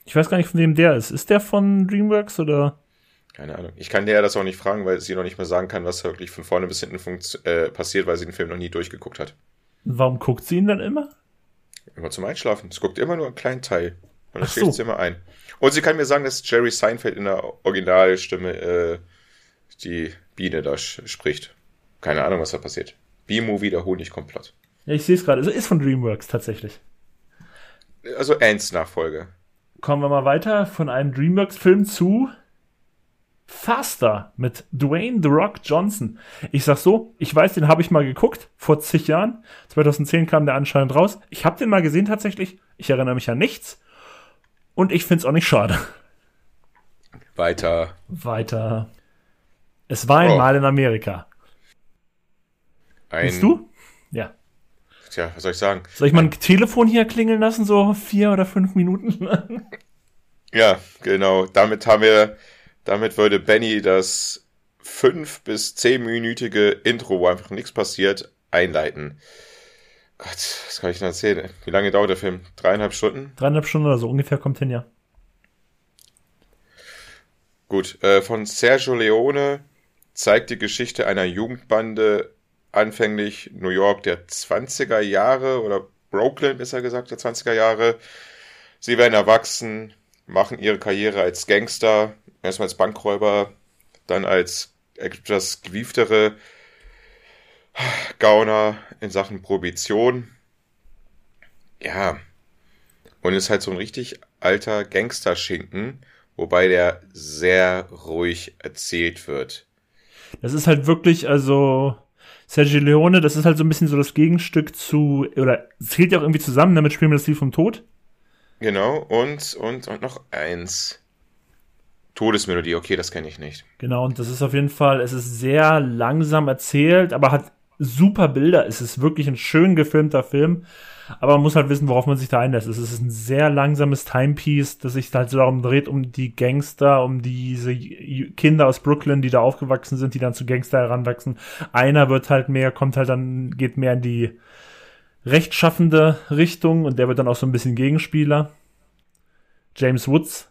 Speaker 1: Ich weiß gar nicht, von wem der ist. Ist der von DreamWorks oder?
Speaker 2: Keine Ahnung. Ich kann der das auch nicht fragen, weil sie noch nicht mehr sagen kann, was wirklich von vorne bis hinten äh, passiert, weil sie den Film noch nie durchgeguckt hat.
Speaker 1: Warum guckt sie ihn dann immer?
Speaker 2: Immer zum Einschlafen. Es guckt immer nur einen kleinen Teil. Und dann schläft so. sie immer ein. Und sie kann mir sagen, dass Jerry Seinfeld in der Originalstimme äh, die Biene da spricht. Keine Ahnung, was da passiert. B-Movie, der Honigkomplott.
Speaker 1: Ja, ich sehe es gerade. Es ist von DreamWorks tatsächlich.
Speaker 2: Also Ants Nachfolge.
Speaker 1: Kommen wir mal weiter von einem DreamWorks-Film zu Faster mit Dwayne The Rock Johnson. Ich sag so, ich weiß, den habe ich mal geguckt, vor zig Jahren. 2010 kam der anscheinend raus. Ich habe den mal gesehen tatsächlich. Ich erinnere mich an nichts. Und ich find's auch nicht schade.
Speaker 2: Weiter.
Speaker 1: Weiter. Es war einmal oh. in Amerika.
Speaker 2: Ein,
Speaker 1: Bist du? Ja.
Speaker 2: Tja, was soll ich sagen?
Speaker 1: Soll ich mal ein Telefon hier klingeln lassen, so vier oder fünf Minuten lang?
Speaker 2: Ja, genau. Damit haben wir, damit würde Benny das fünf bis zehnminütige Intro, wo einfach nichts passiert, einleiten. Gott, was kann ich denn erzählen? Wie lange dauert der Film? Dreieinhalb Stunden?
Speaker 1: Dreieinhalb Stunden oder so ungefähr kommt hin, ja.
Speaker 2: Gut, äh, von Sergio Leone zeigt die Geschichte einer Jugendbande anfänglich New York der 20er Jahre oder Brooklyn, besser gesagt, der 20er Jahre. Sie werden erwachsen, machen ihre Karriere als Gangster, erstmal als Bankräuber, dann als etwas gewieftere Gauner in Sachen Prohibition. Ja. Und ist halt so ein richtig alter Gangsterschinken, wobei der sehr ruhig erzählt wird.
Speaker 1: Das ist halt wirklich, also Sergio Leone, das ist halt so ein bisschen so das Gegenstück zu, oder zählt ja auch irgendwie zusammen, damit spielen wir das Lied vom Tod.
Speaker 2: Genau, und, und, und noch eins. Todesmelodie, okay, das kenne ich nicht.
Speaker 1: Genau, und das ist auf jeden Fall, es ist sehr langsam erzählt, aber hat super Bilder. Es ist wirklich ein schön gefilmter Film. Aber man muss halt wissen, worauf man sich da einlässt. Es ist ein sehr langsames Timepiece, das sich halt so darum dreht, um die Gangster, um diese Kinder aus Brooklyn, die da aufgewachsen sind, die dann zu Gangster heranwachsen. Einer wird halt mehr, kommt halt dann, geht mehr in die rechtschaffende Richtung und der wird dann auch so ein bisschen Gegenspieler. James Woods.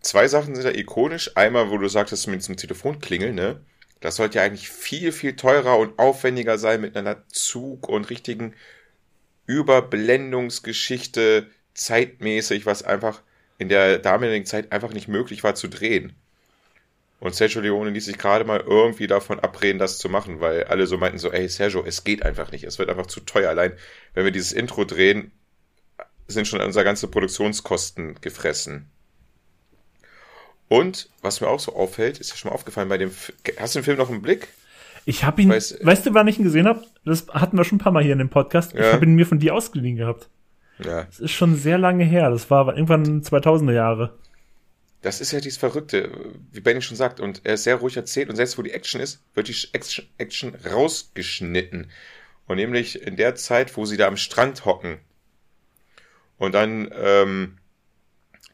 Speaker 2: Zwei Sachen sind da ikonisch. Einmal, wo du sagtest, mit diesem Telefonklingeln, ne? Das sollte ja eigentlich viel, viel teurer und aufwendiger sein mit einer Zug und richtigen Überblendungsgeschichte zeitmäßig, was einfach in der damaligen Zeit einfach nicht möglich war zu drehen. Und Sergio Leone ließ sich gerade mal irgendwie davon abreden, das zu machen, weil alle so meinten so, ey Sergio, es geht einfach nicht, es wird einfach zu teuer. Allein, wenn wir dieses Intro drehen, sind schon unsere ganze Produktionskosten gefressen. Und was mir auch so auffällt, ist ja schon mal aufgefallen bei dem, hast du den Film noch im Blick?
Speaker 1: Ich habe ihn, Weiß, weißt du, wann ich ihn gesehen habe? Das hatten wir schon ein paar Mal hier in dem Podcast. Ja. Ich habe ihn mir von dir ausgeliehen gehabt. Ja. Das ist schon sehr lange her. Das war irgendwann 2000er Jahre.
Speaker 2: Das ist ja dieses Verrückte, wie Benny schon sagt, und er ist sehr ruhig erzählt und selbst wo die Action ist, wird die Action, Action rausgeschnitten. Und nämlich in der Zeit, wo sie da am Strand hocken und dann ähm,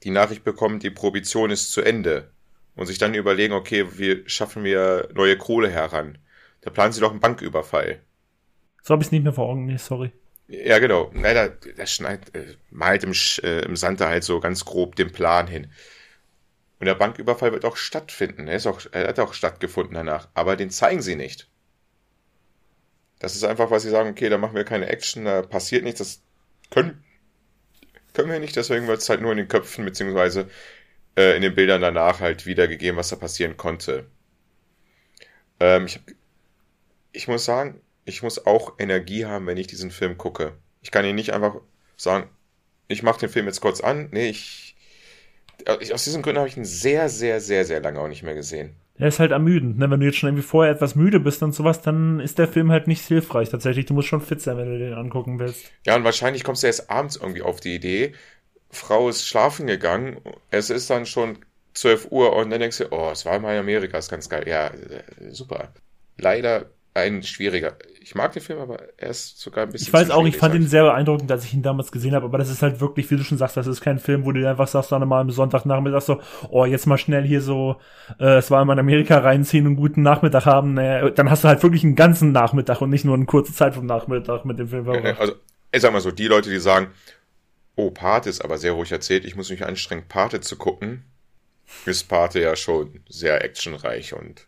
Speaker 2: die Nachricht bekommen, die Prohibition ist zu Ende und sich dann überlegen, okay, wie schaffen wir neue Kohle heran? Da planen sie doch einen Banküberfall.
Speaker 1: So habe ich es nicht mehr vor Augen, nee, sorry.
Speaker 2: Ja, genau. Leider, der schneidet, äh, malt im, äh, im Sand halt so ganz grob den Plan hin. Und der Banküberfall wird auch stattfinden. Er, ist auch, er hat auch stattgefunden danach. Aber den zeigen sie nicht. Das ist einfach, was sie sagen, okay, da machen wir keine Action, da passiert nichts, das können, können wir nicht, deswegen wird es halt nur in den Köpfen, beziehungsweise äh, in den Bildern danach halt wiedergegeben, was da passieren konnte. Ähm, ich habe ich muss sagen, ich muss auch Energie haben, wenn ich diesen Film gucke. Ich kann ihn nicht einfach sagen, ich mache den Film jetzt kurz an. Nee, ich, ich aus diesen Gründen habe ich ihn sehr, sehr, sehr, sehr lange auch nicht mehr gesehen.
Speaker 1: Er ist halt ermüdend, ne? Wenn du jetzt schon irgendwie vorher etwas müde bist und sowas, dann ist der Film halt nicht hilfreich tatsächlich. Du musst schon fit sein, wenn du den angucken willst.
Speaker 2: Ja, und wahrscheinlich kommst du erst abends irgendwie auf die Idee. Frau ist schlafen gegangen, es ist dann schon 12 Uhr und dann denkst du, oh, es war mal in Amerika, ist ganz geil. Ja, äh, super. Leider ein schwieriger. Ich mag den Film, aber er ist sogar ein bisschen.
Speaker 1: Ich weiß auch, ich fand ihn sehr beeindruckend, als ich ihn damals gesehen habe, aber das ist halt wirklich, wie du schon sagst, das ist kein Film, wo du einfach sagst, dann mal am Sonntagnachmittag so, oh, jetzt mal schnell hier so, äh, es war immer in Amerika reinziehen und einen guten Nachmittag haben. Naja, dann hast du halt wirklich einen ganzen Nachmittag und nicht nur eine kurze Zeit vom Nachmittag mit dem Film.
Speaker 2: Also, ich sag mal so, die Leute, die sagen, oh, Pate ist aber sehr ruhig erzählt, ich muss mich anstrengen, Pate zu gucken, ist Pate ja schon sehr actionreich und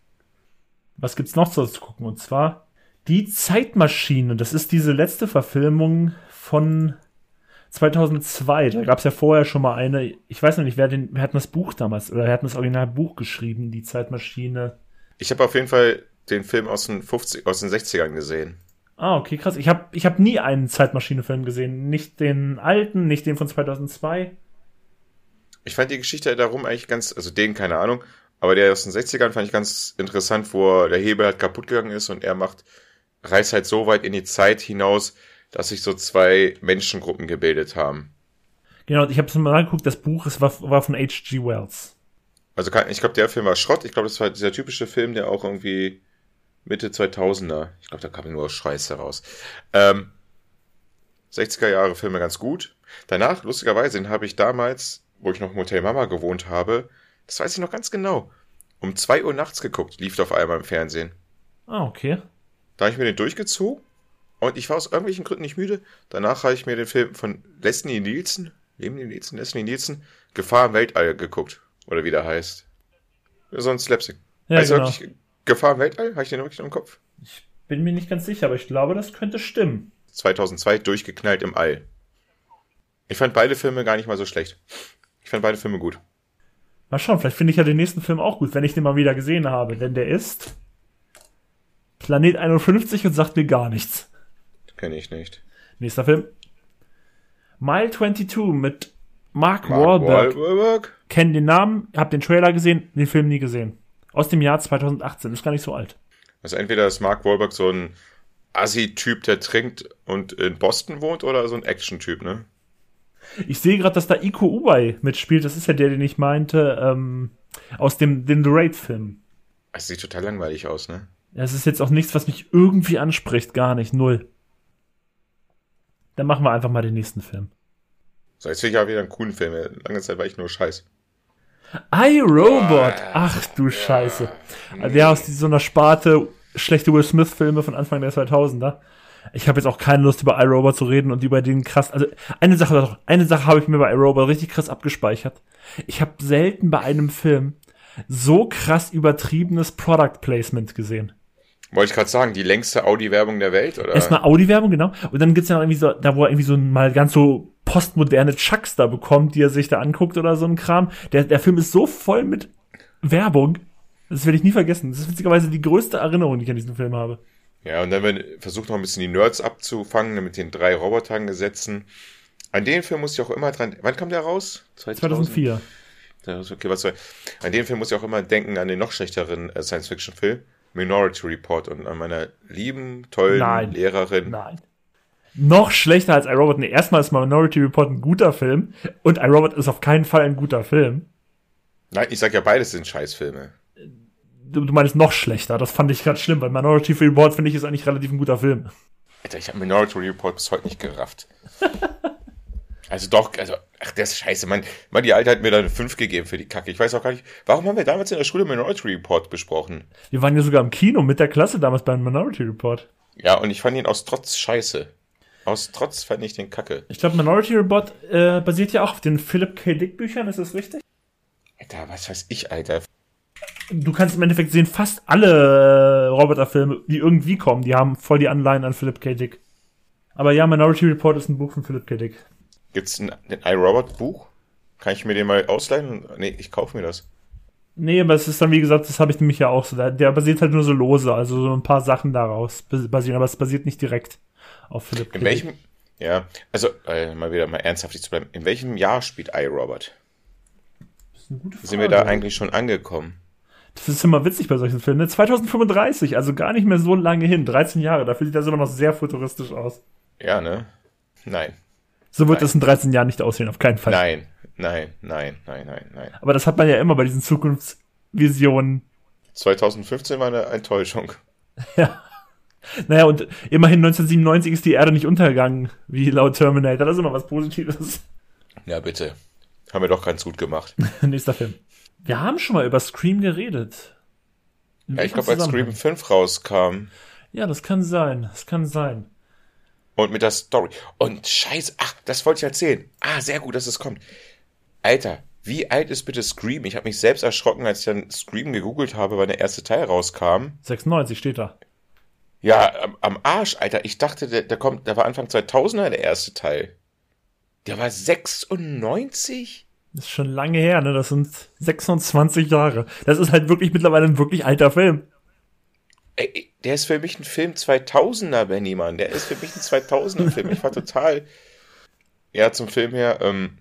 Speaker 1: was gibt's noch so zu gucken? Und zwar die Zeitmaschine. Das ist diese letzte Verfilmung von 2002. Da gab's ja vorher schon mal eine. Ich weiß noch nicht, wer, den, wer hat das Buch damals oder wer hat das Originalbuch geschrieben, die Zeitmaschine?
Speaker 2: Ich habe auf jeden Fall den Film aus den 50, aus den 60ern gesehen.
Speaker 1: Ah, okay, krass. Ich habe ich hab nie einen Zeitmaschine-Film gesehen. Nicht den alten, nicht den von 2002.
Speaker 2: Ich fand die Geschichte darum eigentlich ganz, also den, keine Ahnung, aber der aus den 60ern fand ich ganz interessant, wo der Hebel halt kaputt gegangen ist und er macht, reißt halt so weit in die Zeit hinaus, dass sich so zwei Menschengruppen gebildet haben.
Speaker 1: Genau, ich habe es mal angeguckt, das Buch es war, war von H.G. Wells.
Speaker 2: Also ich glaube, der Film war Schrott. Ich glaube, das war dieser typische Film, der auch irgendwie Mitte 2000er, ich glaube, da kam nur Scheiß heraus. Ähm, 60er Jahre Filme ganz gut. Danach, lustigerweise, den habe ich damals, wo ich noch im Hotel Mama gewohnt habe, das weiß ich noch ganz genau, um 2 Uhr nachts geguckt, lief auf einmal im Fernsehen.
Speaker 1: Ah, okay.
Speaker 2: Da habe ich mir den durchgezogen und ich war aus irgendwelchen Gründen nicht müde. Danach habe ich mir den Film von Leslie Nielsen, Leslie Nielsen, Leslie Nielsen, Gefahr im Weltall geguckt. Oder wie der heißt. So ein Slapstick.
Speaker 1: Ja,
Speaker 2: er
Speaker 1: genau.
Speaker 2: wirklich Gefahr im Weltall? Habe ich den wirklich im Kopf?
Speaker 1: Bin mir nicht ganz sicher, aber ich glaube, das könnte stimmen.
Speaker 2: 2002 durchgeknallt im All. Ich fand beide Filme gar nicht mal so schlecht. Ich fand beide Filme gut.
Speaker 1: Mal schauen, vielleicht finde ich ja den nächsten Film auch gut, wenn ich den mal wieder gesehen habe, denn der ist Planet 51 und sagt mir gar nichts.
Speaker 2: Kenne ich nicht.
Speaker 1: Nächster Film. Mile 22 mit Mark,
Speaker 2: Mark
Speaker 1: Wahlberg.
Speaker 2: Wahlberg.
Speaker 1: Kenn den Namen, hab den Trailer gesehen, den Film nie gesehen. Aus dem Jahr 2018, ist gar nicht so alt.
Speaker 2: Also entweder ist Mark Wahlberg so ein Assi-Typ, der trinkt und in Boston wohnt, oder so ein Action-Typ, ne?
Speaker 1: Ich sehe gerade, dass da Iko Uwei mitspielt. Das ist ja der, den ich meinte, ähm, aus dem, dem The Raid-Film.
Speaker 2: Es sieht total langweilig aus, ne?
Speaker 1: Das ist jetzt auch nichts, was mich irgendwie anspricht. Gar nicht. Null. Dann machen wir einfach mal den nächsten Film.
Speaker 2: So, jetzt will ich ja wieder einen coolen Film. Lange Zeit war ich nur Scheiß.
Speaker 1: iRobot. Ach du Scheiße. Der aus so einer Sparte schlechte Will Smith-Filme von Anfang der 2000er. Ich habe jetzt auch keine Lust über iRobot zu reden und über den krass. Also eine Sache eine Sache habe ich mir bei iRobot richtig krass abgespeichert. Ich habe selten bei einem Film so krass übertriebenes Product Placement gesehen.
Speaker 2: Wollte ich gerade sagen, die längste Audi-Werbung der Welt, oder?
Speaker 1: Erstmal Audi-Werbung, genau. Und dann gibt's ja noch irgendwie so, da wo er irgendwie so mal ganz so postmoderne Chucks da bekommt, die er sich da anguckt oder so ein Kram. Der, der Film ist so voll mit Werbung. Das werde ich nie vergessen. Das ist witzigerweise die größte Erinnerung, die ich an diesen Film habe.
Speaker 2: Ja, und dann versucht noch ein bisschen die Nerds abzufangen mit den drei Robotern-Gesetzen. An den Film muss ich auch immer dran. Wann kam der raus?
Speaker 1: 2004.
Speaker 2: Ja, ist Okay, was soll. An den Film muss ich auch immer denken an den noch schlechteren äh, Science-Fiction-Film, Minority Report, und an meiner lieben, tollen
Speaker 1: Nein.
Speaker 2: Lehrerin.
Speaker 1: Nein. Noch schlechter als iRobot. Nee, erstmal ist Minority Report ein guter Film und iRobot ist auf keinen Fall ein guter Film.
Speaker 2: Nein, ich sag ja, beides sind Scheißfilme.
Speaker 1: Du, meinst noch schlechter. Das fand ich gerade schlimm, weil Minority Report finde ich ist eigentlich relativ ein guter Film.
Speaker 2: Alter, ich habe Minority Report bis heute nicht gerafft. <laughs> also doch, also, ach, der ist scheiße. Mann, Mann, die Alte hat mir da eine 5 gegeben für die Kacke. Ich weiß auch gar nicht, warum haben wir damals in der Schule Minority Report besprochen?
Speaker 1: Wir waren ja sogar im Kino mit der Klasse damals beim Minority Report.
Speaker 2: Ja, und ich fand ihn aus Trotz scheiße. Aus Trotz fand ich den Kacke.
Speaker 1: Ich glaube, Minority Report äh, basiert ja auch auf den Philip K. Dick Büchern, ist das richtig?
Speaker 2: Alter, was weiß ich, Alter.
Speaker 1: Du kannst im Endeffekt sehen, fast alle äh, Roboterfilme, die irgendwie kommen, die haben voll die Anleihen an Philip K. Dick. Aber ja, Minority Report ist ein Buch von Philip K. Dick.
Speaker 2: Gibt's ein, ein iRobot-Buch? Kann ich mir den mal ausleihen? Nee, ich kaufe mir das.
Speaker 1: Nee, aber es ist dann, wie gesagt, das habe ich nämlich ja auch so. Der, basiert halt nur so lose, also so ein paar Sachen daraus basieren, aber es basiert nicht direkt auf Philip K.
Speaker 2: In welchem, ja, also, äh, mal wieder mal ernsthaftig zu bleiben. In welchem Jahr spielt iRobot?
Speaker 1: Das ist eine gute Frage.
Speaker 2: Sind wir da eigentlich schon angekommen?
Speaker 1: Das ist immer witzig bei solchen Filmen. ne? 2035, also gar nicht mehr so lange hin. 13 Jahre, dafür sieht das immer noch sehr futuristisch aus.
Speaker 2: Ja, ne? Nein.
Speaker 1: So wird
Speaker 2: Nein.
Speaker 1: es in 13 Jahren nicht aussehen, auf keinen Fall.
Speaker 2: Nein, nein, nein, nein, nein, nein.
Speaker 1: Aber das hat man ja immer bei diesen Zukunftsvisionen.
Speaker 2: 2015 war eine Enttäuschung.
Speaker 1: Ja. Naja, und immerhin 1997 ist die Erde nicht untergegangen, wie laut Terminator. Das ist immer was Positives.
Speaker 2: Ja, bitte. Haben wir doch ganz gut gemacht. <laughs>
Speaker 1: Nächster Film. Wir haben schon mal über Scream geredet. In
Speaker 2: Ja, ich glaube, als? Scream 5 rauskam
Speaker 1: Ja, das kann sein. Das kann sein.
Speaker 2: und mit der Story. Und scheiße, ach, das wollte ich erzählen. Ah, sehr gut, dass es kommt. Alter, wie alt ist bitte Scream? Ich habe mich selbst erschrocken, als ich dann Scream gegoogelt habe, wann der erste Teil rauskam.
Speaker 1: 96 steht da.
Speaker 2: Ja, am, am Arsch, Alter. Ich dachte, der, der kommt, der war Anfang 2000er der erste Teil. Der war 96?
Speaker 1: Das ist schon lange her, ne? Das sind 26 Jahre. Das ist halt wirklich mittlerweile ein wirklich alter Film.
Speaker 2: Ey, der ist für mich ein Film 2000er, Benny, Mann. Der ist für mich ein 2000er Film. Ich war total. Ja, zum Film her, ähm,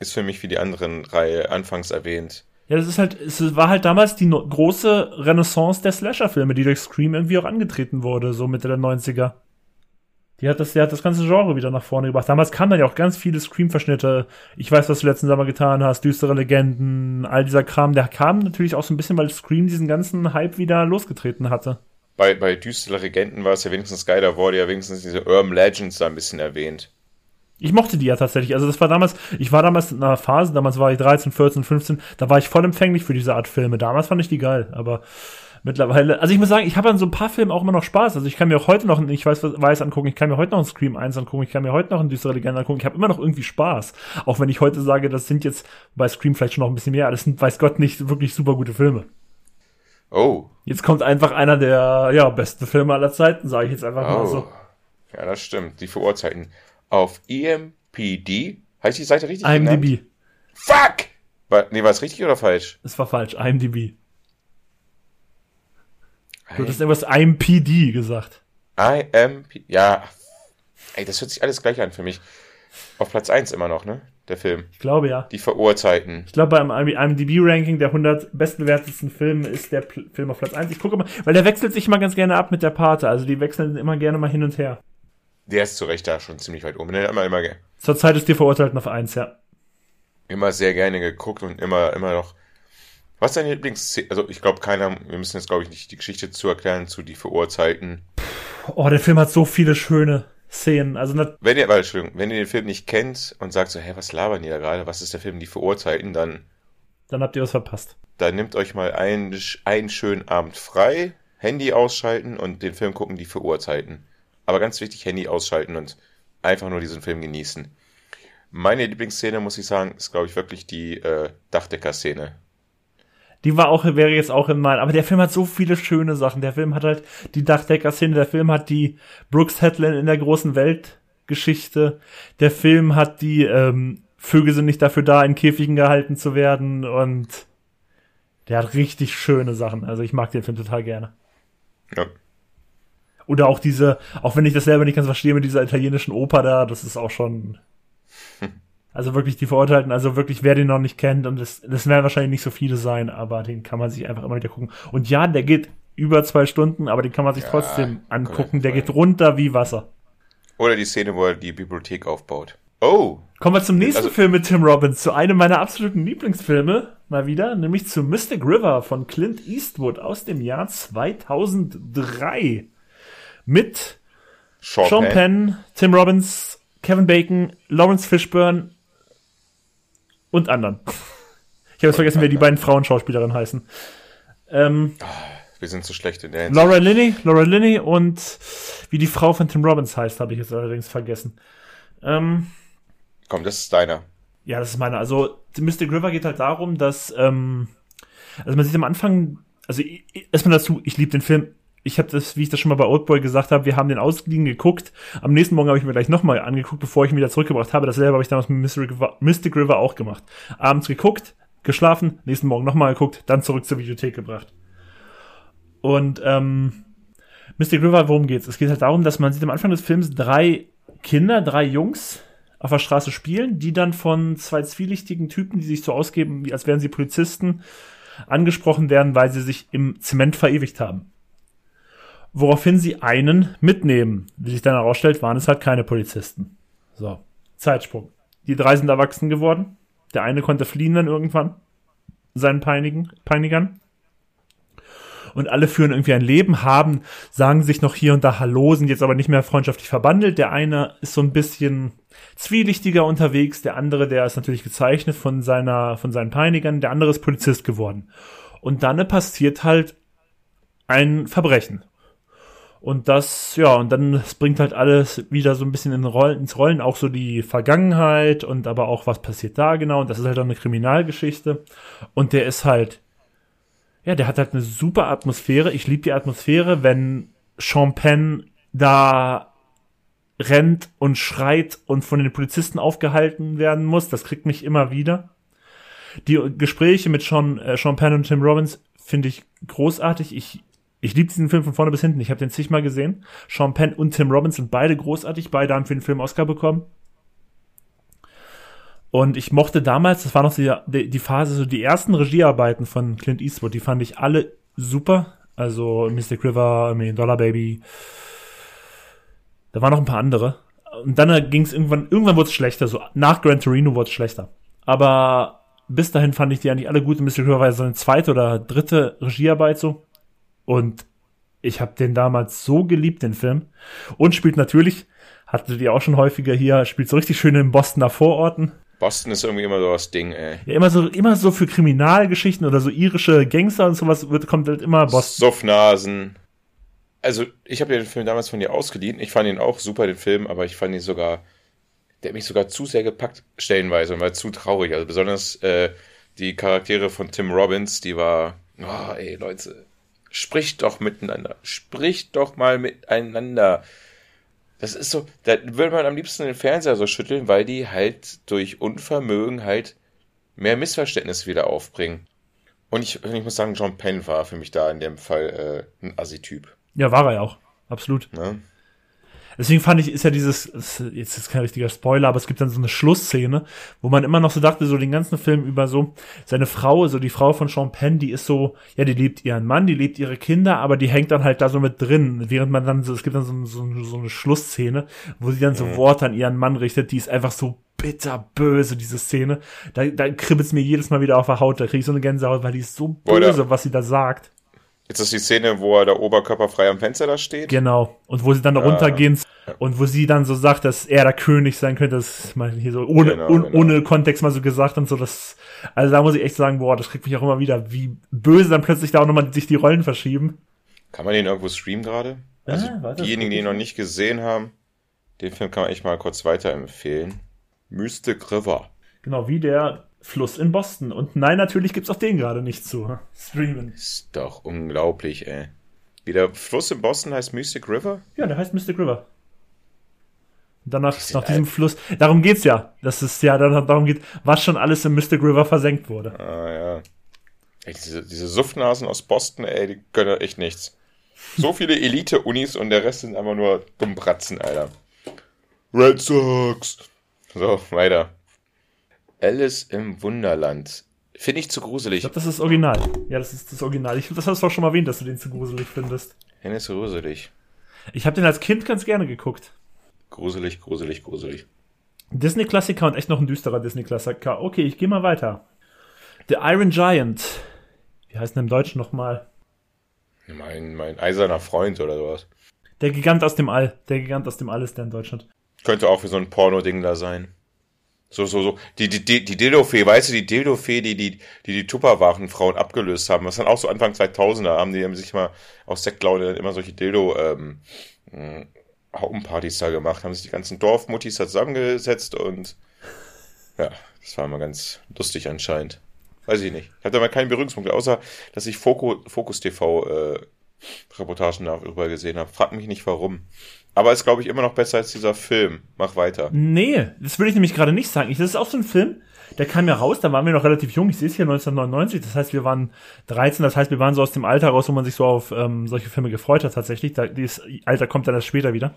Speaker 2: ist für mich wie die anderen Reihe anfangs erwähnt.
Speaker 1: Ja, das ist halt, es war halt damals die no große Renaissance der Slasher-Filme, die durch Scream irgendwie auch angetreten wurde, so Mitte der 90er. Die hat das, die hat das ganze Genre wieder nach vorne gebracht. Damals kamen dann ja auch ganz viele Scream-Verschnitte. Ich weiß, was du letzten Sommer getan hast, düstere Legenden, all dieser Kram. Der kam natürlich auch so ein bisschen, weil Scream diesen ganzen Hype wieder losgetreten hatte.
Speaker 2: bei, bei düstere Regenten war es ja wenigstens geil, da wurde ja wenigstens diese Urban Legends da ein bisschen erwähnt.
Speaker 1: Ich mochte die ja tatsächlich. Also das war damals, ich war damals in einer Phase, damals war ich 13, 14, 15, da war ich voll empfänglich für diese Art Filme. Damals fand ich die geil, aber mittlerweile, also ich muss sagen, ich habe an so ein paar Filmen auch immer noch Spaß. Also ich kann mir auch heute noch, ich weiß, weiß angucken, ich kann mir heute noch ein Scream 1 angucken, ich kann mir heute noch ein düstere Legende angucken. Ich habe immer noch irgendwie Spaß. Auch wenn ich heute sage, das sind jetzt bei Scream vielleicht schon noch ein bisschen mehr, das sind, weiß Gott, nicht wirklich super gute Filme.
Speaker 2: Oh.
Speaker 1: Jetzt kommt einfach einer der ja, besten Filme aller Zeiten, sage ich jetzt einfach oh. mal so.
Speaker 2: Ja, das stimmt. Die verurteilten. Auf EMPD, heißt die Seite richtig?
Speaker 1: IMDb.
Speaker 2: Genannt? Fuck! War, nee, war es richtig oder falsch?
Speaker 1: Es war falsch, IMDb. Du hast irgendwas IMPD gesagt.
Speaker 2: IMP, ja. Ey, das hört sich alles gleich an für mich. Auf Platz 1 immer noch, ne? Der Film.
Speaker 1: Ich glaube ja.
Speaker 2: Die Verurteilten.
Speaker 1: Ich glaube, beim IMDb-Ranking der 100 bestbewertetsten Filme ist der P Film auf Platz 1. Ich gucke mal, weil der wechselt sich immer ganz gerne ab mit der Pate. Also die wechseln immer gerne mal hin und her.
Speaker 2: Der ist zu Recht da schon ziemlich weit oben. Ne? Immer, immer,
Speaker 1: Zurzeit ist die Verurteilten auf 1, ja.
Speaker 2: Immer sehr gerne geguckt und immer, immer noch. Was ist deine Lieblingsszene? Also ich glaube keiner, wir müssen jetzt glaube ich nicht die Geschichte zu erklären zu die Verurteilten.
Speaker 1: Oh, der Film hat so viele schöne Szenen. Also
Speaker 2: wenn ihr, weil, Entschuldigung, wenn ihr den Film nicht kennt und sagt so, hä, was labern die da gerade? Was ist der Film Die Verurteilten? Dann
Speaker 1: dann habt ihr was verpasst.
Speaker 2: Dann nehmt euch mal einen, einen schönen Abend frei, Handy ausschalten und den Film gucken Die Verurteilten. Aber ganz wichtig, Handy ausschalten und einfach nur diesen Film genießen. Meine Lieblingsszene, muss ich sagen, ist, glaube ich, wirklich die äh, Dachdecker-Szene.
Speaker 1: Die war auch, wäre jetzt auch in meinem, aber der Film hat so viele schöne Sachen. Der Film hat halt die Dachdecker-Szene, der Film hat die Brooks Headland in der großen Weltgeschichte, der Film hat die, ähm, Vögel sind nicht dafür da, in Käfigen gehalten zu werden und der hat richtig schöne Sachen. Also ich mag den Film total gerne. Ja. Oder auch diese, auch wenn ich das selber nicht ganz verstehe mit dieser italienischen Oper da, das ist auch schon. <laughs> Also wirklich die Verurteilten, also wirklich, wer den noch nicht kennt, und das, das werden wahrscheinlich nicht so viele sein, aber den kann man sich einfach immer wieder gucken. Und ja, der geht über zwei Stunden, aber den kann man sich ja, trotzdem angucken. Der geht runter wie Wasser.
Speaker 2: Oder die Szene, wo er die Bibliothek aufbaut. Oh!
Speaker 1: Kommen wir zum nächsten also, Film mit Tim Robbins, zu einem meiner absoluten Lieblingsfilme, mal wieder, nämlich zu Mystic River von Clint Eastwood aus dem Jahr 2003 mit Sean, Sean Penn. Penn, Tim Robbins, Kevin Bacon, Lawrence Fishburne und anderen. Ich habe jetzt vergessen, wer die beiden Frauenschauspielerinnen heißen. Ähm,
Speaker 2: ah, wir sind so schlecht in der
Speaker 1: Hinsicht. Laura Linney, Laura Linney und wie die Frau von Tim Robbins heißt, habe ich jetzt allerdings vergessen. Ähm,
Speaker 2: Komm, das ist deiner.
Speaker 1: Ja, das ist meiner. Also Mystic River geht halt darum, dass ähm, also man sieht am Anfang, also erstmal dazu, ich liebe den Film ich habe das, wie ich das schon mal bei Oldboy gesagt habe, wir haben den ausgeliehen geguckt. Am nächsten Morgen habe ich mir gleich nochmal angeguckt, bevor ich ihn wieder zurückgebracht habe. Dasselbe habe ich damals mit Mystic River, auch gemacht. Abends geguckt, geschlafen, nächsten Morgen nochmal geguckt, dann zurück zur Videothek gebracht. Und ähm, Mystic River, worum geht's? Es geht halt darum, dass man sieht am Anfang des Films drei Kinder, drei Jungs auf der Straße spielen, die dann von zwei zwielichtigen Typen, die sich so ausgeben, als wären sie Polizisten, angesprochen werden, weil sie sich im Zement verewigt haben woraufhin sie einen mitnehmen. Wie sich dann herausstellt, waren es halt keine Polizisten. So, Zeitsprung. Die drei sind erwachsen geworden. Der eine konnte fliehen dann irgendwann seinen Peinigen, Peinigern. Und alle führen irgendwie ein Leben, haben, sagen sich noch hier und da Hallo, sind jetzt aber nicht mehr freundschaftlich verbandelt. Der eine ist so ein bisschen zwielichtiger unterwegs, der andere, der ist natürlich gezeichnet von seiner, von seinen Peinigern, der andere ist Polizist geworden. Und dann passiert halt ein Verbrechen. Und das, ja, und dann bringt halt alles wieder so ein bisschen in Rollen, ins Rollen, auch so die Vergangenheit und aber auch, was passiert da genau. Und das ist halt dann eine Kriminalgeschichte. Und der ist halt, ja, der hat halt eine super Atmosphäre. Ich liebe die Atmosphäre, wenn Penn da rennt und schreit und von den Polizisten aufgehalten werden muss. Das kriegt mich immer wieder. Die Gespräche mit Sean, äh, Sean Penn und Tim Robbins finde ich großartig. Ich ich liebe diesen Film von vorne bis hinten. Ich habe den zigmal gesehen. Sean Penn und Tim Robbins sind beide großartig. Beide haben für den Film Oscar bekommen. Und ich mochte damals, das war noch die, die Phase, so die ersten Regiearbeiten von Clint Eastwood, die fand ich alle super. Also Mystic River, Million Dollar Baby. Da waren noch ein paar andere. Und dann ging es irgendwann, irgendwann wurde es schlechter. So nach Gran Torino wurde es schlechter. Aber bis dahin fand ich die eigentlich alle gut. Mystic River war ja so eine zweite oder dritte Regiearbeit so. Und Ich habe den damals so geliebt, den Film. Und spielt natürlich, hattet ihr auch schon häufiger hier, spielt so richtig schön in Bostoner Vororten.
Speaker 2: Boston ist irgendwie immer so das Ding, ey.
Speaker 1: Ja, immer so, immer so für Kriminalgeschichten oder so irische Gangster und sowas wird, kommt halt immer Boston.
Speaker 2: Suffnasen. Also, ich habe den Film damals von dir ausgeliehen. Ich fand ihn auch super, den Film, aber ich fand ihn sogar, der hat mich sogar zu sehr gepackt, stellenweise, und war zu traurig. Also, besonders äh, die Charaktere von Tim Robbins, die war, oh, ey, Leute, spricht doch miteinander. Spricht doch mal miteinander. Das ist so, da würde man am liebsten den Fernseher so schütteln, weil die halt durch Unvermögen halt mehr Missverständnis wieder aufbringen. Und ich, ich muss sagen, John Penn war für mich da in dem Fall äh, ein Assi-Typ.
Speaker 1: Ja, war er ja auch. Absolut.
Speaker 2: Ne?
Speaker 1: Deswegen fand ich, ist ja dieses, jetzt ist kein richtiger Spoiler, aber es gibt dann so eine Schlussszene, wo man immer noch so dachte, so den ganzen Film über so, seine Frau, so die Frau von Sean Penn, die ist so, ja, die liebt ihren Mann, die liebt ihre Kinder, aber die hängt dann halt da so mit drin, während man dann so, es gibt dann so, so, so eine Schlussszene, wo sie dann so
Speaker 2: Mhm.
Speaker 1: Worte an ihren Mann richtet, die ist einfach so bitterböse, diese Szene. Da, da kribbelt's mir jedes Mal wieder auf der Haut, da krieg ich so eine Gänsehaut, weil die ist so böse, was sie da sagt.
Speaker 2: Jetzt ist die Szene, wo er der Oberkörper frei am Fenster da steht.
Speaker 1: Genau. Und wo sie dann runtergehen und wo sie dann so sagt, dass er der König sein könnte, das mal hier so ohne,
Speaker 2: Genau,
Speaker 1: un,
Speaker 2: genau.
Speaker 1: ohne Kontext mal so gesagt und so, das, also da muss ich echt sagen, boah, das kriegt mich auch immer wieder, wie böse dann plötzlich da auch nochmal sich die Rollen verschieben.
Speaker 2: Kann man den irgendwo streamen gerade? Also
Speaker 1: Ah,
Speaker 2: diejenigen, die ihn noch
Speaker 1: ich
Speaker 2: nicht gesehen haben, den Film kann man echt mal kurz weiterempfehlen. Mystic River.
Speaker 1: Genau, wie der Fluss in Boston. Und nein, natürlich gibt's auch den gerade nicht zu streamen.
Speaker 2: Ist doch unglaublich, ey. Wie der Fluss in Boston heißt Mystic River?
Speaker 1: Ja, der heißt Mystic River. Danach, nach diesem Fluss, darum geht's ja. Das ist ja, da- darum geht, was schon alles im Mystic River versenkt wurde.
Speaker 2: Ah, ja. Ey, diese, diese Suffnasen aus Boston, ey, die können ja echt nichts. So viele Elite-Unis und der Rest sind einfach nur Dummbratzen, Alter. Red Sox. So, weiter. Alice im Wunderland. Finde ich zu
Speaker 1: Ich
Speaker 2: gruselig.
Speaker 1: glaube, das ist das Original. Ja, das ist das Original. Ich, das hast du auch schon mal erwähnt, dass du den zu gruselig findest.
Speaker 2: Hennes gruselig.
Speaker 1: Ich habe den als Kind ganz gerne geguckt.
Speaker 2: Gruselig, gruselig, gruselig.
Speaker 1: Disney-Klassiker und echt noch ein düsterer Disney-Klassiker. Okay, ich gehe mal weiter. The Iron Giant. Wie heißt denn im Deutschen nochmal?
Speaker 2: Mein, mein eiserner Freund oder sowas.
Speaker 1: Der Gigant aus dem All. Der Gigant aus dem All ist der in Deutschland.
Speaker 2: Könnte auch für so ein Porno-Ding da sein. So, so, so. Die, die, die, die Dildo-Fee, weißt du, die Dildo-Fee, die die, die, die Tupperwaren-Frauen abgelöst haben. Was dann auch so Anfang 2000er haben die haben sich mal aus Sektlaune immer solche Dildo, ähm, mh, Haupenpartys da gemacht, haben sich die ganzen Dorfmuttis da zusammengesetzt und ja, das war immer ganz lustig anscheinend. Weiß ich nicht. Ich hatte mal keinen Berührungspunkt, außer dass ich Fokus, Fokus TV äh, Reportagen darüber gesehen habe. Frag mich nicht warum. Aber ist, glaube ich, immer noch besser als dieser Film. Mach weiter.
Speaker 1: Nee, das würde ich nämlich gerade nicht sagen. Das ist auch so ein Film, der kam ja raus, da waren wir noch relativ jung. Ich sehe es hier 1999, das heißt, wir waren 13, das heißt, wir waren so aus dem Alter raus, wo man sich so auf ähm, solche Filme gefreut hat tatsächlich. Da, dieses Alter kommt dann erst später wieder.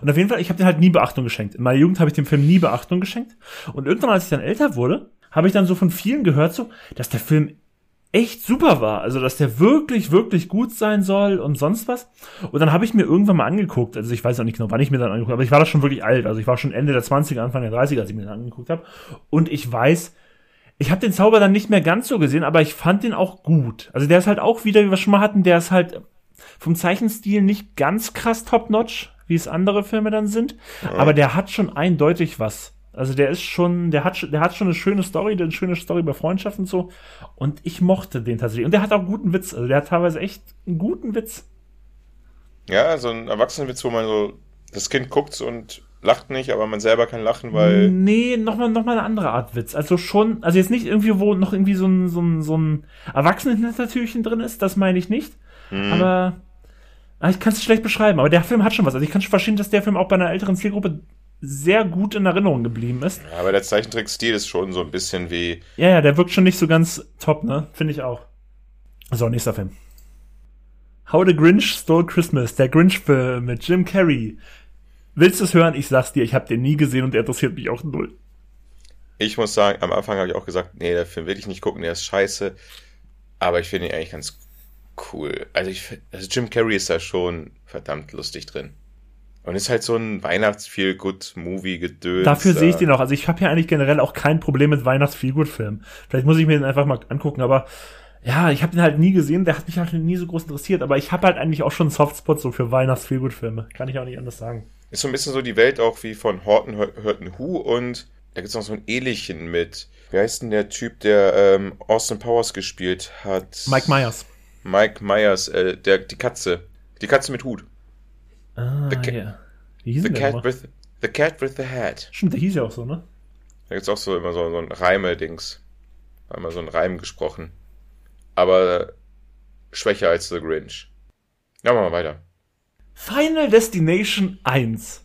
Speaker 1: Und auf jeden Fall, ich habe den halt nie Beachtung geschenkt. In meiner Jugend habe ich dem Film nie Beachtung geschenkt. Und irgendwann, als ich dann älter wurde, habe ich dann so von vielen gehört, so, dass der Film echt super war. Also, dass der wirklich, wirklich gut sein soll und sonst was. Und dann habe ich mir irgendwann mal angeguckt, also ich weiß auch nicht genau, wann ich mir dann angeguckt habe, aber ich war da schon wirklich alt. Also ich war schon Ende der 20er, Anfang der 30er, als ich mir den angeguckt habe. Und ich weiß, ich habe den Zauber dann nicht mehr ganz so gesehen, aber ich fand den auch gut. Also der ist halt auch wieder, wie wir schon mal hatten, der ist halt vom Zeichenstil nicht ganz krass top-notch, wie es andere Filme dann sind. Aber der hat schon eindeutig was. Also der ist schon, der hat, schon- der hat schon eine schöne Story, eine schöne Story über Freundschaft und so. Und ich mochte den tatsächlich. Und der hat auch guten Witz. Also der hat teilweise echt einen guten Witz.
Speaker 2: Ja, so ein Erwachsenenwitz, wo man so, das Kind guckt und lacht nicht, aber man selber kann lachen, weil,
Speaker 1: Nee, nochmal noch mal eine andere Art Witz. Also schon, also jetzt nicht irgendwie, wo noch irgendwie so ein, so ein, so ein Erwachsenen-Hintertürchen drin ist, das meine ich nicht.
Speaker 2: Mhm.
Speaker 1: Aber ah, ich kann es schlecht beschreiben, aber der Film hat schon was. Also ich kann schon verstehen, dass der Film auch bei einer älteren Zielgruppe sehr gut in Erinnerung geblieben ist.
Speaker 2: ja, aber der Zeichentrickstil ist schon so ein bisschen wie,
Speaker 1: Ja, ja, der wirkt schon nicht so ganz top, ne? Finde ich auch. So, nächster Film. How the Grinch Stole Christmas, der Grinch-Film mit Jim Carrey. Willst du es hören? Ich sag's dir, ich habe den nie gesehen und der interessiert mich auch null.
Speaker 2: ich muss sagen, am Anfang habe ich auch gesagt, nee, der Film will ich nicht gucken, der ist scheiße, aber ich finde ihn eigentlich ganz cool. Also ich, also Jim Carrey ist da schon verdammt lustig drin. Und ist halt so ein Weihnachts-Feel-Good-Movie-Gedöns.
Speaker 1: Dafür sehe ich den auch. Also ich habe ja eigentlich generell auch kein Problem mit Weihnachts-Feelgood-Filmen. Vielleicht muss ich mir den einfach mal angucken, aber Ja, ich habe den halt nie gesehen, der hat mich halt nie so groß interessiert, aber ich habe halt eigentlich auch schon einen Softspot so für Weihnachts-Feelgood-Filme. Kann ich auch nicht anders sagen.
Speaker 2: Ist so ein bisschen so die Welt auch wie von Horton Hurton Who und da gibt es noch so ein Ähnlichen mit, wie heißt denn der Typ, der ähm, Austin Powers gespielt hat?
Speaker 1: Mike Myers.
Speaker 2: Mike Myers, äh, der, die Katze. Die Katze mit Hut.
Speaker 1: Ah,
Speaker 2: The
Speaker 1: ja. Wie hieß
Speaker 2: The cat,
Speaker 1: nochmal?
Speaker 2: with, the cat with the hat.
Speaker 1: Stimmt, der hieß ja auch so, ne?
Speaker 2: Da gibt's auch so immer so, so ein Reime-Dings. Einmal so ein Reim gesprochen. Aber schwächer als The Grinch. Ja, machen wir weiter.
Speaker 1: Final Destination 1.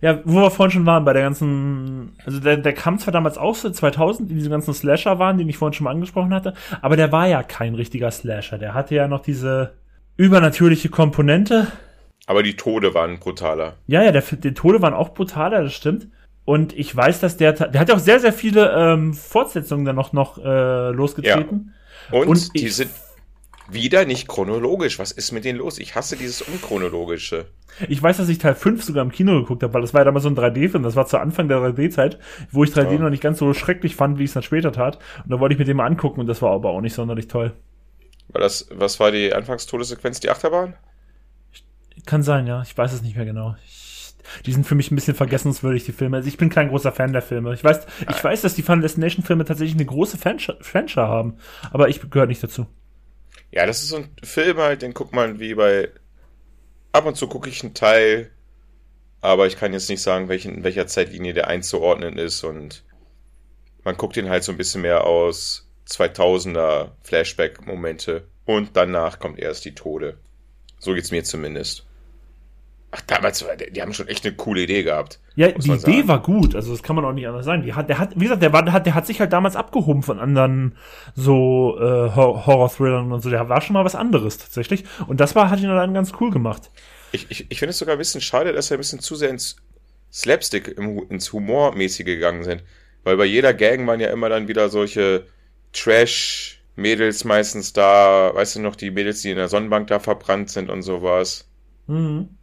Speaker 1: Ja, wo wir vorhin schon waren, bei der ganzen, also der, der kam zwar damals auch so 2000, die diese ganzen Slasher waren, den ich vorhin schon mal angesprochen hatte, aber der war ja kein richtiger Slasher. Der hatte ja noch diese übernatürliche Komponente.
Speaker 2: Aber die Tode waren brutaler.
Speaker 1: Ja, ja, der, die Tode waren auch brutaler, das stimmt. Und ich weiß, dass der, der hat ja auch sehr, sehr viele ähm, Fortsetzungen dann noch, noch äh, losgetreten.
Speaker 2: Und,
Speaker 1: Und
Speaker 2: die sind wieder nicht chronologisch. Was ist mit denen los? Ich hasse dieses Unchronologische.
Speaker 1: Ich weiß, dass ich Teil 5 sogar im Kino geguckt habe, weil das war ja damals so ein 3D-Film, das war zu Anfang der 3D-Zeit, wo ich 3D
Speaker 2: Ja.
Speaker 1: noch nicht ganz so schrecklich fand, wie ich es dann später tat. Und da wollte ich mir den mal angucken und das war aber auch nicht sonderlich toll.
Speaker 2: War das, was war die Anfangstodesequenz? Die Achterbahn?
Speaker 1: Kann sein, ja. Ich weiß es nicht mehr genau. Ich, die sind für mich ein bisschen vergessenswürdig, die Filme. Also ich bin kein großer Fan der Filme. Ich weiß, ich weiß, dass die Final Destination Filme tatsächlich eine große Fansch- Fanschar haben, aber ich gehöre nicht dazu.
Speaker 2: Ja, das ist so ein Film halt, den guckt man wie bei. Ab und zu gucke ich einen Teil, aber ich kann jetzt nicht sagen, welchen, in welcher Zeitlinie der einzuordnen ist und man guckt ihn halt so ein bisschen mehr aus 2000er Flashback-Momente und danach kommt erst die Tode. So geht's mir zumindest. Ach, damals, die haben schon echt eine coole Idee gehabt.
Speaker 1: Ja, die Idee
Speaker 2: sagen.
Speaker 1: war gut, also das kann man auch nicht anders sagen. Die hat, der hat, wie gesagt, der war, der hat, der hat sich halt damals abgehoben von anderen so äh, Hor- Horror-Thrillern und so. Der war schon mal was anderes tatsächlich. Und das war, hat ihn dann ganz cool gemacht.
Speaker 2: Ich, ich, ich finde es sogar ein bisschen schade, dass wir ein bisschen zu sehr ins Slapstick, im, ins Humormäßige gegangen sind. Weil bei jeder Gang waren ja immer dann wieder solche Trash-Mädels meistens da, weißt du noch, die Mädels, die in der Sonnenbank da verbrannt sind und sowas.
Speaker 1: Mhm.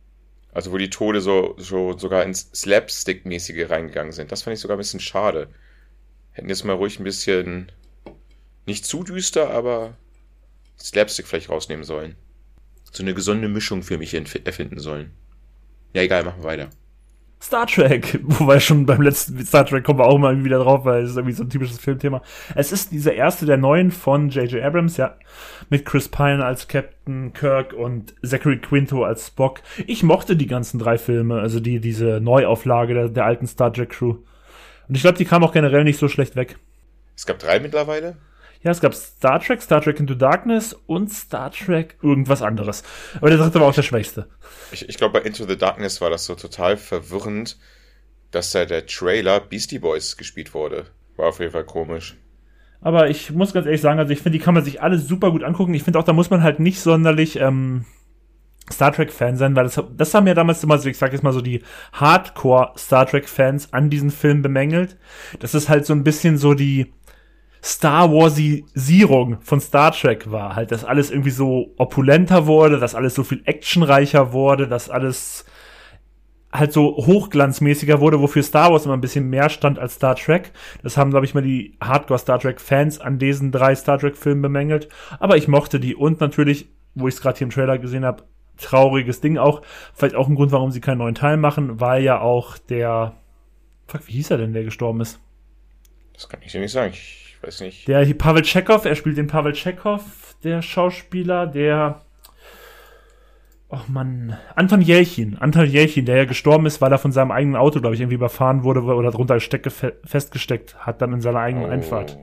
Speaker 2: Also wo die Tode so, so sogar ins Slapstick-mäßige reingegangen sind. Das fand ich sogar ein bisschen schade. Hätten jetzt mal ruhig ein bisschen nicht zu düster, aber Slapstick vielleicht rausnehmen sollen. So eine gesunde Mischung für mich erfinden sollen. Ja, egal, machen wir weiter.
Speaker 1: Star Trek, <laughs> wobei schon beim letzten Star Trek kommen wir auch mal wieder drauf, weil es ist irgendwie so ein typisches Filmthema. Es ist dieser erste der neuen von J.J. Abrams, ja, mit Chris Pine als Captain Kirk und Zachary Quinto als Spock. Ich mochte die ganzen drei Filme, also die diese Neuauflage der, der alten Star Trek Crew. Und ich glaube, die kam auch generell nicht so schlecht weg.
Speaker 2: Es gab drei mittlerweile.
Speaker 1: Ja, es gab Star Trek, Star Trek Into Darkness und Star Trek irgendwas anderes. Aber der dritte war auch der schwächste.
Speaker 2: Ich, ich glaube, bei Into the Darkness war das so total verwirrend, dass da der Trailer Beastie Boys gespielt wurde. War auf jeden Fall komisch.
Speaker 1: Aber ich muss ganz ehrlich sagen, also ich finde, die kann man sich alle super gut angucken. Ich finde auch, da muss man halt nicht sonderlich ähm, Star Trek-Fan sein, weil das, das haben ja damals immer so, ich sag jetzt mal so, die Hardcore-Star Trek-Fans an diesen Film bemängelt. Das ist halt so ein bisschen so die Star Warsisierung von Star Trek war. Halt, dass alles irgendwie so opulenter wurde, dass alles so viel actionreicher wurde, dass alles halt so hochglanzmäßiger wurde, wofür Star Wars immer ein bisschen mehr stand als Star Trek. Das haben, glaube ich, mal die Hardcore Star Trek Fans an diesen drei Star Trek Filmen bemängelt. Aber ich mochte die und natürlich, wo ich es gerade hier im Trailer gesehen habe, trauriges Ding auch. Vielleicht auch ein Grund, warum sie keinen neuen Teil machen, weil ja auch der, fuck, wie hieß er denn, der gestorben ist?
Speaker 2: Das kann ich dir nicht sagen. Ich weiß nicht.
Speaker 1: Der Pavel Chekhov, er spielt den Pavel Chekhov, der Schauspieler, der Ach man, Anton Jelchin, Anton Jelchin, der ja gestorben ist, weil er von seinem eigenen Auto, glaube ich, irgendwie überfahren wurde oder drunter Stecke fe festgesteckt hat, dann in seiner eigenen Einfahrt.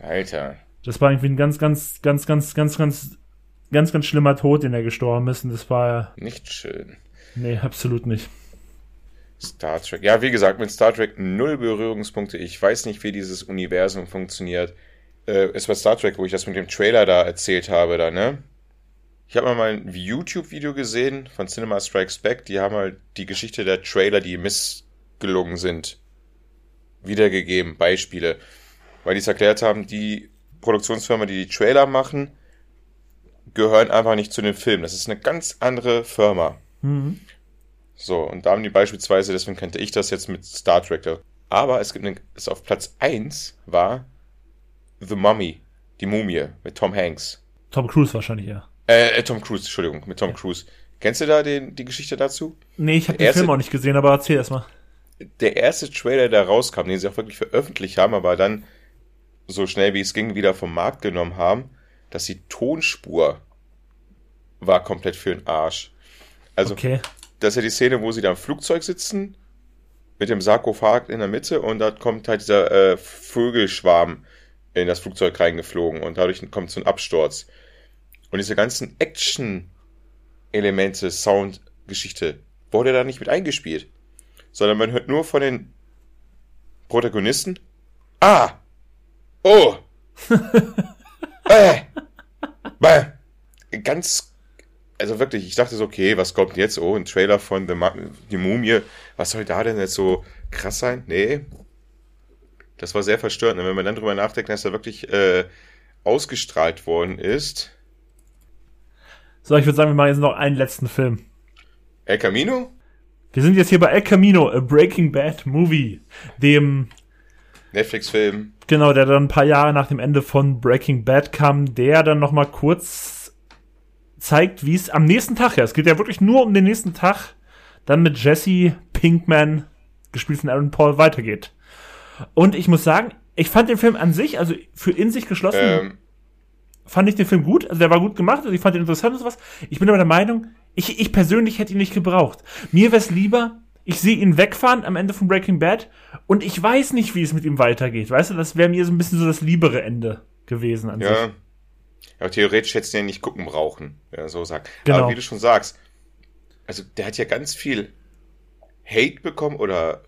Speaker 2: Alter.
Speaker 1: Das war irgendwie ein ganz, ganz, ganz, ganz, ganz, ganz, ganz, ganz schlimmer Tod, den er gestorben ist. Und das war,
Speaker 2: Nicht schön.
Speaker 1: nee, absolut nicht.
Speaker 2: Star Trek. Ja, wie gesagt, mit Star Trek null Berührungspunkte. Ich weiß nicht, wie dieses Universum funktioniert. Äh, es war Star Trek, wo ich das mit dem Trailer da erzählt habe, da, ne? Ich habe mal ein YouTube-Video gesehen von Cinema Strikes Back. Die haben halt die Geschichte der Trailer, die missgelungen sind, wiedergegeben. Beispiele. Weil die es erklärt haben, die Produktionsfirma, die die Trailer machen, gehören einfach nicht zu den Filmen. Das ist eine ganz andere Firma.
Speaker 1: Mhm.
Speaker 2: So, und da haben die beispielsweise, deswegen kannte ich das jetzt mit Star Trek. da. Aber es gibt eine, es auf Platz 1 war The Mummy. Die Mumie mit Tom Hanks.
Speaker 1: Tom Cruise wahrscheinlich eher.
Speaker 2: Äh, äh, Tom Cruise, Entschuldigung, mit Tom Cruise. Kennst du da den, die Geschichte dazu?
Speaker 1: Nee, ich habe den
Speaker 2: Erste-
Speaker 1: Film auch nicht gesehen, aber erzähl erst mal.
Speaker 2: Der erste Trailer, der rauskam, den sie auch wirklich veröffentlicht haben, aber dann so schnell wie es ging wieder vom Markt genommen haben, dass die Tonspur war komplett für den Arsch. Also,
Speaker 1: Okay.
Speaker 2: Das ist ja die Szene, wo sie da im Flugzeug sitzen, mit dem Sarkophag in der Mitte und da kommt halt dieser äh, Vögelschwarm in das Flugzeug reingeflogen und dadurch kommt so ein Absturz. Und diese ganzen Action-Elemente, Sound-Geschichte, wurde da nicht mit eingespielt. Sondern man hört nur von den Protagonisten, ah, oh, <laughs> äh, bäh. ganz also wirklich, ich dachte so, okay, was kommt jetzt? Oh, ein Trailer von The Ma die Mumie. Was soll da denn jetzt so krass sein? Nee. Das war sehr verstörend. Und wenn man dann drüber nachdenkt, dass er wirklich äh, ausgestrahlt worden ist.
Speaker 1: So, ich würde sagen, wir machen jetzt noch einen letzten Film.
Speaker 2: El Camino?
Speaker 1: Wir sind jetzt hier bei El Camino, a Breaking Bad Movie, dem
Speaker 2: Netflix-Film.
Speaker 1: Genau, der dann ein paar Jahre nach dem Ende von Breaking Bad kam, der dann noch mal kurz zeigt, wie es am nächsten Tag, ja, es geht ja wirklich nur um den nächsten Tag, dann mit Jesse Pinkman, gespielt von Aaron Paul, weitergeht. Und ich muss sagen, ich fand den Film an sich, also für in sich geschlossen,
Speaker 2: Ähm,
Speaker 1: fand ich den Film gut, also der war gut gemacht, also ich fand ihn interessant und sowas. Ich bin aber der Meinung, ich, ich persönlich hätte ihn nicht gebraucht. Mir wäre es lieber, ich sehe ihn wegfahren am Ende von Breaking Bad und ich weiß nicht, wie es mit ihm weitergeht. Weißt du, das wäre mir so ein bisschen so das liebere Ende gewesen an sich.
Speaker 2: Ja. Aber theoretisch hättest du ja nicht gucken brauchen, wenn er so sagt.
Speaker 1: Genau.
Speaker 2: Aber wie du schon sagst, also der hat ja ganz viel Hate bekommen oder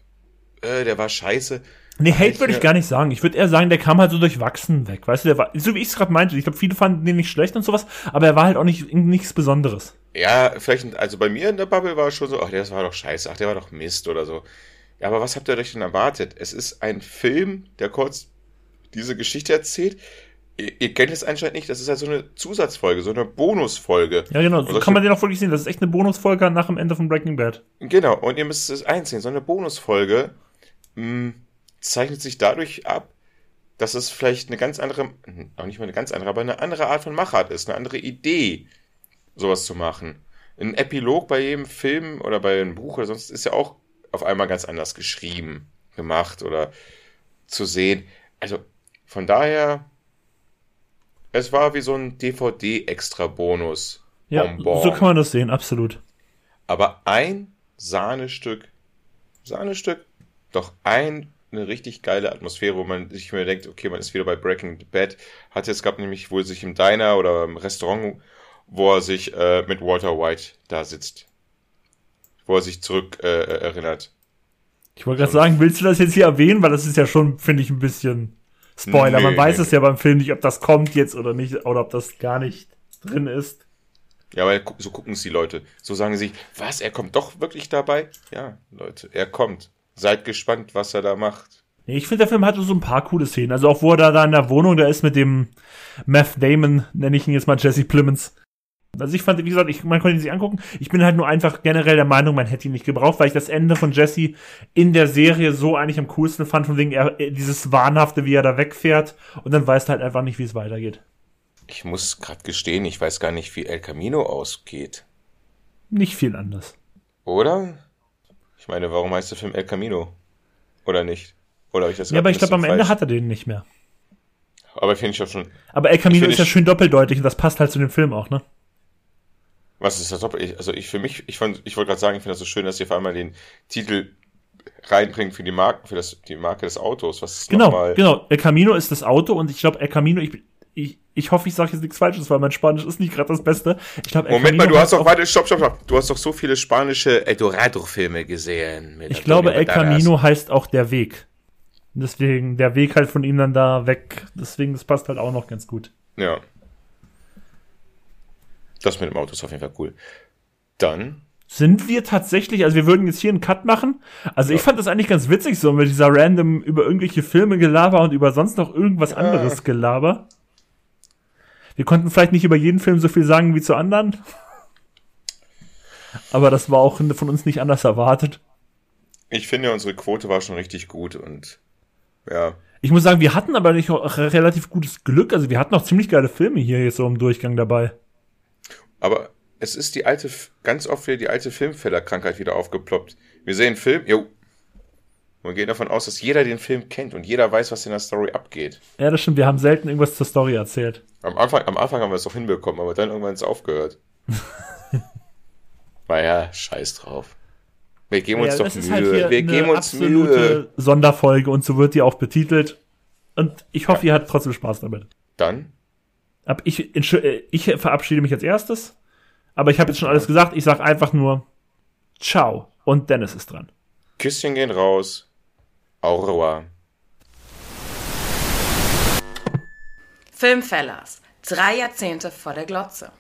Speaker 2: äh, der war scheiße.
Speaker 1: Nee, Hate
Speaker 2: Ich,
Speaker 1: würde ich gar nicht sagen. Ich würde eher sagen, der kam halt so durchwachsen weg. Weißt du, der war, so wie ich es gerade meinte, ich glaube, viele fanden den nicht schlecht und sowas, aber er war halt auch nicht nichts Besonderes.
Speaker 2: Ja, vielleicht, also bei mir in der Bubble war es schon so, ach, der war doch scheiße, ach, der war doch Mist oder so. Ja, aber was habt ihr euch denn erwartet? Es ist ein Film, der kurz diese Geschichte erzählt. Ihr, ihr kennt es anscheinend nicht, das ist halt so eine Zusatzfolge, so eine Bonusfolge.
Speaker 1: Ja, genau, so kann man den auch wirklich sehen. Das ist echt eine Bonusfolge nach dem Ende von Breaking Bad.
Speaker 2: Genau, und ihr müsst es einsehen, so eine Bonusfolge mh, zeichnet sich dadurch ab, dass es vielleicht eine ganz andere, hm, auch nicht mal eine ganz andere, aber eine andere Art von Machart ist, eine andere Idee, sowas zu machen. Ein Epilog bei jedem Film oder bei einem Buch oder sonst ist ja auch auf einmal ganz anders geschrieben, gemacht oder zu sehen. Also von daher, es war wie so ein DVD-Extra-Bonus.
Speaker 1: Ja,
Speaker 2: Bonbon.
Speaker 1: so kann man das sehen, absolut.
Speaker 2: Aber ein Sahnestück, Sahnestück, doch ein, eine richtig geile Atmosphäre, wo man sich mir denkt, okay, man ist wieder bei Breaking Bad. Hat jetzt gehabt, nämlich, wo er sich im Diner oder im Restaurant, wo er sich äh, mit Walter White da sitzt. Wo er sich zurück äh, äh, erinnert.
Speaker 1: Ich wollte gerade sagen, willst du das jetzt hier erwähnen? Weil das ist ja schon, finde ich, ein bisschen Spoiler.
Speaker 2: Nee,
Speaker 1: Man weiß
Speaker 2: nee,
Speaker 1: es ja beim Film nicht, ob das kommt jetzt oder nicht, oder ob das gar nicht drin ist.
Speaker 2: Ja, aber gu- so gucken es die Leute. So sagen sie, was, er kommt doch wirklich dabei? Ja, Leute, er kommt. Seid gespannt, was er da macht.
Speaker 1: Nee, ich finde, der Film hatte so ein paar coole Szenen. Also auch wo er da, da in der Wohnung da ist mit dem Meth Damon, nenne ich ihn jetzt mal Jesse Plemons. Also ich fand, wie gesagt, ich, man konnte ihn sich angucken. Ich bin halt nur einfach generell der Meinung, man hätte ihn nicht gebraucht, weil ich das Ende von Jesse in der Serie so eigentlich am coolsten fand, von wegen er, dieses Wahnhafte, wie er da wegfährt und dann weiß halt einfach nicht, wie es weitergeht.
Speaker 2: Ich muss gerade gestehen, ich weiß gar nicht, wie El Camino ausgeht.
Speaker 1: Nicht viel anders.
Speaker 2: Oder? Ich meine, warum heißt der Film El Camino? Oder nicht? Oder habe ich das
Speaker 1: Ja, aber ich glaube, am
Speaker 2: bisschen
Speaker 1: Ende
Speaker 2: falsch?
Speaker 1: hat er den nicht mehr.
Speaker 2: Aber finde ich auch schon.
Speaker 1: Aber El Camino ist ja schön doppeldeutig und das passt halt zu dem Film auch, ne?
Speaker 2: Was ist das? Doppel- Ich, also ich für mich, ich fand, ich wollte gerade sagen, ich finde das so schön, dass ihr auf einmal den Titel reinbringt für die Marke, für das, die Marke des Autos. Was
Speaker 1: Genau, genau. El Camino ist das Auto und ich glaube, El Camino, ich, ich, ich hoffe, ich sage jetzt nichts Falsches, weil mein Spanisch ist nicht gerade das Beste. Ich glaube, El
Speaker 2: Moment mal,
Speaker 1: Camino
Speaker 2: du
Speaker 1: heißt
Speaker 2: hast doch, warte, stopp, stopp, stopp. Du hast doch so viele spanische Eldorado-Filme gesehen.
Speaker 1: Ich glaube, El. Camino heißt auch der Weg. Deswegen, der Weg halt von ihm dann da weg. Deswegen, das passt halt auch noch ganz gut.
Speaker 2: Ja. Das mit dem Auto ist auf jeden Fall cool. Dann,
Speaker 1: Sind wir tatsächlich, also wir würden jetzt hier einen Cut machen. Also ich
Speaker 2: Ja.
Speaker 1: fand das eigentlich ganz witzig, so mit dieser random über irgendwelche Filme Gelaber und über sonst noch irgendwas anderes Gelaber. Wir konnten vielleicht nicht über jeden Film so viel sagen wie zu anderen. Aber das war auch von uns nicht anders erwartet.
Speaker 2: ich finde, unsere Quote war schon richtig gut und ja.
Speaker 1: Ich muss sagen, wir hatten aber nicht auch relativ gutes Glück. Also wir hatten auch ziemlich geile Filme hier jetzt so im Durchgang dabei.
Speaker 2: Aber es ist die alte, ganz oft wieder die alte Filmfellerkrankheit wieder aufgeploppt. Wir sehen einen Film, jo. Und gehen davon aus, dass jeder den Film kennt und jeder weiß, was in der Story abgeht.
Speaker 1: Ja, das stimmt. Wir haben selten irgendwas zur Story erzählt.
Speaker 2: Am Anfang, am Anfang haben wir es doch hinbekommen, aber dann irgendwann ist es aufgehört. <laughs> naja, scheiß drauf. Wir geben uns
Speaker 1: Ja,
Speaker 2: doch
Speaker 1: ist
Speaker 2: Mühe.
Speaker 1: halt
Speaker 2: wir
Speaker 1: eine
Speaker 2: geben uns Mühe.
Speaker 1: Sonderfolge und so wird die auch betitelt. Und ich hoffe, ihr hattet trotzdem Spaß damit.
Speaker 2: Dann
Speaker 1: Ab ich, äh, ich verabschiede mich als erstes. Aber ich habe jetzt schon alles gesagt. Ich sage einfach nur Ciao. Und Dennis ist dran.
Speaker 2: Küsschen gehen raus. Au revoir.
Speaker 3: Filmfellers. Drei Jahrzehnte vor der Glotze.